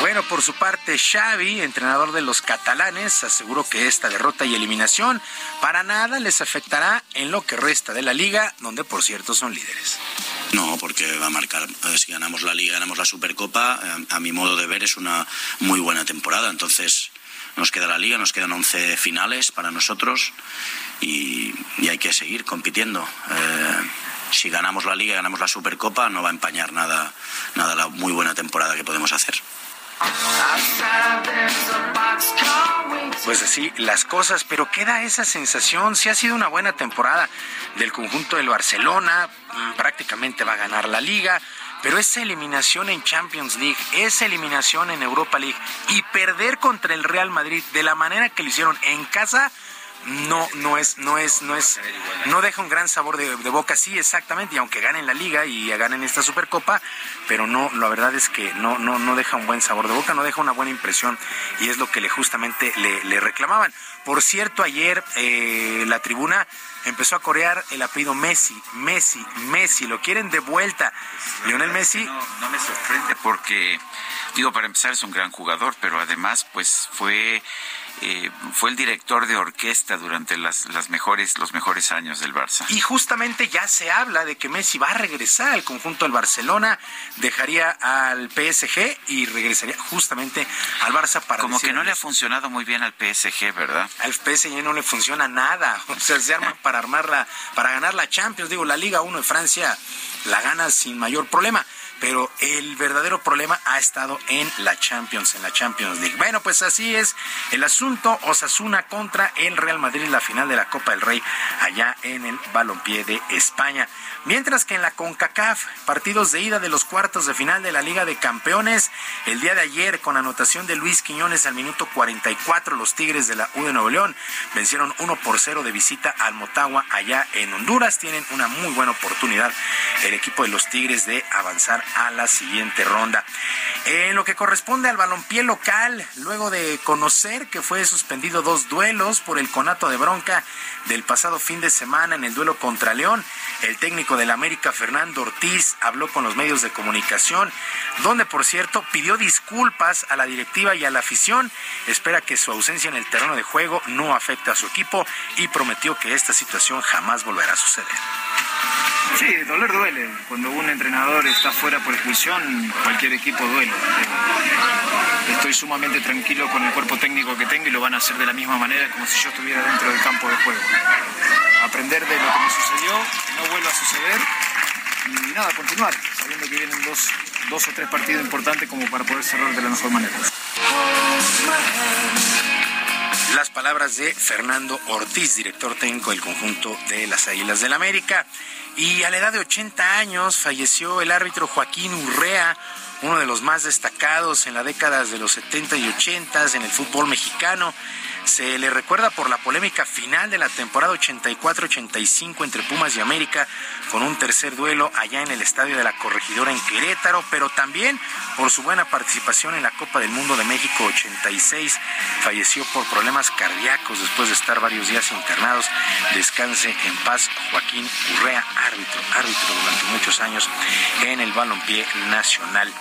Bueno, por su parte, Xavi, entrenador de los catalanes, aseguró que esta derrota y eliminación para nada les afectará en lo que resta de la liga, donde por cierto son líderes. No, porque va a marcar, eh, si ganamos la liga, ganamos la Supercopa, eh, a mi modo de ver es una muy buena temporada. Entonces, nos queda la liga, nos quedan 11 finales para nosotros y, y hay que seguir compitiendo. Eh, si ganamos la liga, ganamos la Supercopa, no va a empañar nada, nada la muy buena temporada que podemos hacer. Pues así las cosas, pero queda esa sensación, si ha sido una buena temporada del conjunto del Barcelona, mm, prácticamente va a ganar la liga, pero esa eliminación en Champions League, esa eliminación en Europa League y perder contra el Real Madrid de la manera que lo hicieron en casa, no, no es, no es, no es, no deja un gran sabor de, de, boca, sí, exactamente, y aunque ganen la liga y ganen esta Supercopa, pero no, la verdad es que no, no, no deja un buen sabor de boca, no deja una buena impresión, y es lo que le justamente le, le reclamaban. Por cierto, ayer eh, la tribuna empezó a corear el apellido Messi, Messi, Messi, lo quieren de vuelta. Lionel Messi. No, no me sorprende porque, digo, para empezar es un gran jugador, pero además, pues fue eh, fue el director de orquesta durante las, las mejores, los mejores años del Barça. Y justamente ya se habla de que Messi va a regresar al conjunto del Barcelona, dejaría al PSG y regresaría justamente al Barça para Como que no le ha funcionado muy bien al PSG, ¿verdad? Al PSG no le funciona nada. O sea, se arma para armarla, para ganar la Champions. Digo, la Liga 1 de Francia la gana sin mayor problema pero el verdadero problema ha estado en la Champions, en la Champions League. Bueno, pues así es el asunto. Osasuna contra el Real Madrid, la final de la Copa del Rey allá en el balompié de España. Mientras que en la CONCACAF, partidos de ida de los cuartos de final de la Liga de Campeones, el día de ayer con anotación de Luis Quiñones al minuto 44, los Tigres de la U de Nuevo León vencieron 1 por 0 de visita al Motagua allá en Honduras. Tienen una muy buena oportunidad el equipo de los Tigres de avanzar a la siguiente ronda. En lo que corresponde al balompié local, luego de conocer que fue suspendido dos duelos por el conato de bronca del pasado fin de semana en el duelo contra León, el técnico del América, Fernando Ortiz, habló con los medios de comunicación, donde por cierto pidió disculpas a la directiva y a la afición, espera que su ausencia en el terreno de juego no afecte a su equipo y prometió que esta situación jamás volverá a suceder. Sí, doler duele. Cuando un entrenador está fuera por expulsión, cualquier equipo duele. Eh, estoy sumamente tranquilo con el cuerpo técnico que tengo y lo van a hacer de la misma manera como si yo estuviera dentro del campo de juego. Aprender de lo que me sucedió, no vuelva a suceder y nada, continuar, sabiendo que vienen dos, dos o tres partidos importantes como para poder cerrar de la mejor manera. Las palabras de Fernando Ortiz, director técnico del conjunto de las Águilas del América. Y a la edad de 80 años falleció el árbitro Joaquín Urrea, uno de los más destacados en las décadas de los 70 y 80 en el fútbol mexicano. Se le recuerda por la polémica final de la temporada 84-85 entre Pumas y América, con un tercer duelo allá en el Estadio de la Corregidora en Querétaro, pero también por su buena participación en la Copa del Mundo de México 86. Falleció por problemas cardíacos después de estar varios días internados. Descanse en paz Joaquín Urrea, árbitro, árbitro durante muchos años en el balompié nacional.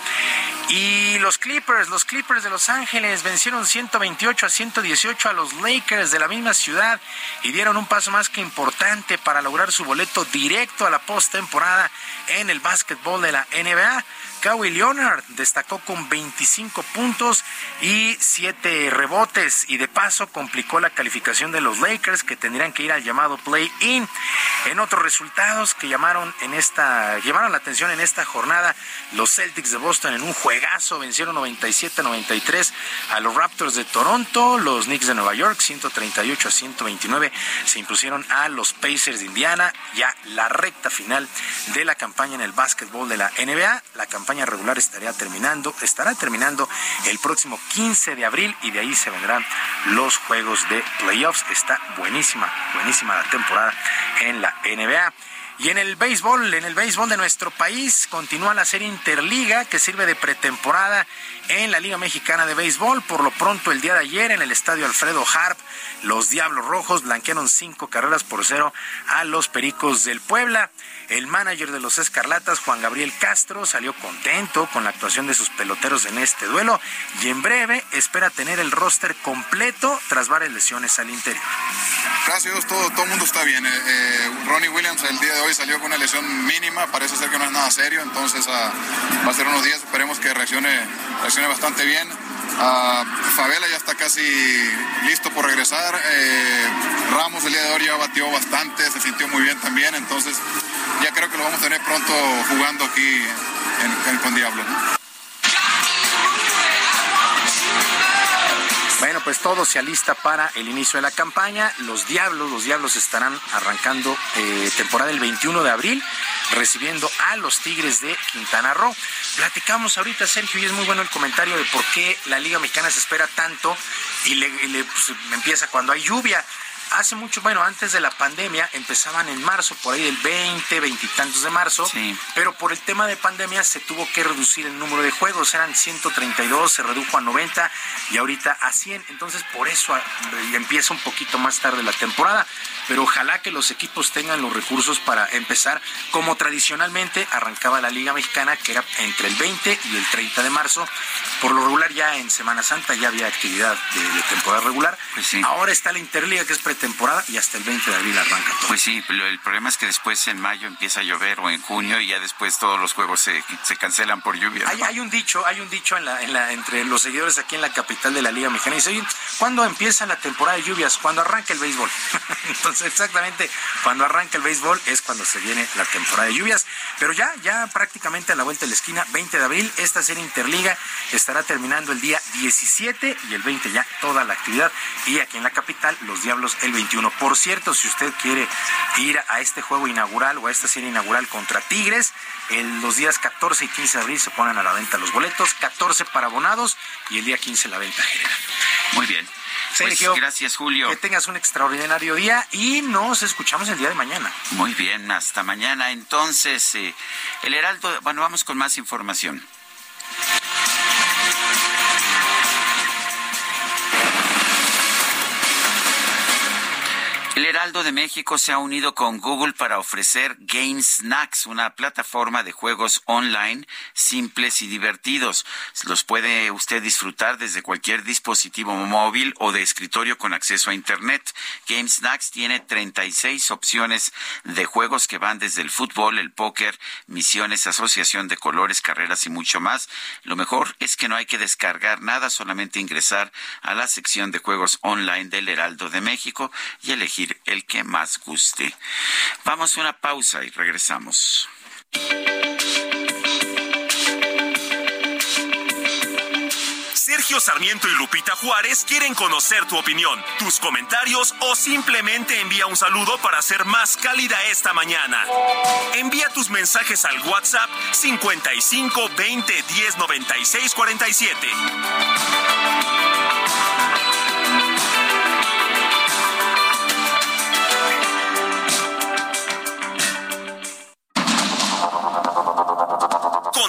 Y los Clippers, los Clippers de Los Ángeles vencieron 128 a 118 a los Lakers de la misma ciudad y dieron un paso más que importante para lograr su boleto directo a la postemporada en el básquetbol de la NBA. Kawhi Leonard destacó con 25 puntos y 7 rebotes y de paso complicó la calificación de los Lakers que tendrían que ir al llamado play-in. En otros resultados que llamaron en esta llamaron la atención en esta jornada, los Celtics de Boston en un juegazo vencieron 97-93 a los Raptors de Toronto, los Knicks de Nueva York 138 a 129 se impusieron a los Pacers de Indiana, ya la recta final de la campaña en el básquetbol de la NBA, la campaña regular estaría terminando, estará terminando el próximo 15 de abril y de ahí se vendrán los juegos de playoffs. Está buenísima, buenísima la temporada en la NBA. Y en el béisbol, en el béisbol de nuestro país, continúa la serie Interliga que sirve de pretemporada en la Liga Mexicana de Béisbol. Por lo pronto, el día de ayer en el estadio Alfredo Harp, los Diablos Rojos blanquearon cinco carreras por cero a los Pericos del Puebla. El manager de los Escarlatas, Juan Gabriel Castro, salió contento con la actuación de sus peloteros en este duelo y en breve espera tener el roster completo tras varias lesiones al interior. Gracias a Dios, todo, todo el mundo está bien. Eh, eh, Ronnie Williams el día de hoy salió con una lesión mínima, parece ser que no es nada serio, entonces ah, va a ser unos días, esperemos que reaccione, reaccione bastante bien. Ah, Favela ya está casi listo por regresar. Eh, Ramos el día de hoy ya batió bastante, se sintió muy bien también, entonces ya creo que lo vamos a tener pronto jugando aquí en, en- con Diablo. ¿no? Bueno, pues todo se alista para el inicio de la campaña. Los Diablos, los Diablos estarán arrancando eh, temporada el 21 de abril, recibiendo a los Tigres de Quintana Roo. Platicamos ahorita, Sergio, y es muy bueno el comentario de por qué la Liga Mexicana se espera tanto y le, pues, empieza cuando hay lluvia. Hace mucho, bueno, antes de la pandemia empezaban en marzo, por ahí del 20, veintitantos de marzo, pero por el tema de pandemia se tuvo que reducir el número de juegos, eran 132, se redujo a 90 y ahorita a 100, entonces por eso ah, empieza un poquito más tarde la temporada, pero ojalá que los equipos tengan los recursos para empezar como tradicionalmente arrancaba la Liga Mexicana, que era entre el 20 y el 30 de marzo, por lo regular ya en Semana Santa ya había actividad de, de temporada regular, ahora está la Interliga que es pretemporada y hasta el 20 de abril arranca todo. Pues sí, el problema es que después en mayo empieza a llover o en junio y ya después todos los juegos se, se cancelan por lluvia. ¿no? Hay, hay un dicho, hay un dicho en la, en la, entre los seguidores aquí en la capital de la Liga Mexicana. Dice, oye, ¿cuándo empieza la temporada de lluvias? Cuando arranca el béisbol. Entonces, exactamente, cuando arranca el béisbol es cuando se viene la temporada de lluvias. Pero ya, ya prácticamente a la vuelta de la esquina, 20 de abril, esta serie Interliga estará terminando el día 17 y el 20 ya toda la actividad. Y aquí en la capital, los Diablos el 21. Por cierto, si usted quiere ir a este juego inaugural o a esta serie inaugural contra Tigres, en los días 14 y 15 de abril se ponen a la venta los boletos, 14 para abonados y el día 15 la venta general. Muy bien. Sergio, Pues gracias, Julio. Que tengas un extraordinario día y nos escuchamos el día de mañana. Muy bien, hasta mañana. Entonces, eh, el Heraldo, bueno, vamos con más información. El Heraldo de México se ha unido con Google para ofrecer Game Snacks, una plataforma de juegos online simples y divertidos. Los puede usted disfrutar desde cualquier dispositivo móvil o de escritorio con acceso a Internet. Game Snacks tiene 36 opciones de juegos que van desde el fútbol, el póker, misiones, asociación de colores, carreras y mucho más. Lo mejor es que no hay que descargar nada, solamente ingresar a la sección de juegos online del Heraldo de México y elegir el que más guste. Vamos a una pausa y regresamos. Sergio Sarmiento y Lupita Juárez quieren conocer tu opinión, tus comentarios o simplemente envía un saludo para ser más cálida esta mañana. Envía tus mensajes al WhatsApp 55 20 10 96 47.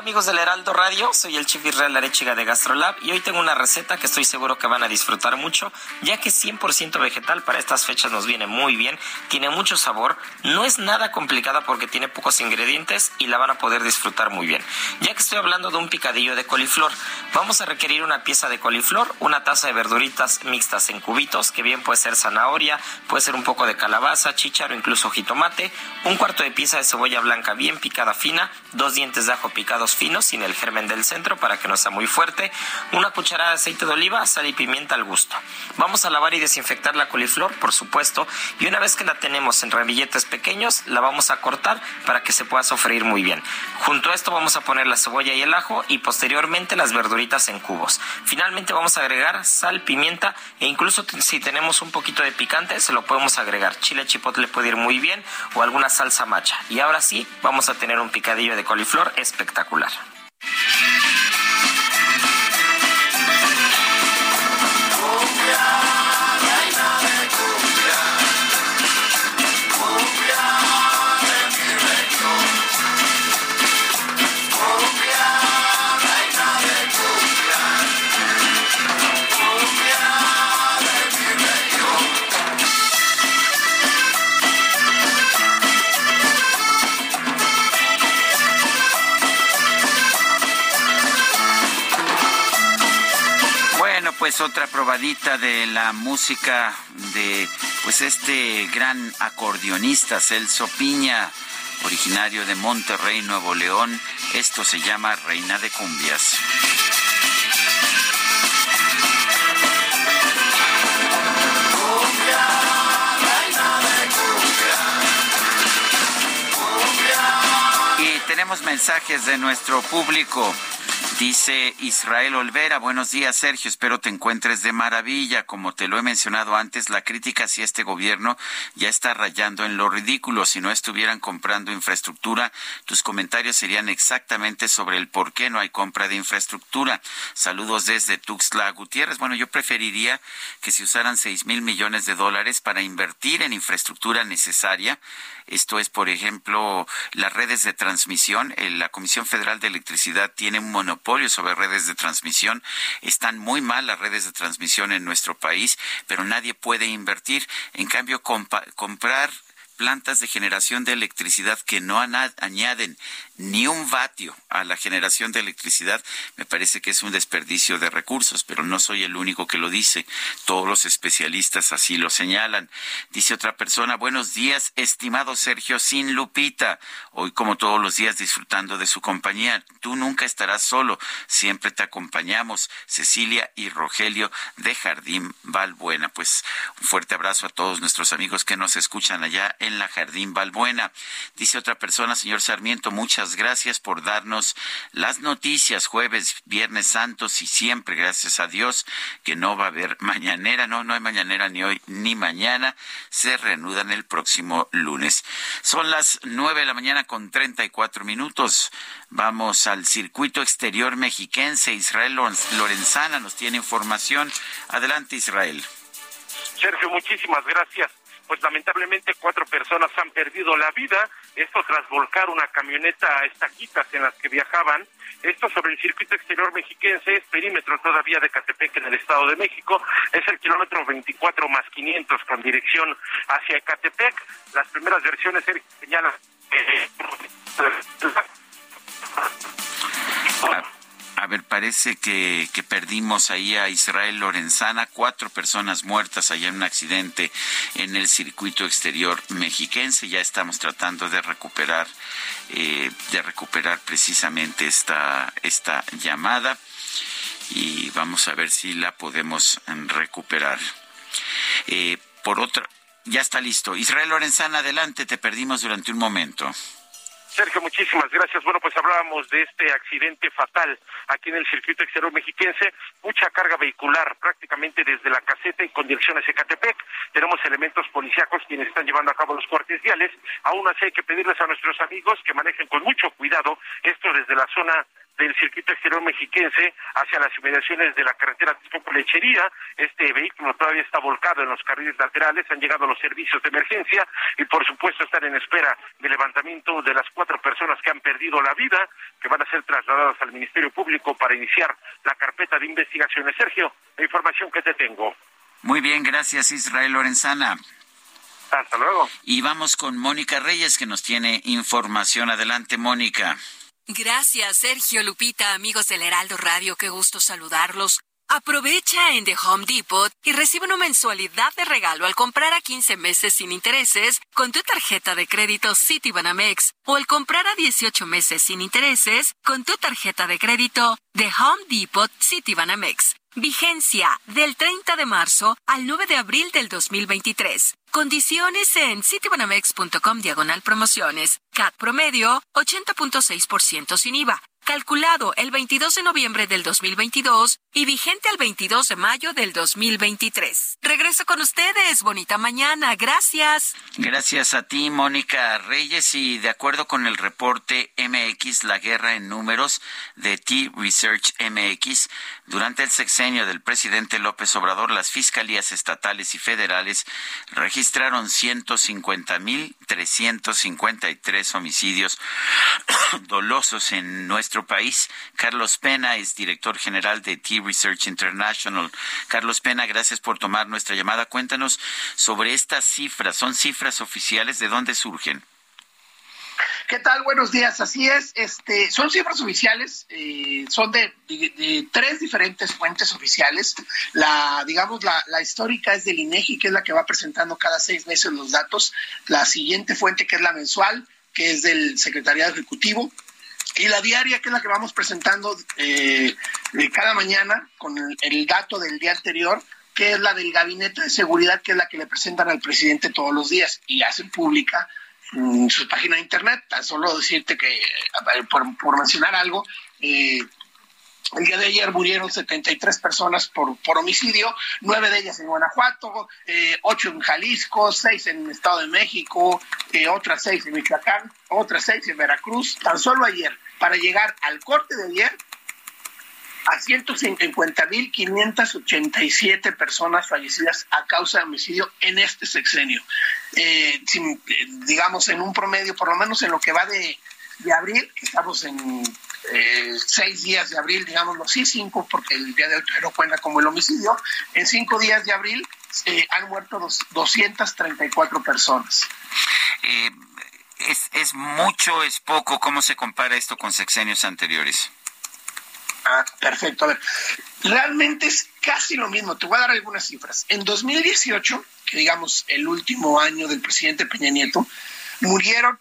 Amigos del Heraldo Radio, soy el Chef Israel Arechiga de Gastrolab y hoy tengo una receta que estoy seguro que van a disfrutar mucho, ya que es 100% vegetal para estas fechas nos viene muy bien, tiene mucho sabor, no es nada complicada porque tiene pocos ingredientes y la van a poder disfrutar muy bien. Ya que estoy hablando de un picadillo de coliflor, vamos a requerir una pieza de coliflor, una taza de verduritas mixtas en cubitos, que bien puede ser zanahoria, puede ser un poco de calabaza, chícharo, incluso jitomate, un cuarto de pieza de cebolla blanca bien picada fina, dos dientes de ajo picados fino, sin el germen del centro, para que no sea muy fuerte. Una cucharada de aceite de oliva, sal y pimienta al gusto. Vamos a lavar y desinfectar la coliflor, por supuesto, y una vez que la tenemos en ramilletes pequeños, la vamos a cortar para que se pueda sofreír muy bien. Junto a esto vamos a poner la cebolla y el ajo y posteriormente las verduritas en cubos. Finalmente vamos a agregar sal, pimienta e incluso si tenemos un poquito de picante se lo podemos agregar. Chile chipotle puede ir muy bien o alguna salsa macha. Y ahora sí, vamos a tener un picadillo de coliflor espectacular. Bueno, pues otra probadita de la música de pues este gran acordeonista Celso Piña, originario de Monterrey, Nuevo León. Esto se llama Reina de Cumbias. Y tenemos mensajes de nuestro público. Dice Israel Olvera, buenos días Sergio, espero te encuentres de maravilla. Como te lo he mencionado antes, la crítica hacia este gobierno ya está rayando en lo ridículo. Si no estuvieran comprando infraestructura, tus comentarios serían exactamente sobre el por qué no hay compra de infraestructura. Saludos desde Tuxtla Gutiérrez. Bueno, yo preferiría que se usaran seis mil millones de dólares para invertir en infraestructura necesaria. Esto es, por ejemplo, las redes de transmisión. Eh, La Comisión Federal de Electricidad tiene un monopolio sobre redes de transmisión. Están muy mal las redes de transmisión en nuestro país, pero nadie puede invertir. En cambio, comprar plantas de generación de electricidad que no añaden ni un vatio a la generación de electricidad, me parece que es un desperdicio de recursos, pero no soy el único que lo dice. Todos los especialistas así lo señalan. Dice otra persona, buenos días, estimado Sergio Sin Lupita. Hoy, como todos los días, disfrutando de su compañía. Tú nunca estarás solo, siempre te acompañamos. Cecilia y Rogelio de Jardín Balbuena. Pues un fuerte abrazo a todos nuestros amigos que nos escuchan allá en la Jardín Balbuena. Dice otra persona, señor Sarmiento, muchas gracias por darnos las noticias jueves, viernes santos y siempre, gracias a Dios, que no va a haber mañanera, no, no hay mañanera ni hoy ni mañana, se reanudan el próximo lunes. Son las nueve de la mañana con treinta y cuatro minutos. Vamos al circuito exterior mexiquense. Israel Lorenz- Lorenzana nos tiene información. Adelante, Israel. Sergio, muchísimas gracias. Pues lamentablemente cuatro personas han perdido la vida, esto tras volcar una camioneta a estaquitas en las que viajaban. Esto sobre el circuito exterior mexiquense, es perímetro todavía de Catepec en el Estado de México, es el kilómetro 24 más 500 con dirección hacia Ecatepec. Las primeras versiones señalan eh, A ver, parece que, que perdimos ahí a Israel Lorenzana, cuatro personas muertas allá en un accidente en el circuito exterior mexiquense. Ya estamos tratando de recuperar, eh, de recuperar precisamente esta, esta llamada y vamos a ver si la podemos recuperar. Eh, por otra, ya está listo. Israel Lorenzana, adelante, te perdimos durante un momento. Sergio, muchísimas gracias. Bueno, pues hablábamos de este accidente fatal aquí en el circuito exterior mexiquense. Mucha carga vehicular prácticamente desde la caseta con dirección a Ecatepec. Tenemos elementos policíacos quienes están llevando a cabo los cortes viales. Aún así hay que pedirles a nuestros amigos que manejen con mucho cuidado esto desde la zona del circuito exterior mexiquense hacia las inmediaciones de la carretera Texcoco Lechería. Este vehículo todavía está volcado en los carriles laterales, han llegado los servicios de emergencia y por supuesto están en espera del levantamiento de las cuatro personas que han perdido la vida, que van a ser trasladadas al Ministerio Público para iniciar la carpeta de investigaciones. Sergio, la información que te tengo. Muy bien, gracias Israel Lorenzana. Hasta luego. Y vamos con Mónica Reyes que nos tiene información. Adelante, Mónica. Gracias, Sergio Lupita, amigos del Heraldo Radio, qué gusto saludarlos. Aprovecha en The Home Depot y recibe una mensualidad de regalo al comprar a 15 meses sin intereses con tu tarjeta de crédito Citibanamex o al comprar a 18 meses sin intereses con tu tarjeta de crédito The Home Depot Citibanamex. Vigencia del 30 de marzo al 9 de abril del 2023. Condiciones en citibanamex.com diagonal promociones. CAT promedio 80.6% sin IVA calculado el 22 de noviembre del 2022 y vigente el 22 de mayo del 2023. Regreso con ustedes. Bonita mañana. Gracias. Gracias a ti, Mónica Reyes. Y de acuerdo con el reporte MX, la guerra en números de T-Research MX, durante el sexenio del presidente López Obrador, las fiscalías estatales y federales registraron 150.353 homicidios dolosos en nuestro país. Carlos Pena es director general de T-Research International. Carlos Pena, gracias por tomar nuestra llamada. Cuéntanos sobre estas cifras. ¿Son cifras oficiales? ¿De dónde surgen? ¿Qué tal? Buenos días. Así es. Este, son cifras oficiales, eh, son de, tres diferentes fuentes oficiales. La, digamos, la, la histórica es del INEGI, que es la que va presentando cada seis meses los datos. La siguiente fuente, que es la mensual, que es del Secretariado Ejecutivo. Y la diaria, que es la que vamos presentando eh, cada mañana con el, el dato del día anterior, que es la del Gabinete de Seguridad, que es la que le presentan al presidente todos los días y hacen pública su página de internet. Tan solo decirte que, eh, por, por mencionar algo, eh, el día de ayer murieron 73 personas por, por homicidio, nueve de ellas en Guanajuato, eh, ocho en Jalisco, seis en el Estado de México, eh, otras seis en Michoacán, otras seis en Veracruz, tan solo ayer, para llegar al corte de ayer a 150.587 personas fallecidas a causa de homicidio en este sexenio. Eh, eh, digamos, en un promedio, por lo menos en lo que va de, de abril, estamos en eh, seis días de abril, digámoslo así, cinco, porque el día de hoy no cuenta como el homicidio, en cinco días de abril eh, han muerto dos, 234 personas. Eh, ¿es, ¿Es mucho, es poco? ¿Cómo se compara esto con sexenios anteriores? Ah, perfecto. A ver, realmente es casi lo mismo. Te voy a dar algunas cifras. En 2018, que digamos el último año del presidente Peña Nieto, murieron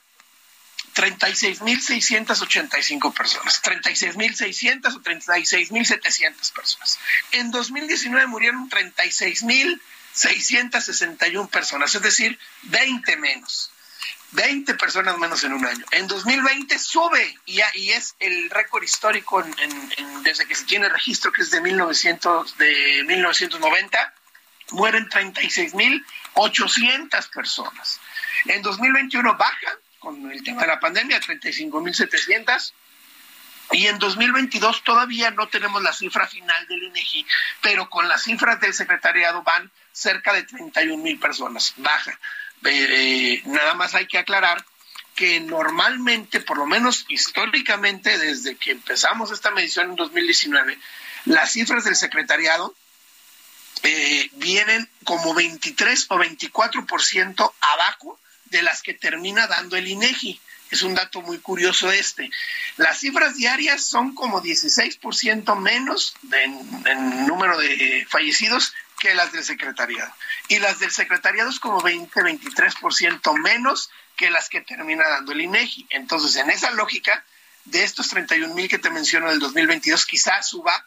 36.685 personas, 36.600 o 36.700 personas. En 2019 murieron 36.661 personas, es decir, 20 menos. 20 personas menos en un año. En 2020 sube y, y es el récord histórico en- desde que se tiene registro, que es de, 1900, de 1990. Mueren 36.800 personas. En 2021 baja con el tema de la pandemia, 35.700. Y en 2022 todavía no tenemos la cifra final del INEGI, pero con las cifras del secretariado van cerca de 31 mil personas. Baja. Eh, eh, nada más hay que aclarar que normalmente, por lo menos históricamente, desde que empezamos esta medición en 2019, las cifras del secretariado eh, vienen como 23 o 24% abajo de las que termina dando el INEGI. Es un dato muy curioso este. Las cifras diarias son como 16% menos en, en número de fallecidos que las del secretariado. Y las del secretariado es como 20-23% menos que las que termina dando el INEGI. Entonces, en esa lógica, de estos 31 mil que te menciono del 2022, quizás suba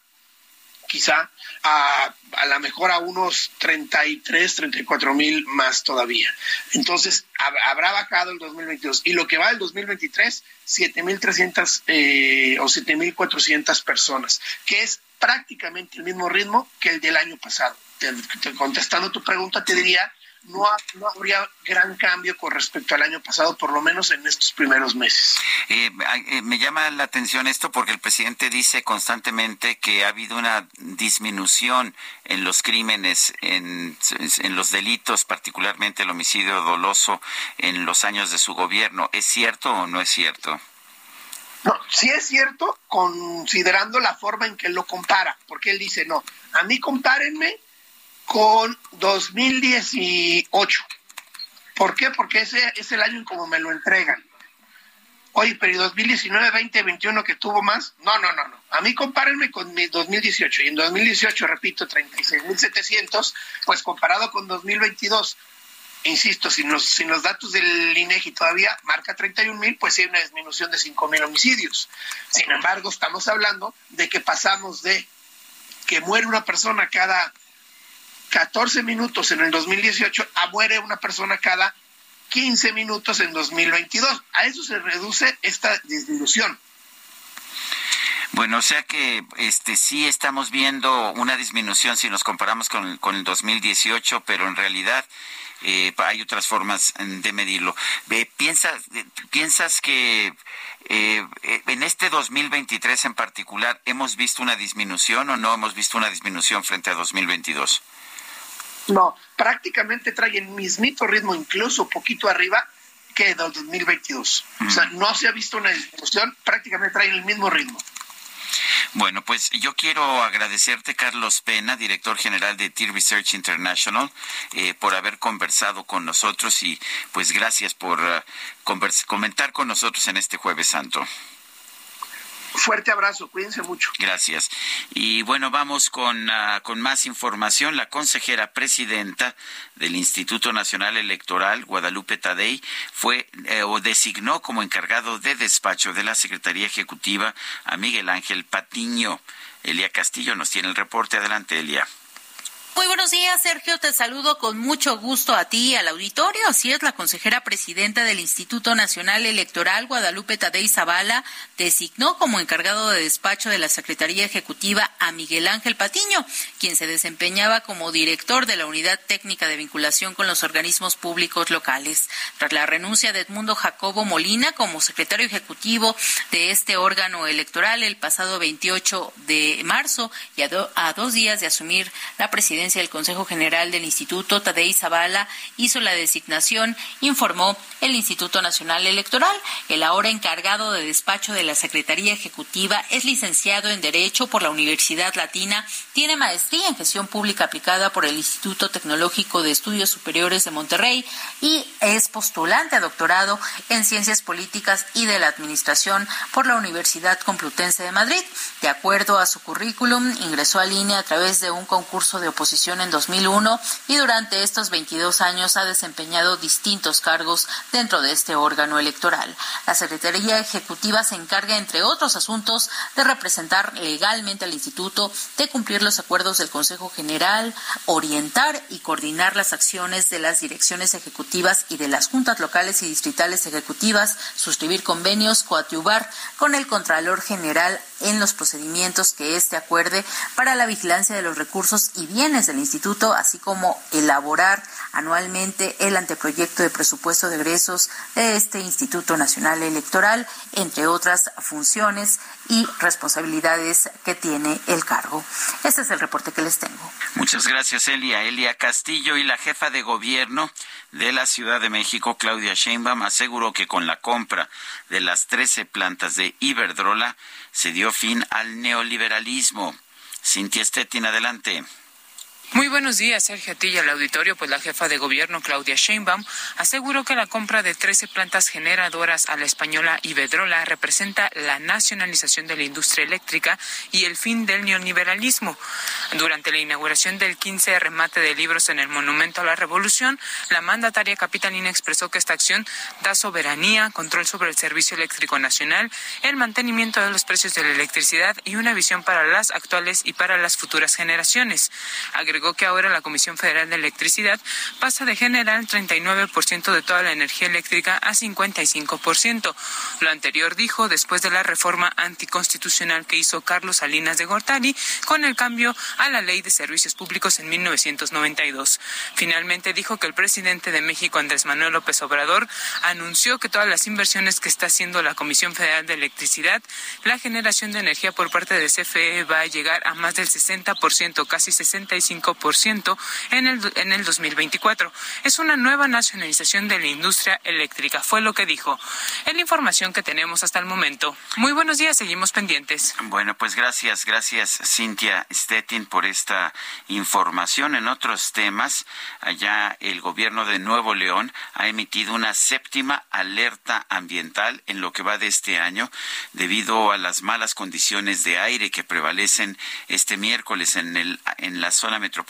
quizá a, a lo mejor a unos 33, 34 mil más todavía. Entonces, hab- habrá bajado el 2022. Y lo que va del 2023, 7.300 eh, o 7.400 personas, que es prácticamente el mismo ritmo que el del año pasado. Te- te- contestando tu pregunta, te diría, no, ha- no habría gran cambio con respecto al año pasado, por lo menos en estos primeros meses. Eh, eh, me llama la atención esto porque el presidente dice constantemente que ha habido una disminución en los crímenes, en, en los delitos, particularmente el homicidio doloso, en los años de su gobierno. ¿Es cierto o no es cierto? No, sí es cierto, considerando la forma en que lo compara, porque él dice, no, a mí compárenme con 2018. ¿Por qué? Porque ese es el año en como me lo entregan. Oye, pero ¿y 2019, 20, 21 que tuvo más? No, no, no, no. A mí compárenme con mi 2018 y en 2018, repito, 36.700, pues comparado con 2022, insisto, sin los, sin los datos del INEGI todavía marca 31.000, pues hay una disminución de 5.000 homicidios. Sin embargo, estamos hablando de que pasamos de que muere una persona cada 14 minutos en el 2018 a muere una persona cada 15 minutos en 2022. A eso se reduce esta disminución. Bueno, o sea que este sí estamos viendo una disminución si nos comparamos con, con el 2018, pero en realidad eh, hay otras formas de medirlo. ¿Piensas, piensas que eh, en este 2023 en particular hemos visto una disminución o no hemos visto una disminución frente a 2022? No, prácticamente trae el mismito ritmo, incluso poquito arriba que el 2022. O sea, no se ha visto una disminución, prácticamente trae el mismo ritmo. Bueno, pues yo quiero agradecerte, Carlos Pena, director general de Tier Research International, eh, por haber conversado con nosotros y pues gracias por uh, comentar con nosotros en este jueves santo. Fuerte abrazo, cuídense mucho. Gracias. Y bueno, vamos con, uh, con más información. La consejera presidenta del Instituto Nacional Electoral, Guadalupe Tadei, fue eh, o designó como encargado de despacho de la Secretaría Ejecutiva a Miguel Ángel Patiño. Elia Castillo nos tiene el reporte. Adelante, Elia. Muy buenos días, Sergio. Te saludo con mucho gusto a ti y al auditorio. Así es, la consejera presidenta del Instituto Nacional Electoral, Guadalupe Tadei Zavala, designó como encargado de despacho de la Secretaría Ejecutiva a Miguel Ángel Patiño, quien se desempeñaba como director de la Unidad Técnica de Vinculación con los Organismos Públicos Locales. Tras la renuncia de Edmundo Jacobo Molina como secretario ejecutivo de este órgano electoral el pasado 28 de marzo y a, a dos días de asumir la presidencia del Consejo General del Instituto, Tadei Zavala, hizo la designación, informó el Instituto Nacional Electoral. El ahora encargado de despacho de la Secretaría Ejecutiva es licenciado en Derecho por la Universidad Latina, tiene maestría en gestión pública aplicada por el Instituto Tecnológico de Estudios Superiores de Monterrey y es postulante a doctorado en Ciencias Políticas y de la Administración por la Universidad Complutense de Madrid. De acuerdo a su currículum, ingresó a línea a través de un concurso de oposición en 2001 y durante estos 22 años ha desempeñado distintos cargos dentro de este órgano electoral. La Secretaría Ejecutiva se encarga, entre otros asuntos, de representar legalmente al Instituto, de cumplir los acuerdos del Consejo General, orientar y coordinar las acciones de las direcciones ejecutivas y de las juntas locales y distritales ejecutivas, suscribir convenios, coadyuvar con el Contralor General en los procedimientos que éste acuerde para la vigilancia de los recursos y bienes del instituto, así como elaborar anualmente el anteproyecto de presupuesto de egresos de este Instituto Nacional Electoral, entre otras funciones y responsabilidades que tiene el cargo. Este es el reporte que les tengo. Muchas gracias, Elia. Elia Castillo y la jefa de gobierno de la Ciudad de México, Claudia Sheinbaum, aseguró que con la compra de las 13 plantas de Iberdrola se dio fin al neoliberalismo. Cintia Stettin, adelante. Muy buenos días, Sergio Tilla, al auditorio. Pues la jefa de gobierno, Claudia Sheinbaum, aseguró que la compra de 13 plantas generadoras a la española Iberdrola representa la nacionalización de la industria eléctrica y el fin del neoliberalismo. Durante la inauguración del 15 remate de libros en el Monumento a la Revolución, la mandataria capitalina expresó que esta acción da soberanía, control sobre el servicio eléctrico nacional, el mantenimiento de los precios de la electricidad y una visión para las actuales y para las futuras generaciones. Que ahora la Comisión Federal de Electricidad pasa de generar el 39% de toda la energía eléctrica a 55%. Lo anterior dijo después de la reforma anticonstitucional que hizo Carlos Salinas de Gortari con el cambio a la Ley de Servicios Públicos en 1992. Finalmente dijo que el presidente de México, Andrés Manuel López Obrador, anunció que todas las inversiones que está haciendo la Comisión Federal de Electricidad, la generación de energía por parte de CFE va a llegar a más del 60%, casi 65 5% en el, en el 2024. Es una nueva nacionalización de la industria eléctrica, fue lo que dijo. Es la información que tenemos hasta el momento. Muy buenos días, seguimos pendientes. Bueno, pues gracias, gracias Cintia Stettin por esta información. En otros temas, allá el gobierno de Nuevo León ha emitido una séptima alerta ambiental en lo que va de este año debido a las malas condiciones de aire que prevalecen este miércoles en, el, en la zona metropolitana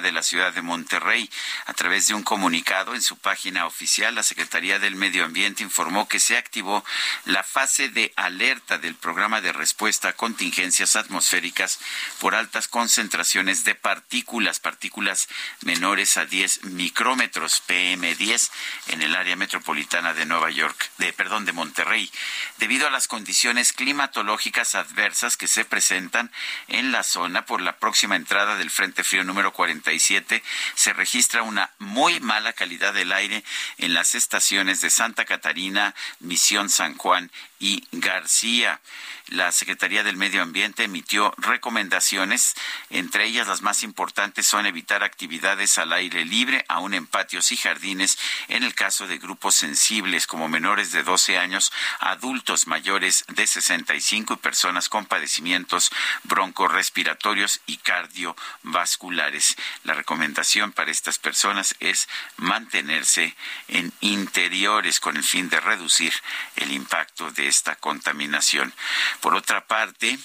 de la ciudad de Monterrey. A través de un comunicado en su página oficial, la Secretaría del Medio Ambiente informó que se activó la fase de alerta del programa de respuesta a contingencias atmosféricas por altas concentraciones de partículas, partículas menores a 10 micrómetros PM10 en el área metropolitana de Nueva York, de perdón, de Monterrey, debido a las condiciones climatológicas adversas que se presentan en la zona por la próxima entrada del Frente Frío número 47, se registra una muy mala calidad del aire en las estaciones de Santa Catarina, Misión San Juan y García. La Secretaría del Medio Ambiente emitió recomendaciones, entre ellas las más importantes son evitar actividades al aire libre, aún en patios y jardines, en el caso de grupos sensibles como menores de 12 años, adultos mayores de 65 y personas con padecimientos broncorespiratorios y cardiovasculares. La recomendación para estas personas es mantenerse en interiores con el fin de reducir el impacto de esta contaminación. Por otra parte,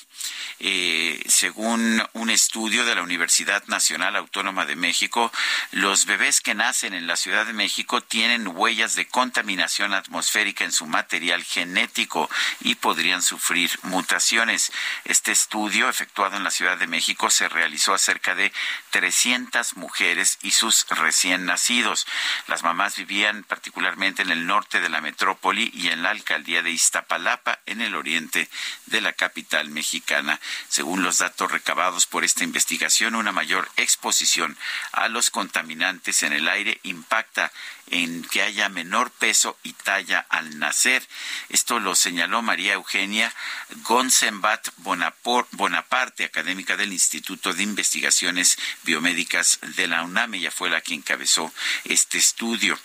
eh, según un estudio de la Universidad Nacional Autónoma de México, los bebés que nacen en la Ciudad de México tienen huellas de contaminación atmosférica en su material genético y podrían sufrir mutaciones. Este estudio, efectuado en la Ciudad de México, se realizó a cerca de 300 mujeres y sus recién nacidos. Las mamás vivían particularmente en el norte de la metrópoli y en la alcaldía de Iztapalapa, en el oriente de la capital mexicana. Según los datos recabados por esta investigación, una mayor exposición a los contaminantes en el aire impacta en que haya menor peso y talla al nacer. Esto lo señaló María Eugenia Gonzenbat Bonaparte, académica del Instituto de Investigaciones Biomédicas de la UNAM. Ella fue la que encabezó este estudio.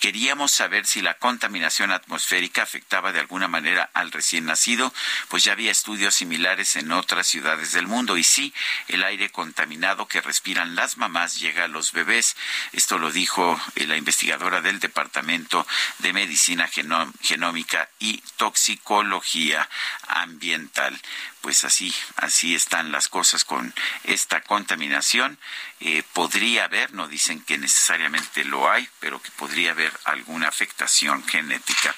Queríamos saber si la contaminación atmosférica afectaba de alguna manera al recién nacido, pues ya había estudios similares en otras ciudades del mundo. Y sí, el aire contaminado que respiran las mamás llega a los bebés. Esto lo dijo la investigadora del Departamento de Medicina Genómica y Toxicología Ambiental. Pues así, así están las cosas con esta contaminación. Eh, podría haber, no dicen que necesariamente lo hay, pero que podría haber alguna afectación genética.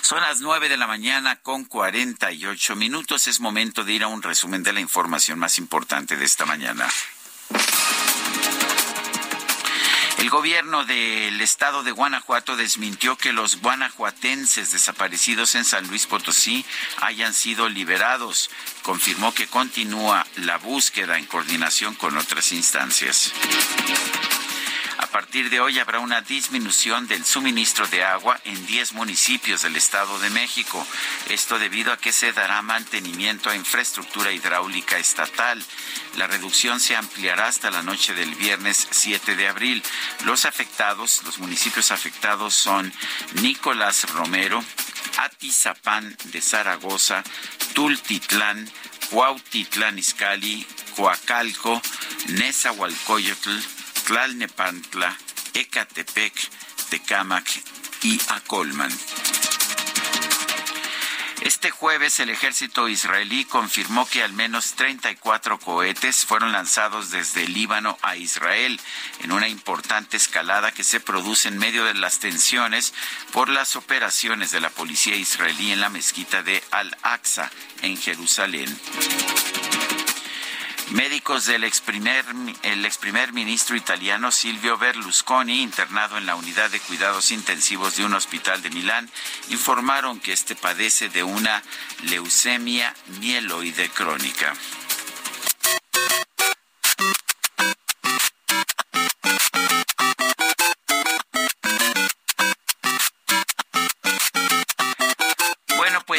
Son las nueve de la mañana con cuarenta y ocho minutos. Es momento de ir a un resumen de la información más importante de esta mañana. El gobierno del estado de Guanajuato desmintió que los guanajuatenses desaparecidos en San Luis Potosí hayan sido liberados. Confirmó que continúa la búsqueda en coordinación con otras instancias. A partir de hoy habrá una disminución del suministro de agua en 10 municipios del Estado de México. Esto debido a que se dará mantenimiento a infraestructura hidráulica estatal. La reducción se ampliará hasta la noche del viernes 7 de abril. Los afectados, los municipios afectados son Nicolás Romero, Atizapán de Zaragoza, Tultitlán, Cuautitlán Izcalli, Coacalco, Nezahualcóyotl, Tlalnepantla, Ecatepec, Tecámac y Acolman. Este jueves el ejército israelí confirmó que al menos 34 cohetes fueron lanzados desde Líbano a Israel en una importante escalada que se produce en medio de las tensiones por las operaciones de la policía israelí en la mezquita de Al-Aqsa en Jerusalén. Médicos del ex primer, el ministro italiano Silvio Berlusconi, internado en la unidad de cuidados intensivos de un hospital de Milán, informaron que este padece de una leucemia mieloide crónica.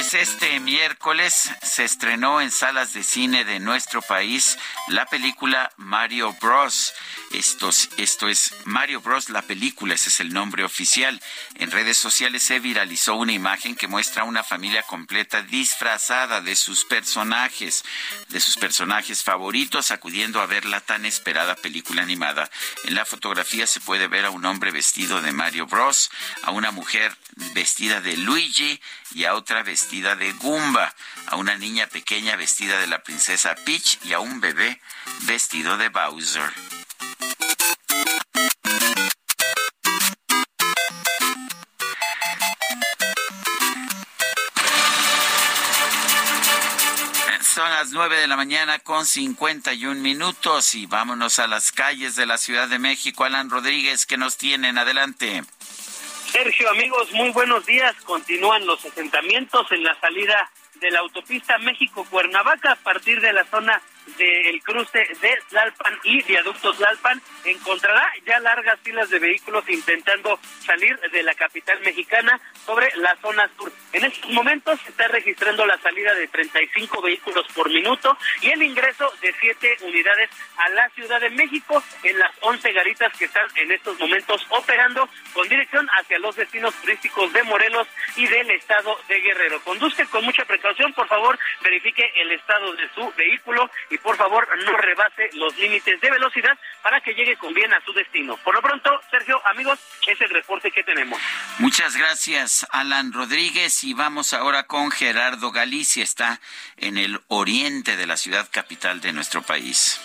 Pues este miércoles se estrenó en salas de cine de nuestro país la película Mario Bros. Esto, esto es Mario Bros. la película, ese es el nombre oficial. En redes sociales se viralizó una imagen que muestra a una familia completa disfrazada de sus personajes, de sus personajes favoritos, acudiendo a ver la tan esperada película animada. En la fotografía se puede ver a un hombre vestido de Mario Bros, a una mujer vestida de Luigi y a otra vestida de Goomba, a una niña pequeña vestida de la princesa Peach y a un bebé vestido de Bowser. Son las nueve de la mañana con 51 minutos y vámonos a las calles de la Ciudad de México. Alan Rodríguez, que nos tienen? Adelante. Sergio, amigos, muy buenos días. Continúan los asentamientos en la salida de la autopista México-Cuernavaca a partir de la zona del cruce de Tlalpan y viaducto Tlalpan encontrará ya largas filas de vehículos intentando salir de la capital mexicana sobre la zona sur. En estos momentos se está registrando la salida de 35 vehículos por minuto y el ingreso de 7 unidades a la Ciudad de México en las 11 garitas que están en estos momentos operando con dirección hacia los destinos turísticos de Morelos y del estado de Guerrero. Conduzca con mucha precaución, por favor, verifique el estado de su vehículo por favor no rebase los límites de velocidad para que llegue con bien a su destino. Por lo pronto, Sergio, amigos, es el reporte que tenemos. Muchas gracias, Alan Rodríguez. Y vamos ahora con Gerardo Galicia. Está en el oriente de la ciudad capital de nuestro país.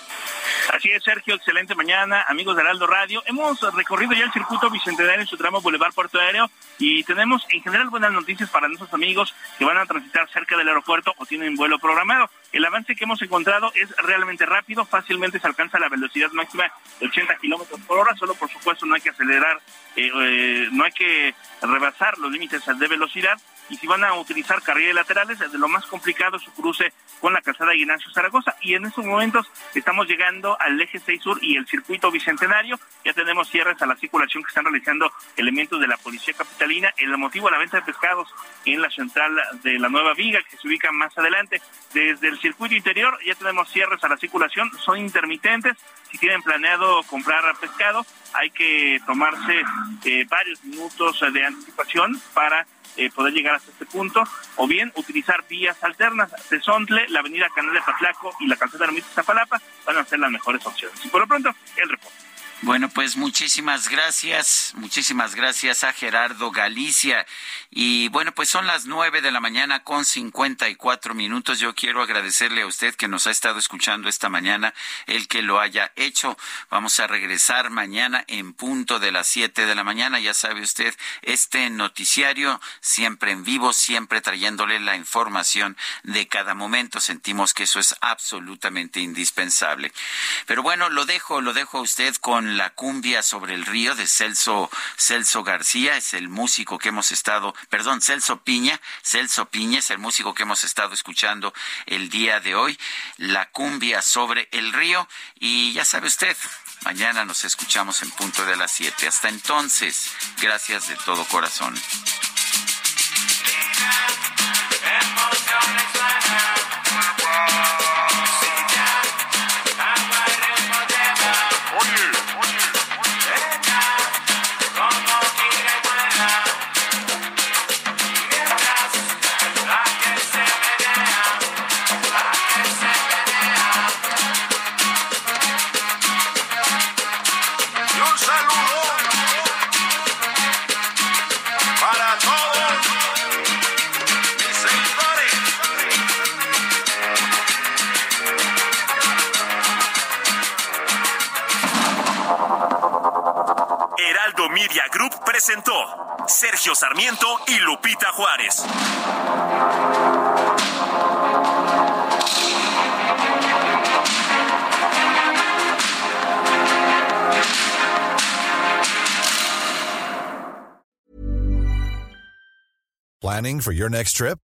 Así es, Sergio, excelente mañana, amigos de Heraldo Radio. Hemos recorrido ya el circuito bicentenario en su tramo Boulevard Puerto Aéreo y tenemos en general buenas noticias para nuestros amigos que van a transitar cerca del aeropuerto o tienen vuelo programado. El avance que hemos encontrado es realmente rápido, fácilmente se alcanza la velocidad máxima de 80 kilómetros por hora, solo por supuesto no hay que acelerar, eh, eh, no hay que rebasar los límites de velocidad y si van a utilizar carriles laterales, de lo más complicado es su cruce con la calzada Ignacio Zaragoza. Y en estos momentos estamos llegando al eje 6 sur y el circuito bicentenario. Ya tenemos cierres a la circulación que están realizando elementos de la policía capitalina. El motivo de la venta de pescados en la central de la Nueva Viga, que se ubica más adelante. Desde el circuito interior ya tenemos cierres a la circulación, son intermitentes. Si tienen planeado comprar pescado, hay que tomarse eh, varios minutos de anticipación para eh, poder llegar hasta este punto, o bien utilizar vías alternas. de Sontle, la avenida Canal de Patlaco y la calzada Ermita Zapalapa van a ser las mejores opciones. Y por lo pronto, el reporte. Bueno, pues muchísimas gracias, muchísimas gracias a Gerardo Galicia. Y bueno, pues son las nueve de la mañana con cincuenta y cuatro minutos. Yo quiero agradecerle a usted que nos ha estado escuchando esta mañana, el que lo haya hecho. Vamos a regresar mañana en punto de las siete de la mañana. Ya sabe usted, este noticiario siempre en vivo, siempre trayéndole la información de cada momento. Sentimos que eso es absolutamente indispensable. Pero bueno, lo dejo, lo dejo a usted con la cumbia sobre el río de Celso, Celso García, es el músico que hemos estado, perdón, Celso Piña, Celso Piña es el músico que hemos estado escuchando el día de hoy, la cumbia sobre el río, y ya sabe usted, mañana nos escuchamos en punto de las siete. Hasta entonces, gracias de todo corazón. Media Group presentó Sergio Sarmiento y Lupita Juárez. Planning for your next trip?